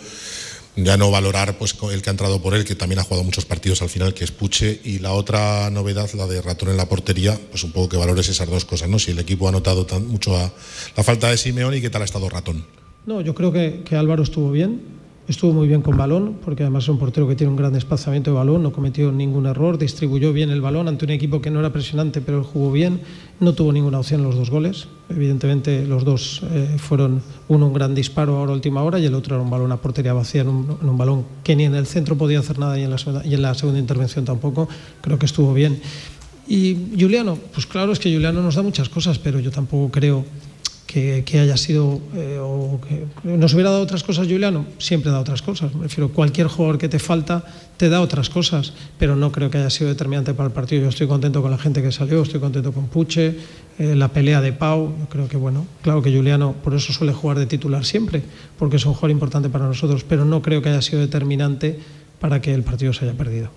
Ya no valorar pues, el que ha entrado por él, que también ha jugado muchos partidos al final, que es Puche. Y la otra novedad, la de Ratón en la portería, pues un poco que valores esas dos cosas, ¿no? Si el equipo ha notado tan, mucho a, la falta de Simeone y qué tal ha estado Ratón. No, yo creo que Álvaro estuvo bien, estuvo muy bien con balón, porque además es un portero que tiene un gran desplazamiento de balón, no cometió ningún error, distribuyó bien el balón ante un equipo que no era presionante, pero jugó bien, no tuvo ninguna opción los dos goles. Evidentemente, los dos eh, fueron uno un gran disparo ahora a última hora y el otro era un balón a portería vacía, en un, balón que ni en el centro podía hacer nada y en, la y en la segunda intervención tampoco. Creo que estuvo bien. Y Juliano, pues claro, es que Juliano nos da muchas cosas, pero yo tampoco creo que, haya sido eh, o que nos hubiera dado otras cosas Juliano, siempre da otras cosas. Me refiero, cualquier jugador que te falta te da otras cosas, pero no creo que haya sido determinante para el partido. Yo estoy contento con la gente que salió, estoy contento con Puche, eh, la pelea de Pau. Yo creo que, bueno, claro que Juliano por eso suele jugar de titular siempre, porque es un jugador importante para nosotros, pero no creo que haya sido determinante para que el partido se haya perdido.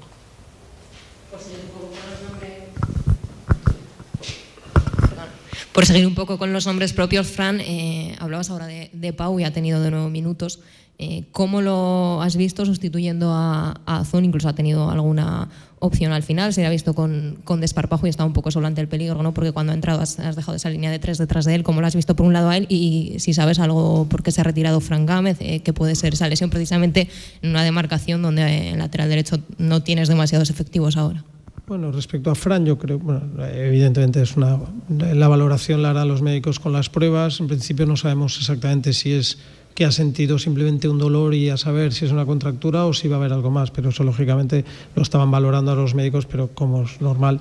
Por seguir un poco con los nombres propios, Fran, eh, hablabas ahora de, Pau y ha tenido de nuevo minutos. Eh, ¿Cómo lo has visto sustituyendo a, a? Incluso ha tenido alguna opción al final, se ha visto con, con desparpajo y está un poco solo ante el peligro, ¿no? porque cuando ha entrado has, dejado esa línea de tres detrás de él, ¿cómo lo has visto por un lado a él? Y si sabes algo por qué se ha retirado Frank Gámez, eh, que puede ser esa lesión precisamente en una demarcación donde el lateral derecho no tienes demasiados efectivos ahora. Bueno, respecto a Fran, yo creo, bueno, evidentemente es una la valoración la harán los médicos con las pruebas. En principio no sabemos exactamente si es que ha sentido simplemente un dolor y a saber si es una contractura o si va a haber algo más, pero eso lógicamente lo estaban valorando a los médicos, pero como es normal,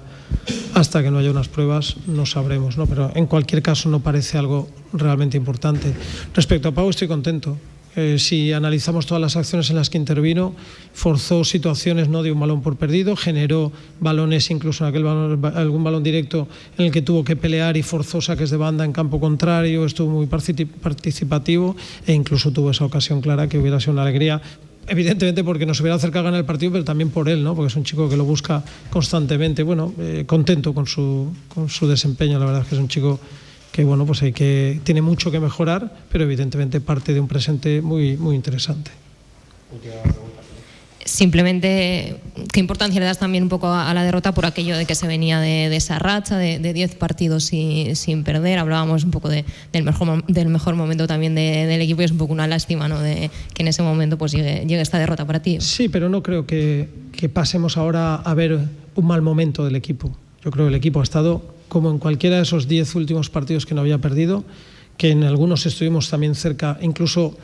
hasta que no haya unas pruebas no sabremos, ¿no? Pero en cualquier caso no parece algo realmente importante. Respecto a Pau estoy contento. Eh, si analizamos todas las acciones en las que intervino, forzó situaciones, no dio un balón por perdido, generó balones, incluso en aquel balón, algún balón directo en el que tuvo que pelear y forzó saques de banda en campo contrario, estuvo muy participativo e incluso tuvo esa ocasión clara que hubiera sido una alegría evidentemente porque nos hubiera acercado a ganar el partido, pero también por él, ¿no? porque es un chico que lo busca constantemente. Bueno, eh, contento con su, con su desempeño, la verdad es que es un chico que bueno, pues hay que tiene mucho que mejorar, pero evidentemente parte de un presente muy muy interesante. Simplemente, ¿qué importancia le das también un poco a, la derrota por aquello de que se venía de, de esa racha de 10 partidos sin, sin, perder? Hablábamos un poco de, del, mejor, del mejor momento también de, del equipo y es un poco una lástima ¿no? de que en ese momento pues llegue, llegue esta derrota para ti. Sí, pero no creo que, que pasemos ahora a ver un mal momento del equipo. Yo creo que el equipo ha estado como en cualquiera de esos diez últimos partidos que no había perdido, que en algunos estuvimos también cerca, incluso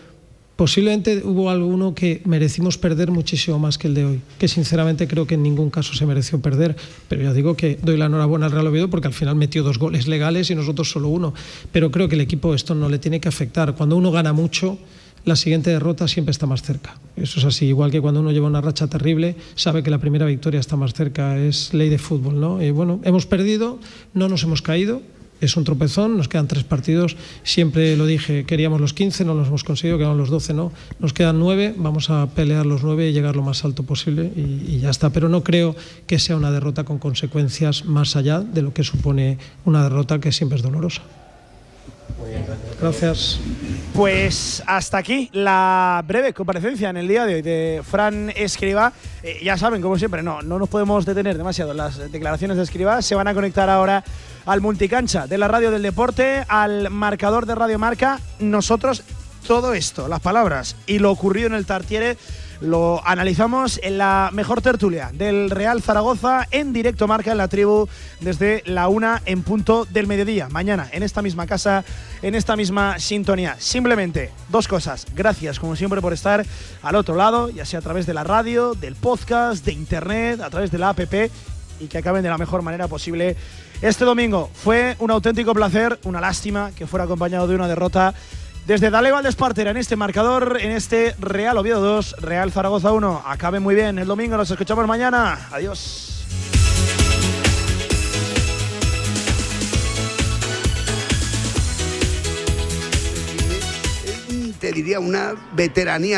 posiblemente hubo alguno que merecimos perder muchísimo más que el de hoy, que sinceramente creo que en ningún caso se mereció perder, pero ya digo que doy la enhorabuena al Real Oviedo porque al final metió dos goles legales y nosotros solo uno, pero creo que el equipo esto no le tiene que afectar. Cuando uno gana mucho, la siguiente derrota siempre está más cerca. Eso es así, igual que cuando uno lleva una racha terrible, sabe que la primera victoria está más cerca, es ley de fútbol, ¿no? Y bueno, hemos perdido, no nos hemos caído, es un tropezón, nos quedan tres partidos, siempre lo dije, queríamos los 15, no los hemos conseguido, quedaron los 12, no, nos quedan nueve, vamos a pelear los nueve y llegar lo más alto posible y, y ya está, pero no creo que sea una derrota con consecuencias más allá de lo que supone una derrota que siempre es dolorosa. Gracias. Pues hasta aquí la breve comparecencia en el día de hoy de Fran Escriba. Eh, ya saben, como siempre, no, no nos podemos detener demasiado las declaraciones de Escriba. Se van a conectar ahora al multicancha de la radio del deporte, al marcador de Radio Marca. Nosotros, todo esto, las palabras y lo ocurrido en el Tartiere lo analizamos en la mejor tertulia del Real Zaragoza en directo marca en la tribu desde la una en punto del mediodía. Mañana en esta misma casa, en esta misma sintonía. Simplemente dos cosas. Gracias como siempre por estar al otro lado, ya sea a través de la radio, del podcast, de internet, a través de la app y que acaben de la mejor manera posible este domingo. Fue un auténtico placer, una lástima que fuera acompañado de una derrota desde Dale Valdespartera en este marcador, en este Real Oviedo 2, Real Zaragoza 1. Acaben muy bien el domingo, nos escuchamos mañana. Adiós. Te diría una veteranía